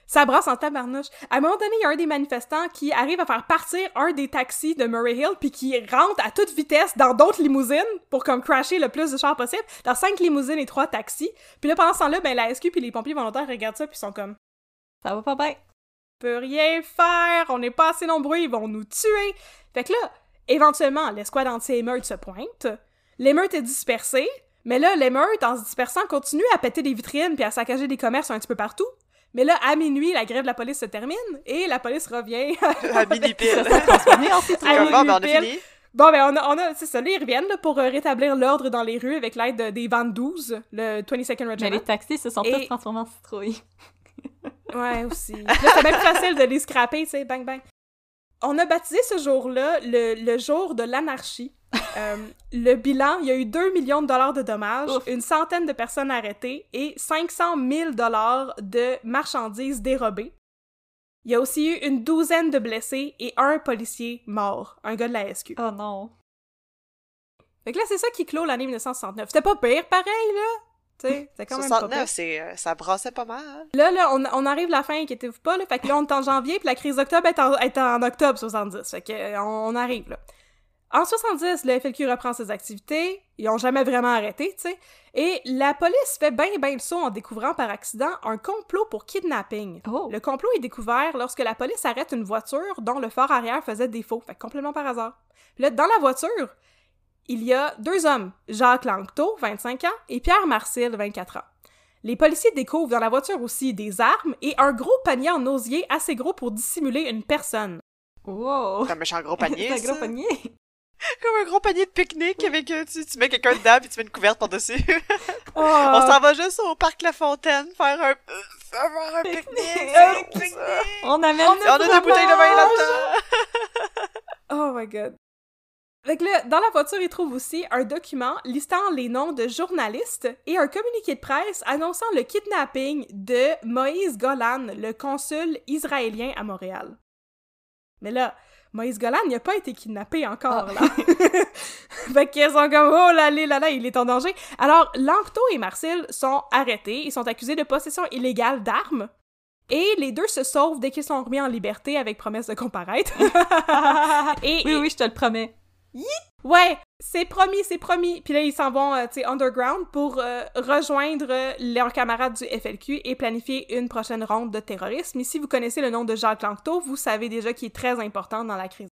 ça brasse en tabarnouche. À un moment donné, il y a un des manifestants qui arrive à faire partir un des taxis de Murray Hill puis qui rentre à toute vitesse dans d'autres limousines pour comme crasher le plus de chars possible. Dans cinq limousines et trois taxis. Puis là, pendant ce temps-là, ben la SQ puis les pompiers volontaires regardent ça puis sont comme Ça va pas bien. Peut rien faire, on n'est pas assez nombreux, ils vont nous tuer. Fait que là, éventuellement, l'escouade anti-émeute se pointe, l'émeute est dispersée, mais là, l'émeute, en se dispersant, continue à péter des vitrines puis à saccager des commerces un petit peu partout. Mais là, à minuit, la grève de la police se termine et la police revient. Bon, ben, on a pile. fini. bon, ben, on a, on a c'est ça, là, ils reviennent là, pour euh, rétablir l'ordre dans les rues avec l'aide de- des 22, le 22nd Mais Regiment. les taxis se sont Et- tous transformés en citrouilles. Ouais, aussi. Là, c'est même facile de les scraper, tu sais, bang bang. On a baptisé ce jour-là le, le jour de l'anarchie. Euh, le bilan, il y a eu 2 millions de dollars de dommages, Ouf. une centaine de personnes arrêtées et 500 000 dollars de marchandises dérobées. Il y a aussi eu une douzaine de blessés et un policier mort, un gars de la SQ. Oh non. Fait que là, c'est ça qui clôt l'année 1969. C'était pas pire, pareil, là! Tu sais, c'était quand même pas pire. 69, c'est, euh, ça brassait pas mal. Là, là, on, on arrive à la fin, inquiétez-vous pas, là. Fait que là, on est en janvier, puis la crise d'octobre est en, est en octobre 70. Fait que, euh, on, on arrive, là. En 70, le FLQ reprend ses activités. Ils ont jamais vraiment arrêté, tu sais. Et la police fait ben ben le saut en découvrant par accident un complot pour kidnapping. Oh. Le complot est découvert lorsque la police arrête une voiture dont le phare arrière faisait défaut. Fait que complètement par hasard. Puis là, dans la voiture, il y a deux hommes, Jacques Lanctot, 25 ans, et Pierre Marcil, 24 ans. Les policiers découvrent dans la voiture aussi des armes et un gros panier en osier assez gros pour dissimuler une personne. Wow. C'est un méchant gros panier, C'est un gros panier. Comme un gros panier de pique-nique avec, euh, tu, tu mets quelqu'un dedans puis tu mets une couverte par-dessus. Oh, On s'en va juste au parc La Fontaine faire un, euh, faire un pique-nique. Un c'est pique-nique. ça. On amène On on a des bouteilles de vin là-dedans. Oh my god. Fait que là, dans la voiture, ils trouvent aussi un document listant les noms de journalistes et un communiqué de presse annonçant le kidnapping de Moïse Golan, le consul israélien à Montréal. Mais là, Moïse Golan n'a pas été kidnappé encore, là. fait qu'ils sont comme, oh là là là là, il est en danger. Alors, Lanctot et Marcel sont arrêtés. Ils sont accusés de possession illégale d'armes. Et les deux se sauvent dès qu'ils sont remis en liberté avec promesse de comparaître. et, Oui, oui, je te le promets. Ouais, c'est promis, c'est promis. Puis là, ils s'en vont, euh, tu sais, underground pour euh, rejoindre euh, leurs camarades du FLQ et planifier une prochaine ronde de terrorisme. Et si vous connaissez le nom de Jacques Lanctot, vous savez déjà qu'il est très important dans la crise.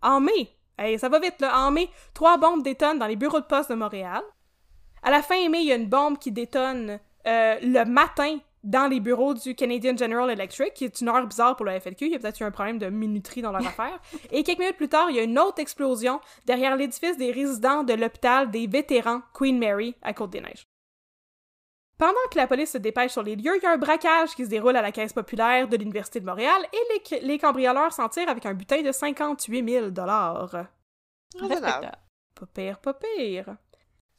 En mai, hey, ça va vite là, en mai, trois bombes détonnent dans les bureaux de poste de Montréal. À la fin mai, il y a une bombe qui détonne le matin dans les bureaux du Canadian General Electric, qui est une heure bizarre pour le FLQ. Il y a peut-être eu un problème de minuterie dans leur affaire. Et quelques minutes plus tard, il y a une autre explosion derrière l'édifice des résidents de l'hôpital des vétérans Queen Mary à Côte-des-Neiges. Pendant que la police se dépêche sur les lieux, il y a un braquage qui se déroule à la Caisse populaire de l'Université de Montréal et les, les cambrioleurs s'en tirent avec un butin de 58 000 Raisonnable. Respectable. Pas pire, pas pire.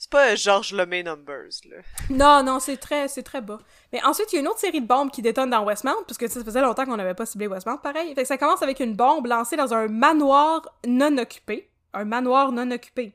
C'est pas euh, Georges Lemay Numbers, là. Non, non, c'est très, c'est très bas. Mais ensuite, il y a une autre série de bombes qui détonnent dans Westmount, parce que ça faisait longtemps qu'on n'avait pas ciblé Westmount, pareil. Fait que ça commence avec une bombe lancée dans un manoir non occupé. Un manoir non occupé.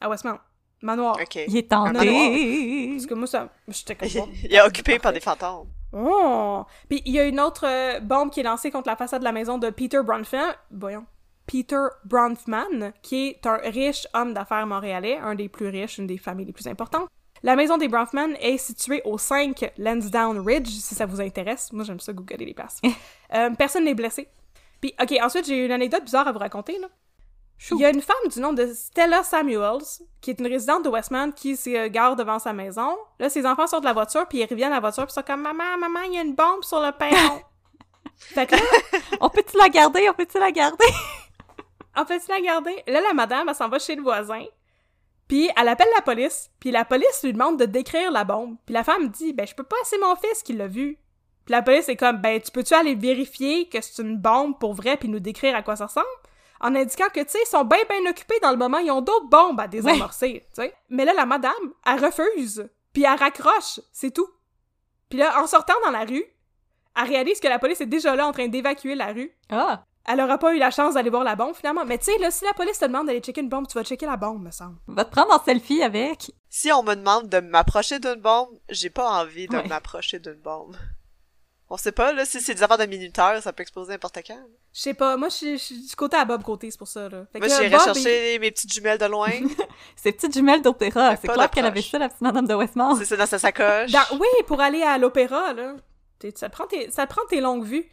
À Westmount. Manoir. Ok. Il est manoir. tenté. Parce que moi, ça, j'étais comme bon. Il est occupé par des fantômes. Oh! Puis il y a une autre euh, bombe qui est lancée contre la façade de la maison de Peter Bronfman. Voyons. Peter Bronfman, qui est un riche homme d'affaires montréalais, un des plus riches, une des familles les plus importantes. La maison des Bronfman est située au 5 Lansdowne Ridge, si ça vous intéresse. Moi, j'aime ça googler les places. Euh, personne n'est blessé. Puis, OK, ensuite, j'ai une anecdote bizarre à vous raconter, là. Chou. Il y a une femme du nom de Stella Samuels, qui est une résidente de Westmount, qui se gare devant sa maison. Là, ses enfants sortent de la voiture, puis ils reviennent à la voiture, puis ils sont comme « Maman, maman, il y a une bombe sur le perron! » Fait que là, On peut-tu la garder? On peut-tu la garder? En fait, la garder. Là, la madame, elle s'en va chez le voisin. Puis elle appelle la police. Puis la police lui demande de décrire la bombe. Puis la femme dit, ben, je peux pas, c'est mon fils qui l'a vu. Puis la police est comme, ben, tu peux-tu aller vérifier que c'est une bombe pour vrai puis nous décrire à quoi ça ressemble? En indiquant que, tu sais, ils sont bien, bien occupés dans le moment, ils ont d'autres bombes à désamorcer, tu sais. Mais là, la madame, elle refuse. Puis elle raccroche, c'est tout. Puis là, en sortant dans la rue, elle réalise que la police est déjà là en train d'évacuer la rue. Ah! Elle aura pas eu la chance d'aller voir la bombe, finalement. Mais tu sais, là, si la police te demande d'aller checker une bombe, tu vas checker la bombe, me semble. Va te prendre en selfie avec. Si on me demande de m'approcher d'une bombe, j'ai pas envie de Ouais. m'approcher d'une bombe. On sait pas, là, si c'est des affaires de minuteurs, ça peut exploser n'importe quand. Je sais pas, moi, je suis- du côté à Bob côté, c'est pour ça, là. Fait Moi, j'irais Bob, chercher mes petites jumelles de loin. Ces petites jumelles d'opéra. C'est clair qu'elle avait ça, la petite madame de Westmount. c'est ça dans sa sacoche. dans- Oui, pour aller à l'opéra, là. Ça te, prend tes, ça te prend tes longues vues.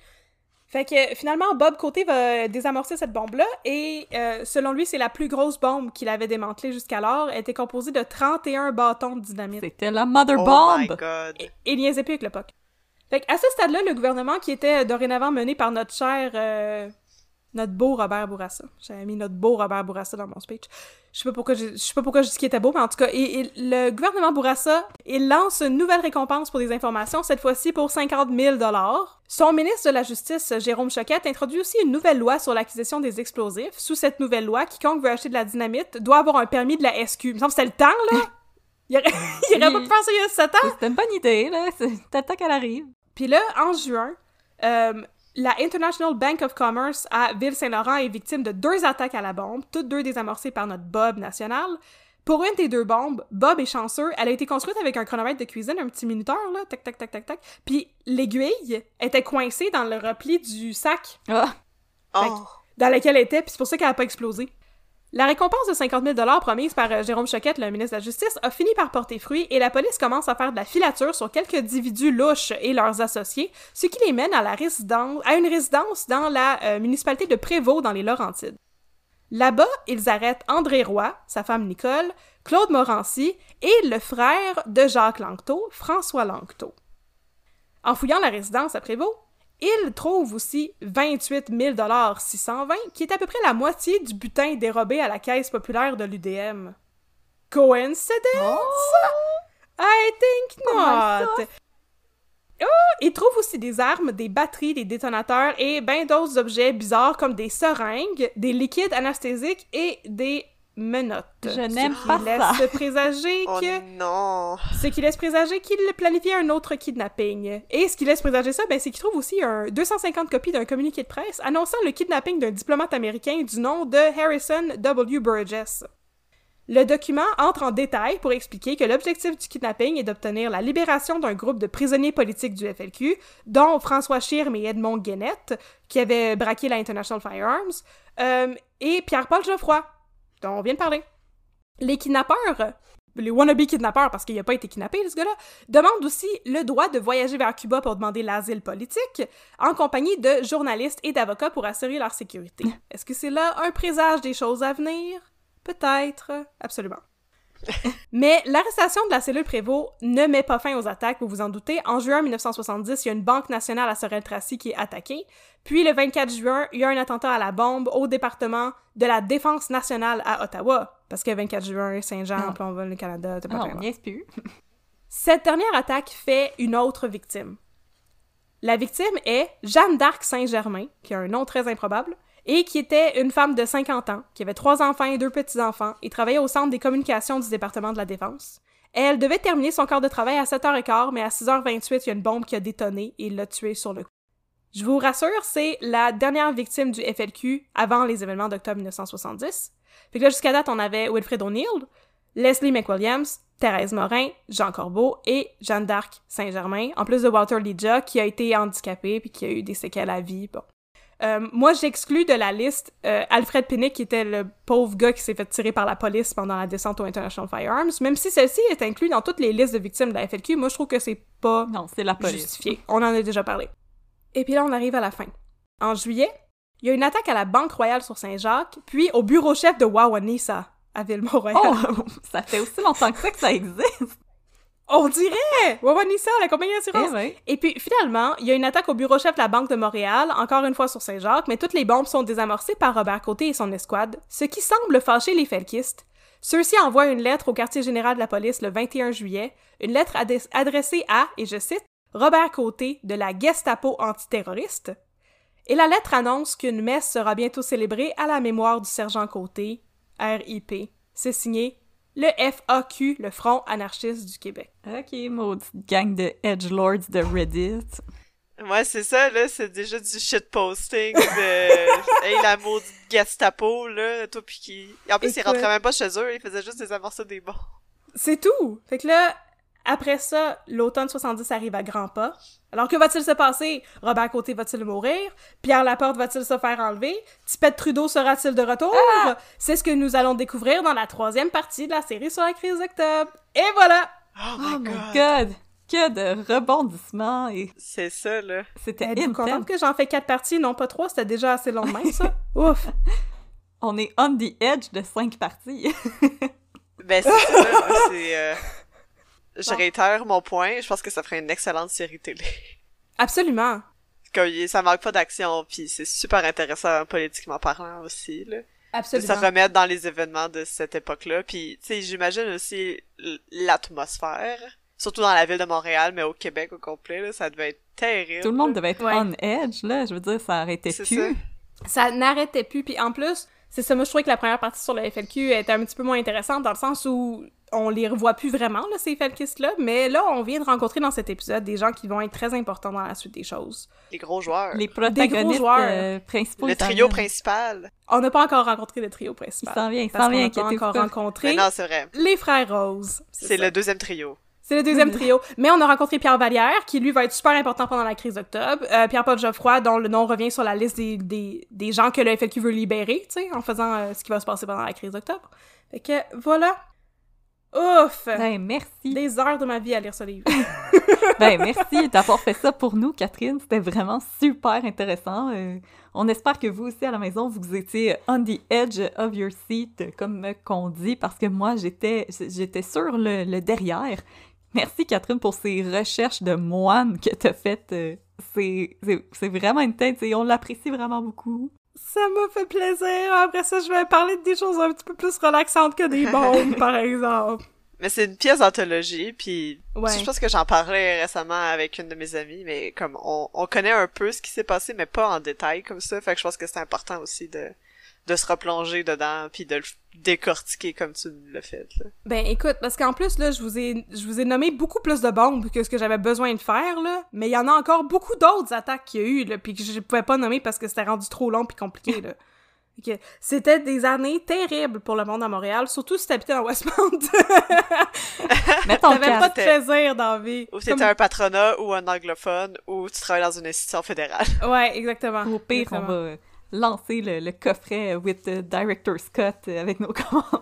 Fait que finalement, Bob Côté va désamorcer cette bombe-là et euh, selon lui, c'est la plus grosse bombe qu'il avait démantelée jusqu'alors. Elle était composée de 31 bâtons de dynamite. C'était la Mother Oh my Bomb! god. Et il niaisait plus avec le POC. Fait qu'à ce stade-là, le gouvernement qui était dorénavant mené par notre cher... euh, notre beau Robert Bourassa. J'avais mis notre beau Robert Bourassa dans mon speech. Je sais pas pourquoi je, je sais pas pourquoi je dis qu'il était beau, mais en tout cas, et- et le gouvernement Bourassa, il lance une nouvelle récompense pour des informations, cette fois-ci pour 50 000 Son ministre de la Justice, Jérôme Choquette, introduit aussi une nouvelle loi sur l'acquisition des explosifs. Sous cette nouvelle loi, quiconque veut acheter de la dynamite doit avoir un permis de la SQ. Il me semble que c'était le temps, là! Il aurait, il aurait pas pu faire ça il y a 7 ans! C'était une bonne idée, là. Temps qu'elle arrive. Puis là, en juin, euh, la International Bank of Commerce à Ville-Saint-Laurent est victime de deux attaques à la bombe, toutes deux désamorcées par notre Bob national. Pour une des deux bombes, Bob est chanceux, elle a été construite avec un chronomètre de cuisine, un petit minuteur, là, tac, tac, tac, tac, tac. Puis l'aiguille était coincée dans le repli du sac Ah! Oh. dans lequel elle était, puis c'est pour ça qu'elle a pas explosé. La récompense de 50 000 promise par euh, Jérôme Choquette, le ministre de la Justice, a fini par porter fruit et la police commence à faire de la filature sur quelques individus louches et leurs associés, ce qui les mène à, une résidence dans la euh, municipalité de Prévost dans les Laurentides. Là-bas, ils arrêtent André Roy, sa femme Nicole, Claude Morancy et le frère de Jacques Lanctot, François Lanctot. En fouillant la résidence à Prévost, ils trouvent aussi 28 620, qui est à peu près la moitié du butin dérobé à la caisse populaire de l'UDM. Coincidence? I think Comment not! Oh, ils trouvent aussi des armes, des batteries, des détonateurs et bien d'autres objets bizarres comme des seringues, des liquides anesthésiques et des menottes. Je n'aime Ce qui pas laisse ça. présager Oh que non. ce qui laisse présager qu'il planifiait un autre kidnapping. Et ce qui laisse présager ça, ben, c'est qu'il trouve aussi un 250 copies d'un communiqué de presse annonçant le kidnapping d'un diplomate américain du nom de Harrison W. Burgess. Le document entre en détail pour expliquer que l'objectif du kidnapping est d'obtenir la libération d'un groupe de prisonniers politiques du FLQ, dont François Schirm et Edmond Guénette, qui avaient braqué la International Firearms, euh, et Pierre-Paul Geoffroy, dont on vient de parler. Les kidnappeurs, les wannabe kidnappeurs, parce qu'il n'a pas été kidnappé, ce gars-là, demandent aussi le droit de voyager vers Cuba pour demander l'asile politique, en compagnie de journalistes et d'avocats pour assurer leur sécurité. Est-ce que c'est là un présage des choses à venir? Peut-être. Absolument. Mais l'arrestation de la cellule Prévost ne met pas fin aux attaques, vous vous en doutez. En juin 1970, il y a une banque nationale à Sorel-Tracy qui est attaquée. Puis le 24 juin, il y a un attentat à la bombe au département de la Défense nationale à Ottawa. Parce que 24 juin, Saint-Jean, Ah. on va le Canada, t'as pas très on loin. niaise plus. Cette dernière attaque fait une autre victime. La victime est Jeanne d'Arc Saint-Germain, qui a un nom très improbable, et qui était une femme de 50 ans, qui avait trois enfants et deux petits-enfants, et travaillait au centre des communications du département de la Défense. Elle devait terminer son quart de travail à 7h15, mais à 6h28, il y a une bombe qui a détonné et l'a tuée sur le coup. Je vous rassure, c'est la dernière victime du FLQ avant les événements d'octobre 1970. Fait que là, jusqu'à date, on avait Wilfred O'Neill, Leslie McWilliams, Thérèse Morin, Jean Corbeau et Jeanne d'Arc Saint-Germain, en plus de Walter Lidja, qui a été handicapé puis qui a eu des séquelles à vie. Bon. Euh, moi, j'exclus de la liste euh, Alfred Pinnick, qui était le pauvre gars qui s'est fait tirer par la police pendant la descente au International Firearms. Même si celle-ci est inclue dans toutes les listes de victimes de la FLQ, moi, je trouve que c'est pas Non, c'est la police. justifié. On en a déjà parlé. Et puis là, on arrive à la fin. En juillet, Il y a une attaque à la Banque Royale sur Saint-Jacques, puis au bureau chef de Wawanisa, à Ville-Mont-Royal. Oh, ça fait aussi longtemps que ça que ça existe. On dirait! La compagnie d'assurance. Eh ouais. Et puis, finalement, il y a une attaque au bureau chef de la Banque de Montréal, encore une fois sur Saint-Jacques, mais toutes les bombes sont désamorcées par Robert Côté et son escouade, ce qui semble fâcher les Felkistes. Ceux-ci envoient une lettre au quartier général de la police le 21 juillet, une lettre adressée à, et je cite, Robert Côté de la Gestapo antiterroriste. Et la lettre annonce qu'une messe sera bientôt célébrée à la mémoire du sergent Côté, RIP. C'est signé le FAQ, le Front anarchiste du Québec. Ok, maudite gang de edgelords de Reddit. Ouais, c'est ça, là, c'est déjà du shitposting de... hey, la maudite Gestapo, là, toi pis qui... En plus, ils Écoute. rentraient même pas chez eux, ils faisaient juste désamorcer des bons. C'est tout! Fait que là, après ça, l'automne 70 arrive à grands pas. Alors, que va-t-il se passer? Robert Côté va-t-il mourir? Pierre Laporte va-t-il se faire enlever? Tipette Trudeau sera-t-il de retour? C'est ce que nous allons découvrir dans la troisième partie de la série sur la crise d'octobre. Et voilà! Oh Oh my my god! god! Que de rebondissements et C'est ça, là. c'était Êtes-vous intense. contente que j'en fais quatre parties, non pas trois? C'était déjà assez long de même, ça? Ouf! On est on the edge de cinq parties. Ben, c'est ça, c'est... euh, Je Bon. réitère mon point, je pense que ça ferait une excellente série télé. Absolument! Il- ça manque pas d'action, puis c'est super intéressant politiquement parlant aussi, là. de Absolument. se remettre dans les événements de cette époque-là. Puis, tu sais, j'imagine aussi l'atmosphère, surtout dans la ville de Montréal, mais au Québec au complet, là, ça devait être terrible. Tout le monde devait être Ouais. on edge, là. Je veux dire, ça arrêtait plus. ça. ça n'arrêtait plus. Puis en plus, c'est ça, moi je trouvais que la première partie sur le FLQ était un petit peu moins intéressante dans le sens où on les revoit plus vraiment, là, ces FLQistes-là, mais là, on vient de rencontrer dans cet épisode des gens qui vont être très importants dans la suite des choses. Les gros joueurs. Les gros protagonistes joueurs. euh, principaux. Le trio principal. On n'a pas encore rencontré le trio Il principal. s'en vient, il s'en qu'on vient, n'a pas encore pas. rencontré Mais non, c'est vrai. les frères Rose. C'est le deuxième trio. C'est le deuxième trio. Mais on a rencontré Pierre Vallière, qui lui va être super important pendant la crise d'octobre. Euh, Pierre-Paul Geoffroy, dont le nom revient sur la liste des, des, des gens que le FLQ veut libérer, tu sais, en faisant euh, ce qui va se passer pendant la crise d'octobre. Fait que, voilà. Ouf! Ben, merci. Des heures de ma vie à lire ce livre. Ben, merci d'avoir fait ça pour nous, Catherine. C'était vraiment super intéressant. Euh, on espère que vous aussi, à la maison, vous étiez on the edge of your seat, comme qu'on dit, parce que moi, j'étais j'étais sur le, le derrière. Merci, Catherine, pour ces recherches de moine que t'as faites. Euh, C'est c'est- c'est vraiment une tête et on l'apprécie vraiment beaucoup. Ça m'a fait plaisir. Après ça, je vais parler de des choses un petit peu plus relaxantes que des bombes, par exemple. Mais c'est une pièce d'anthologie, puis Ouais. je pense que j'en parlais récemment avec une de mes amies, mais comme on, on connaît un peu ce qui s'est passé, mais pas en détail comme ça, fait que je pense que c'est important aussi de, de se replonger dedans, puis de le décortiquer comme tu l'as fait. Là. Ben écoute, parce qu'en plus là, je vous ai je vous ai nommé beaucoup plus de bombes que ce que j'avais besoin de faire là, mais il y en a encore beaucoup d'autres attaques qu'il y a eu là, puis que je pouvais pas nommer parce que c'était rendu trop long puis compliqué là. Que C'était des années terribles pour le monde à Montréal, surtout si t'habitais dans Westmount. Ton T'avais pas de plaisir dans la vie. Ou c'était un patronat, ou un anglophone, ou tu travailles dans une institution fédérale. Ouais, exactement. Au pire, on va lancer le, le coffret with the Director Scott avec nos commentaires.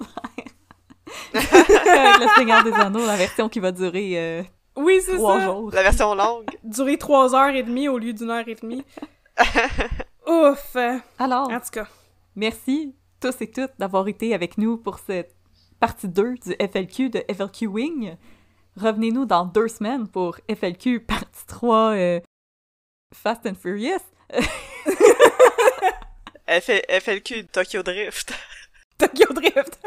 avec le Seigneur des Anneaux, la version qui va durer euh, Oui, c'est trois ça. jours. La version longue. Durer trois heures et demie au lieu d'une heure et demie. Ouf. Alors, En tout cas. merci tous et toutes d'avoir été avec nous pour cette partie 2 du FLQ de FLQ Wing. Revenez-nous dans deux semaines pour FLQ partie 3 euh, Fast and Furious. F- FLQ Tokyo Drift. Tokyo Drift.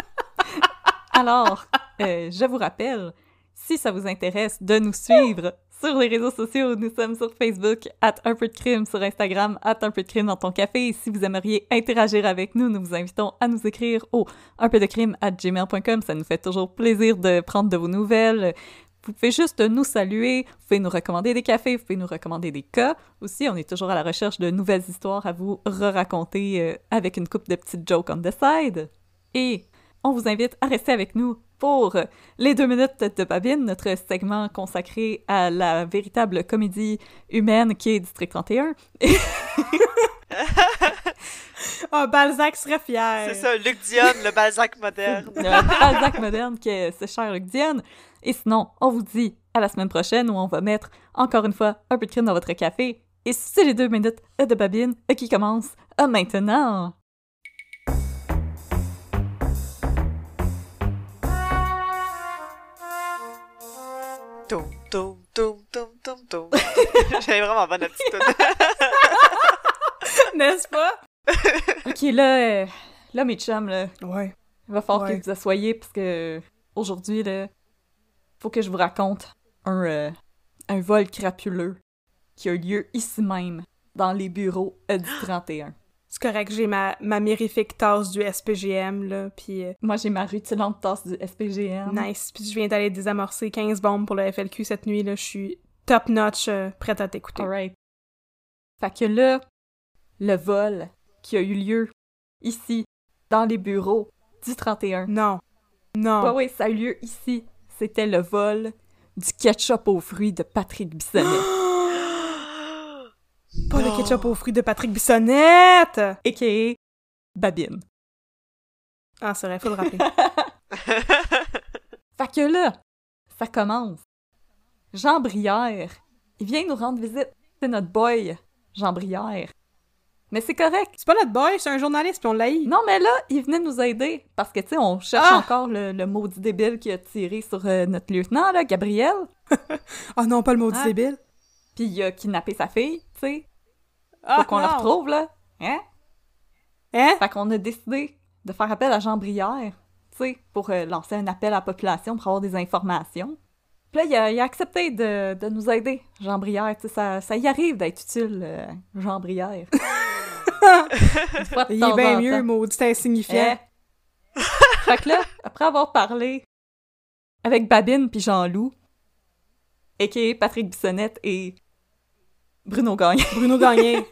Alors, euh, je vous rappelle, si ça vous intéresse de nous suivre sur les réseaux sociaux, nous sommes sur Facebook, at un peu de crime, sur Instagram, at un peu de crime dans ton café. Et si vous aimeriez interagir avec nous, nous vous invitons à nous écrire au un peu de crime at gmail.com. Ça nous fait toujours plaisir de prendre de vos nouvelles. Vous pouvez juste nous saluer, vous pouvez nous recommander des cafés, vous pouvez nous recommander des cas. Aussi, on est toujours à la recherche de nouvelles histoires à vous re-raconter euh, avec une coupe de petites jokes on the side. Et on vous invite à rester avec nous pour les deux minutes de Babine, notre segment consacré à la véritable comédie humaine qui est District 31. Ah, Balzac serait fier. C'est ça, Luc Dion, le Balzac moderne. Le Balzac moderne qui est ce cher Luc Dienne. Et sinon, on vous dit à la semaine prochaine où on va mettre encore une fois un peu de crime dans votre café Et c'est les deux minutes de babine qui commencent maintenant. J'avais vraiment bonne la petite toune. N'est-ce pas? Ok, là, euh, là, mes chums, là, Ouais. il va falloir Ouais. que vous asseyez parce que aujourd'hui, là, faut que je vous raconte un, euh, un vol crapuleux qui a eu lieu ici même, dans les bureaux du 31. C'est correct, j'ai ma, ma mirifique tasse du SPGM, là, pis euh, Moi, j'ai ma rutilante tasse du SPGM. nice. Puis je viens d'aller désamorcer 15 bombes pour le FLQ cette nuit, là. Je suis top-notch, euh, prête à t'écouter. Alright. Fait que là, le vol qui a eu lieu ici, dans les bureaux du 31. Non. Non. Ouais, ouais, ça a eu lieu ici. C'était le vol du ketchup aux fruits de Patrick Bissonnette. Pas le ketchup aux fruits de Patrick Bissonnette! a.k.a. Babine. Ah, c'est vrai, faut le rappeler. Fait que là, ça commence. Jean Brière, il vient nous rendre visite. C'est notre boy, Jean Brière. Mais c'est correct. c'est pas notre boy, c'est un journaliste, puis on l'a Non, mais là, il venait nous aider. Parce que, tu sais, on cherche Ah! encore le, le maudit débile qui a tiré sur euh, notre lieutenant, là, Gabriel. Oh non, pas le maudit Ah. débile. Puis il a kidnappé sa fille, tu sais. Ah, Faut qu'on la non. retrouve, là. Hein? Hein? Fait qu'on a décidé de faire appel à Jean Brière, tu sais, pour euh, lancer un appel à la population pour avoir des informations. Puis là, il a, il a accepté de, de nous aider, Jean Brière. Tu sais, ça, ça y arrive d'être utile, euh, Jean Brière. Une fois de Il est bien en mieux, maudit insignifiant. Eh? fait que là, après avoir parlé avec Babine puis Jean-Loup, a.k.a. Patrick Bissonnette et Bruno Gagne. Bruno Gagné.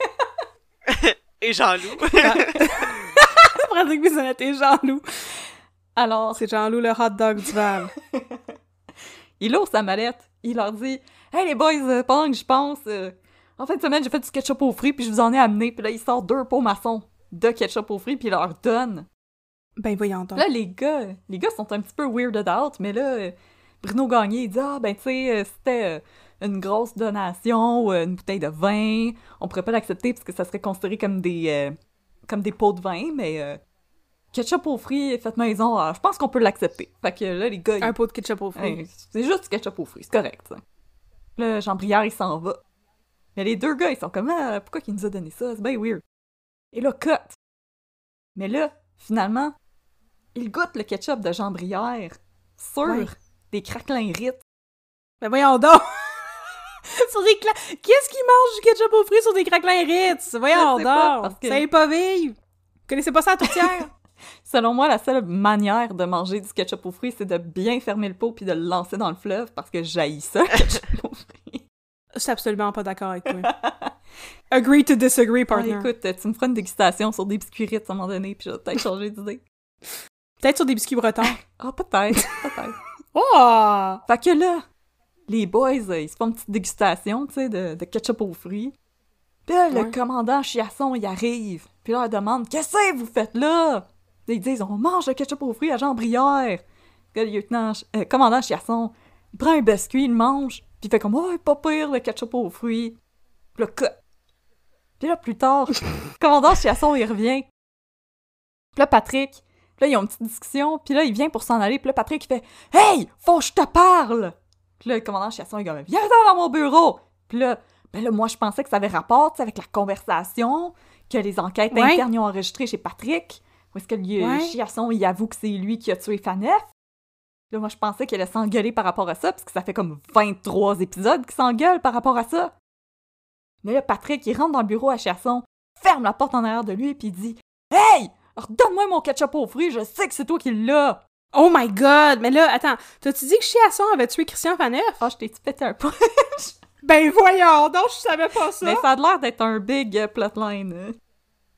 Et Jean-Loup. Patrick Bissonnette et Jean-Loup. Alors, C'est Jean-Loup, le hot dog du Val. il ouvre sa mallette, il leur dit Hey les boys, euh, pendant que je pense, euh, en fin de semaine, j'ai fait du ketchup aux fruits, puis je vous en ai amené. Puis là, il sort deux pots maçons de ketchup aux fruits, puis il leur donne. Ben voyons donc. Là, les gars, les gars sont un petit peu weirded out, mais là, euh, Bruno Gagné, il dit Ah, ben, tu sais, euh, c'était euh, une grosse donation, ou, une bouteille de vin. On pourrait pas l'accepter parce que ça serait considéré comme des, euh, comme des pots de vin, mais euh, ketchup aux fruits fait maison, ah, je pense qu'on peut l'accepter. Fait que là, les gars, ils- Un pot de ketchup aux fruits. C'est juste du ketchup aux fruits, c'est correct, ça. Là, Jean Brière, il s'en va. Mais les deux gars, ils sont comme, ah, pourquoi qu'il nous a donné ça? C'est bien weird. Et là, cut. Mais là, finalement, il goûte le ketchup de Jean Brière sur Ouais. des craquelins rites. Ben voyons donc! sur des cla... Qu'est-ce qui mange du ketchup aux fruits sur des craquelins Ritz? Voyons donc! que- Ça est pas vivre! Vous connaissez pas ça à tourtière? Selon moi, la seule manière de manger du ketchup aux fruits, c'est de bien fermer le pot puis de le lancer dans le fleuve parce que j'haïs ça, le ketchup aux fruits. Je suis absolument pas d'accord avec toi. Agree to disagree, Ah, partner. écoute, tu me feras une dégustation sur des biscuits rites à un moment donné, puis je vais peut-être changer d'idée. Peut-être sur des biscuits bretons. Ah, peut-être, peut-être. Oh! Fait que là, les boys, euh, ils se font une petite dégustation, tu sais, de, de ketchup aux fruits. Puis là, le commandant Chiasson, il arrive. Puis là, il demande Qu'est-ce que vous faites là Ils disent On mange le ketchup aux fruits à Jean Brière. Puis là, le lieutenant, euh, commandant Chiasson, il prend un biscuit, il mange. Puis il fait comme Oh, pas pire le ketchup aux fruits. Là, cut. Puis là, plus tard, le commandant Chiasson, il revient. Puis là, Patrick, puis là, ils ont une petite discussion. Puis là, il vient pour s'en aller. Puis là, Patrick, il fait Hey, faut que je te parle! Puis là, le commandant Chiasson, il est comme, viens dans mon bureau! Puis là, ben là, moi, je pensais que ça avait rapport, tu sais, avec la conversation que les enquêtes Ouais. internes ont enregistrées chez Patrick. Où est-ce que le Ouais. Chiasson, il avoue que c'est lui qui a tué Fanef? Là, moi, je pensais qu'elle allait s'engueuler par rapport à ça, parce que ça fait comme 23 épisodes qu'il s'engueule par rapport à ça. Mais là, Patrick, il rentre dans le bureau à Chiasson, ferme la porte en arrière de lui, puis il dit Hey! Redonne-moi mon ketchup aux fruits, je sais que c'est toi qui l'as! Oh my god! Mais là, attends, t'as-tu dit que Chiasson avait tué Christian Faneuf? Ah, je t'ai-tu pété un peu? Ben voyons donc, je savais pas ça! Mais ça a l'air d'être un big euh, plotline. hein.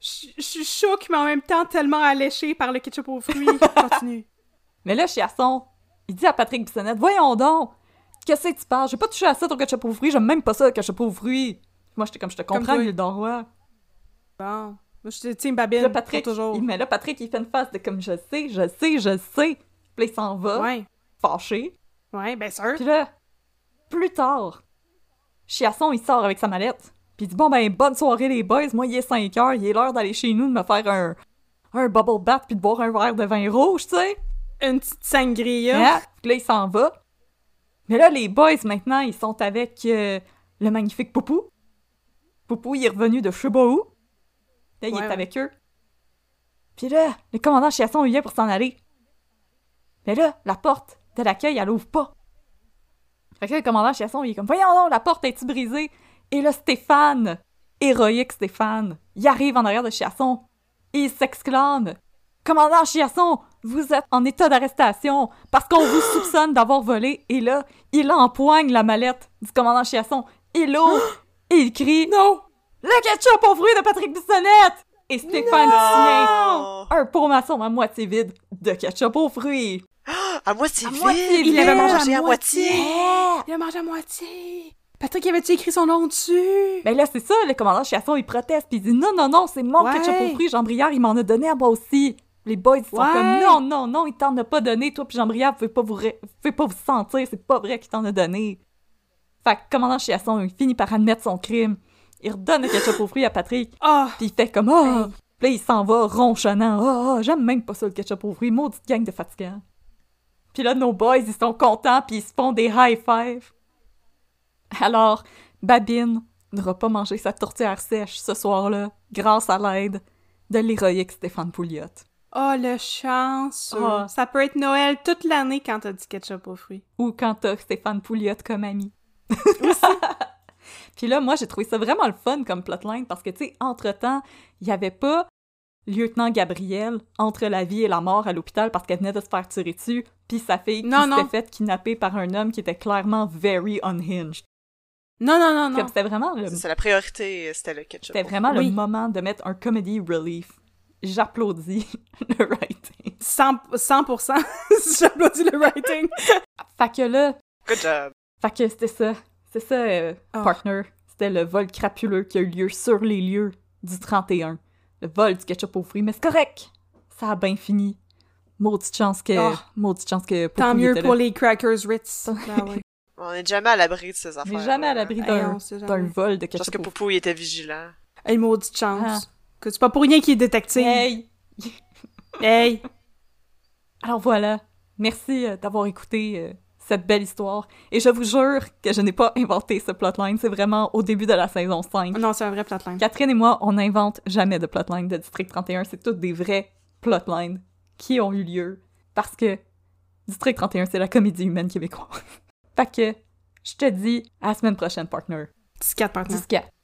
Je je suis choquée, mais en même temps tellement alléchée par le ketchup aux fruits. Continue. Mais là, Chiasson, il dit à Patrick Bissonnette, voyons donc, qu'est-ce que tu parles? J'ai pas touché à ça ton ketchup aux fruits, j'aime même pas ça le ketchup aux fruits. Moi, j'étais comme, je te comprends, toi. Gildon Roy. Bon. Moi, je te tiens Babine là, Patrick, toujours. il, mais là, Patrick, il fait une face de comme, je sais, je sais, je sais. Puis il s'en va, Ouais. fâché. Ouais, ben sûr. Puis là, plus tard, Chiasson, il sort avec sa mallette. Puis il dit bon ben bonne soirée les boys, moi il est 5 heures, il est l'heure d'aller chez nous de me faire un un bubble bath puis de boire un verre de vin rouge, tu sais. Une petite sangria. Yeah. Puis là il s'en va. Mais là les boys maintenant, ils sont avec euh, le magnifique Poupou. Poupou il est revenu de où. Là il est ouais. avec eux. Puis là, le commandant Chiasson il vient pour s'en aller. Mais là, la porte de l'accueil, elle ouvre pas. Fait que là, le commandant Chiasson, il est comme Voyons donc, la porte est-tu brisée? Et là, Stéphane, héroïque Stéphane, il arrive en arrière de Chiasson et il s'exclame Commandant Chiasson, vous êtes en état d'arrestation parce qu'on vous soupçonne d'avoir volé. Et là, il empoigne la mallette du commandant Chiasson. Il l'ouvre et il crie Non! Le ketchup aux fruits de Patrick Bissonnette! Et Stéphane tient Oh! un pot maçon à moitié vide de ketchup aux fruits. À moitié vide! Il l'avait mangé à moitié! Il a mangé à moitié! Patrick, avait-tu écrit son nom dessus? Ben là, c'est ça, le commandant Chiasson, il proteste, puis il dit non, non, non, c'est mon ketchup aux fruits, Jean-Briard, il m'en a donné à moi aussi. Les boys, ils sont Ouais. comme non, non, non, il t'en a pas donné, toi, puis Jean-Briard, vous pouvez pas vous, ré- pouvez pas vous sentir, c'est pas vrai qu'il t'en a donné. Fait que, commandant Chiasson, il finit par admettre son crime. Il redonne le ketchup aux fruits à Patrick, Ah! puis il fait comme oh! Hey. Puis là, il s'en va ronchonnant. Oh, oh, j'aime même pas ça, le ketchup aux fruits, maudite gang de fatigants. Puis là, nos boys, ils sont contents, puis ils se font des high five. Alors, Babine n'aura pas mangé sa tourtière sèche ce soir-là, grâce à l'aide de l'héroïque Stéphane Pouliot. Oh, le chance! Ah. Ça peut être Noël toute l'année quand t'as du ketchup aux fruits. Ou quand t'as Stéphane Pouliot comme ami. Puis là, moi, j'ai trouvé ça vraiment le fun comme plotline parce que, tu sais, entre-temps, il y avait pas lieutenant Gabriel entre la vie et la mort à l'hôpital parce qu'elle venait de se faire tirer dessus, puis sa fille qui Non, non. s'était faite kidnapper par un homme qui était clairement very unhinged. Non, non, non, non. Comme c'était vraiment le, C'est la priorité, c'était le ketchup. c'était vraiment Oui. le moment de mettre un comedy relief. J'applaudis le writing. 100%, 100% j'applaudis le writing. Fait que là, Good job. Fait que c'était ça. C'est ça, euh, Ah. partner. C'était le vol crapuleux qui a eu lieu sur les lieux du 31. Le vol du ketchup aux fruits, mais c'est correct. Ça a bien fini. Maudite chance que... Ah. Maudite chance que... Tant mieux pour là. les crackers Ritz. Ben ouais. On est jamais à l'abri de ces On affaires. n'est jamais à l'abri Hey, d'un on vol de Je pense ketchup que aux fruits. Poupou, il était vigilant. Hey, maudite chance. Que c'est pas pour rien qu'il est détective. Hey! Hey! Alors voilà. Merci euh, d'avoir écouté euh, cette belle histoire. Et je vous jure que je n'ai pas inventé ce plotline. C'est vraiment au début de la saison 5. Non, c'est un vrai plotline. Catherine et moi, on n'invente jamais de plotline de District 31. C'est toutes des vrais plotlines qui ont eu lieu parce que District 31, c'est la comédie humaine québécoise. fait que je te dis à la semaine prochaine, partner. 14 partner. 10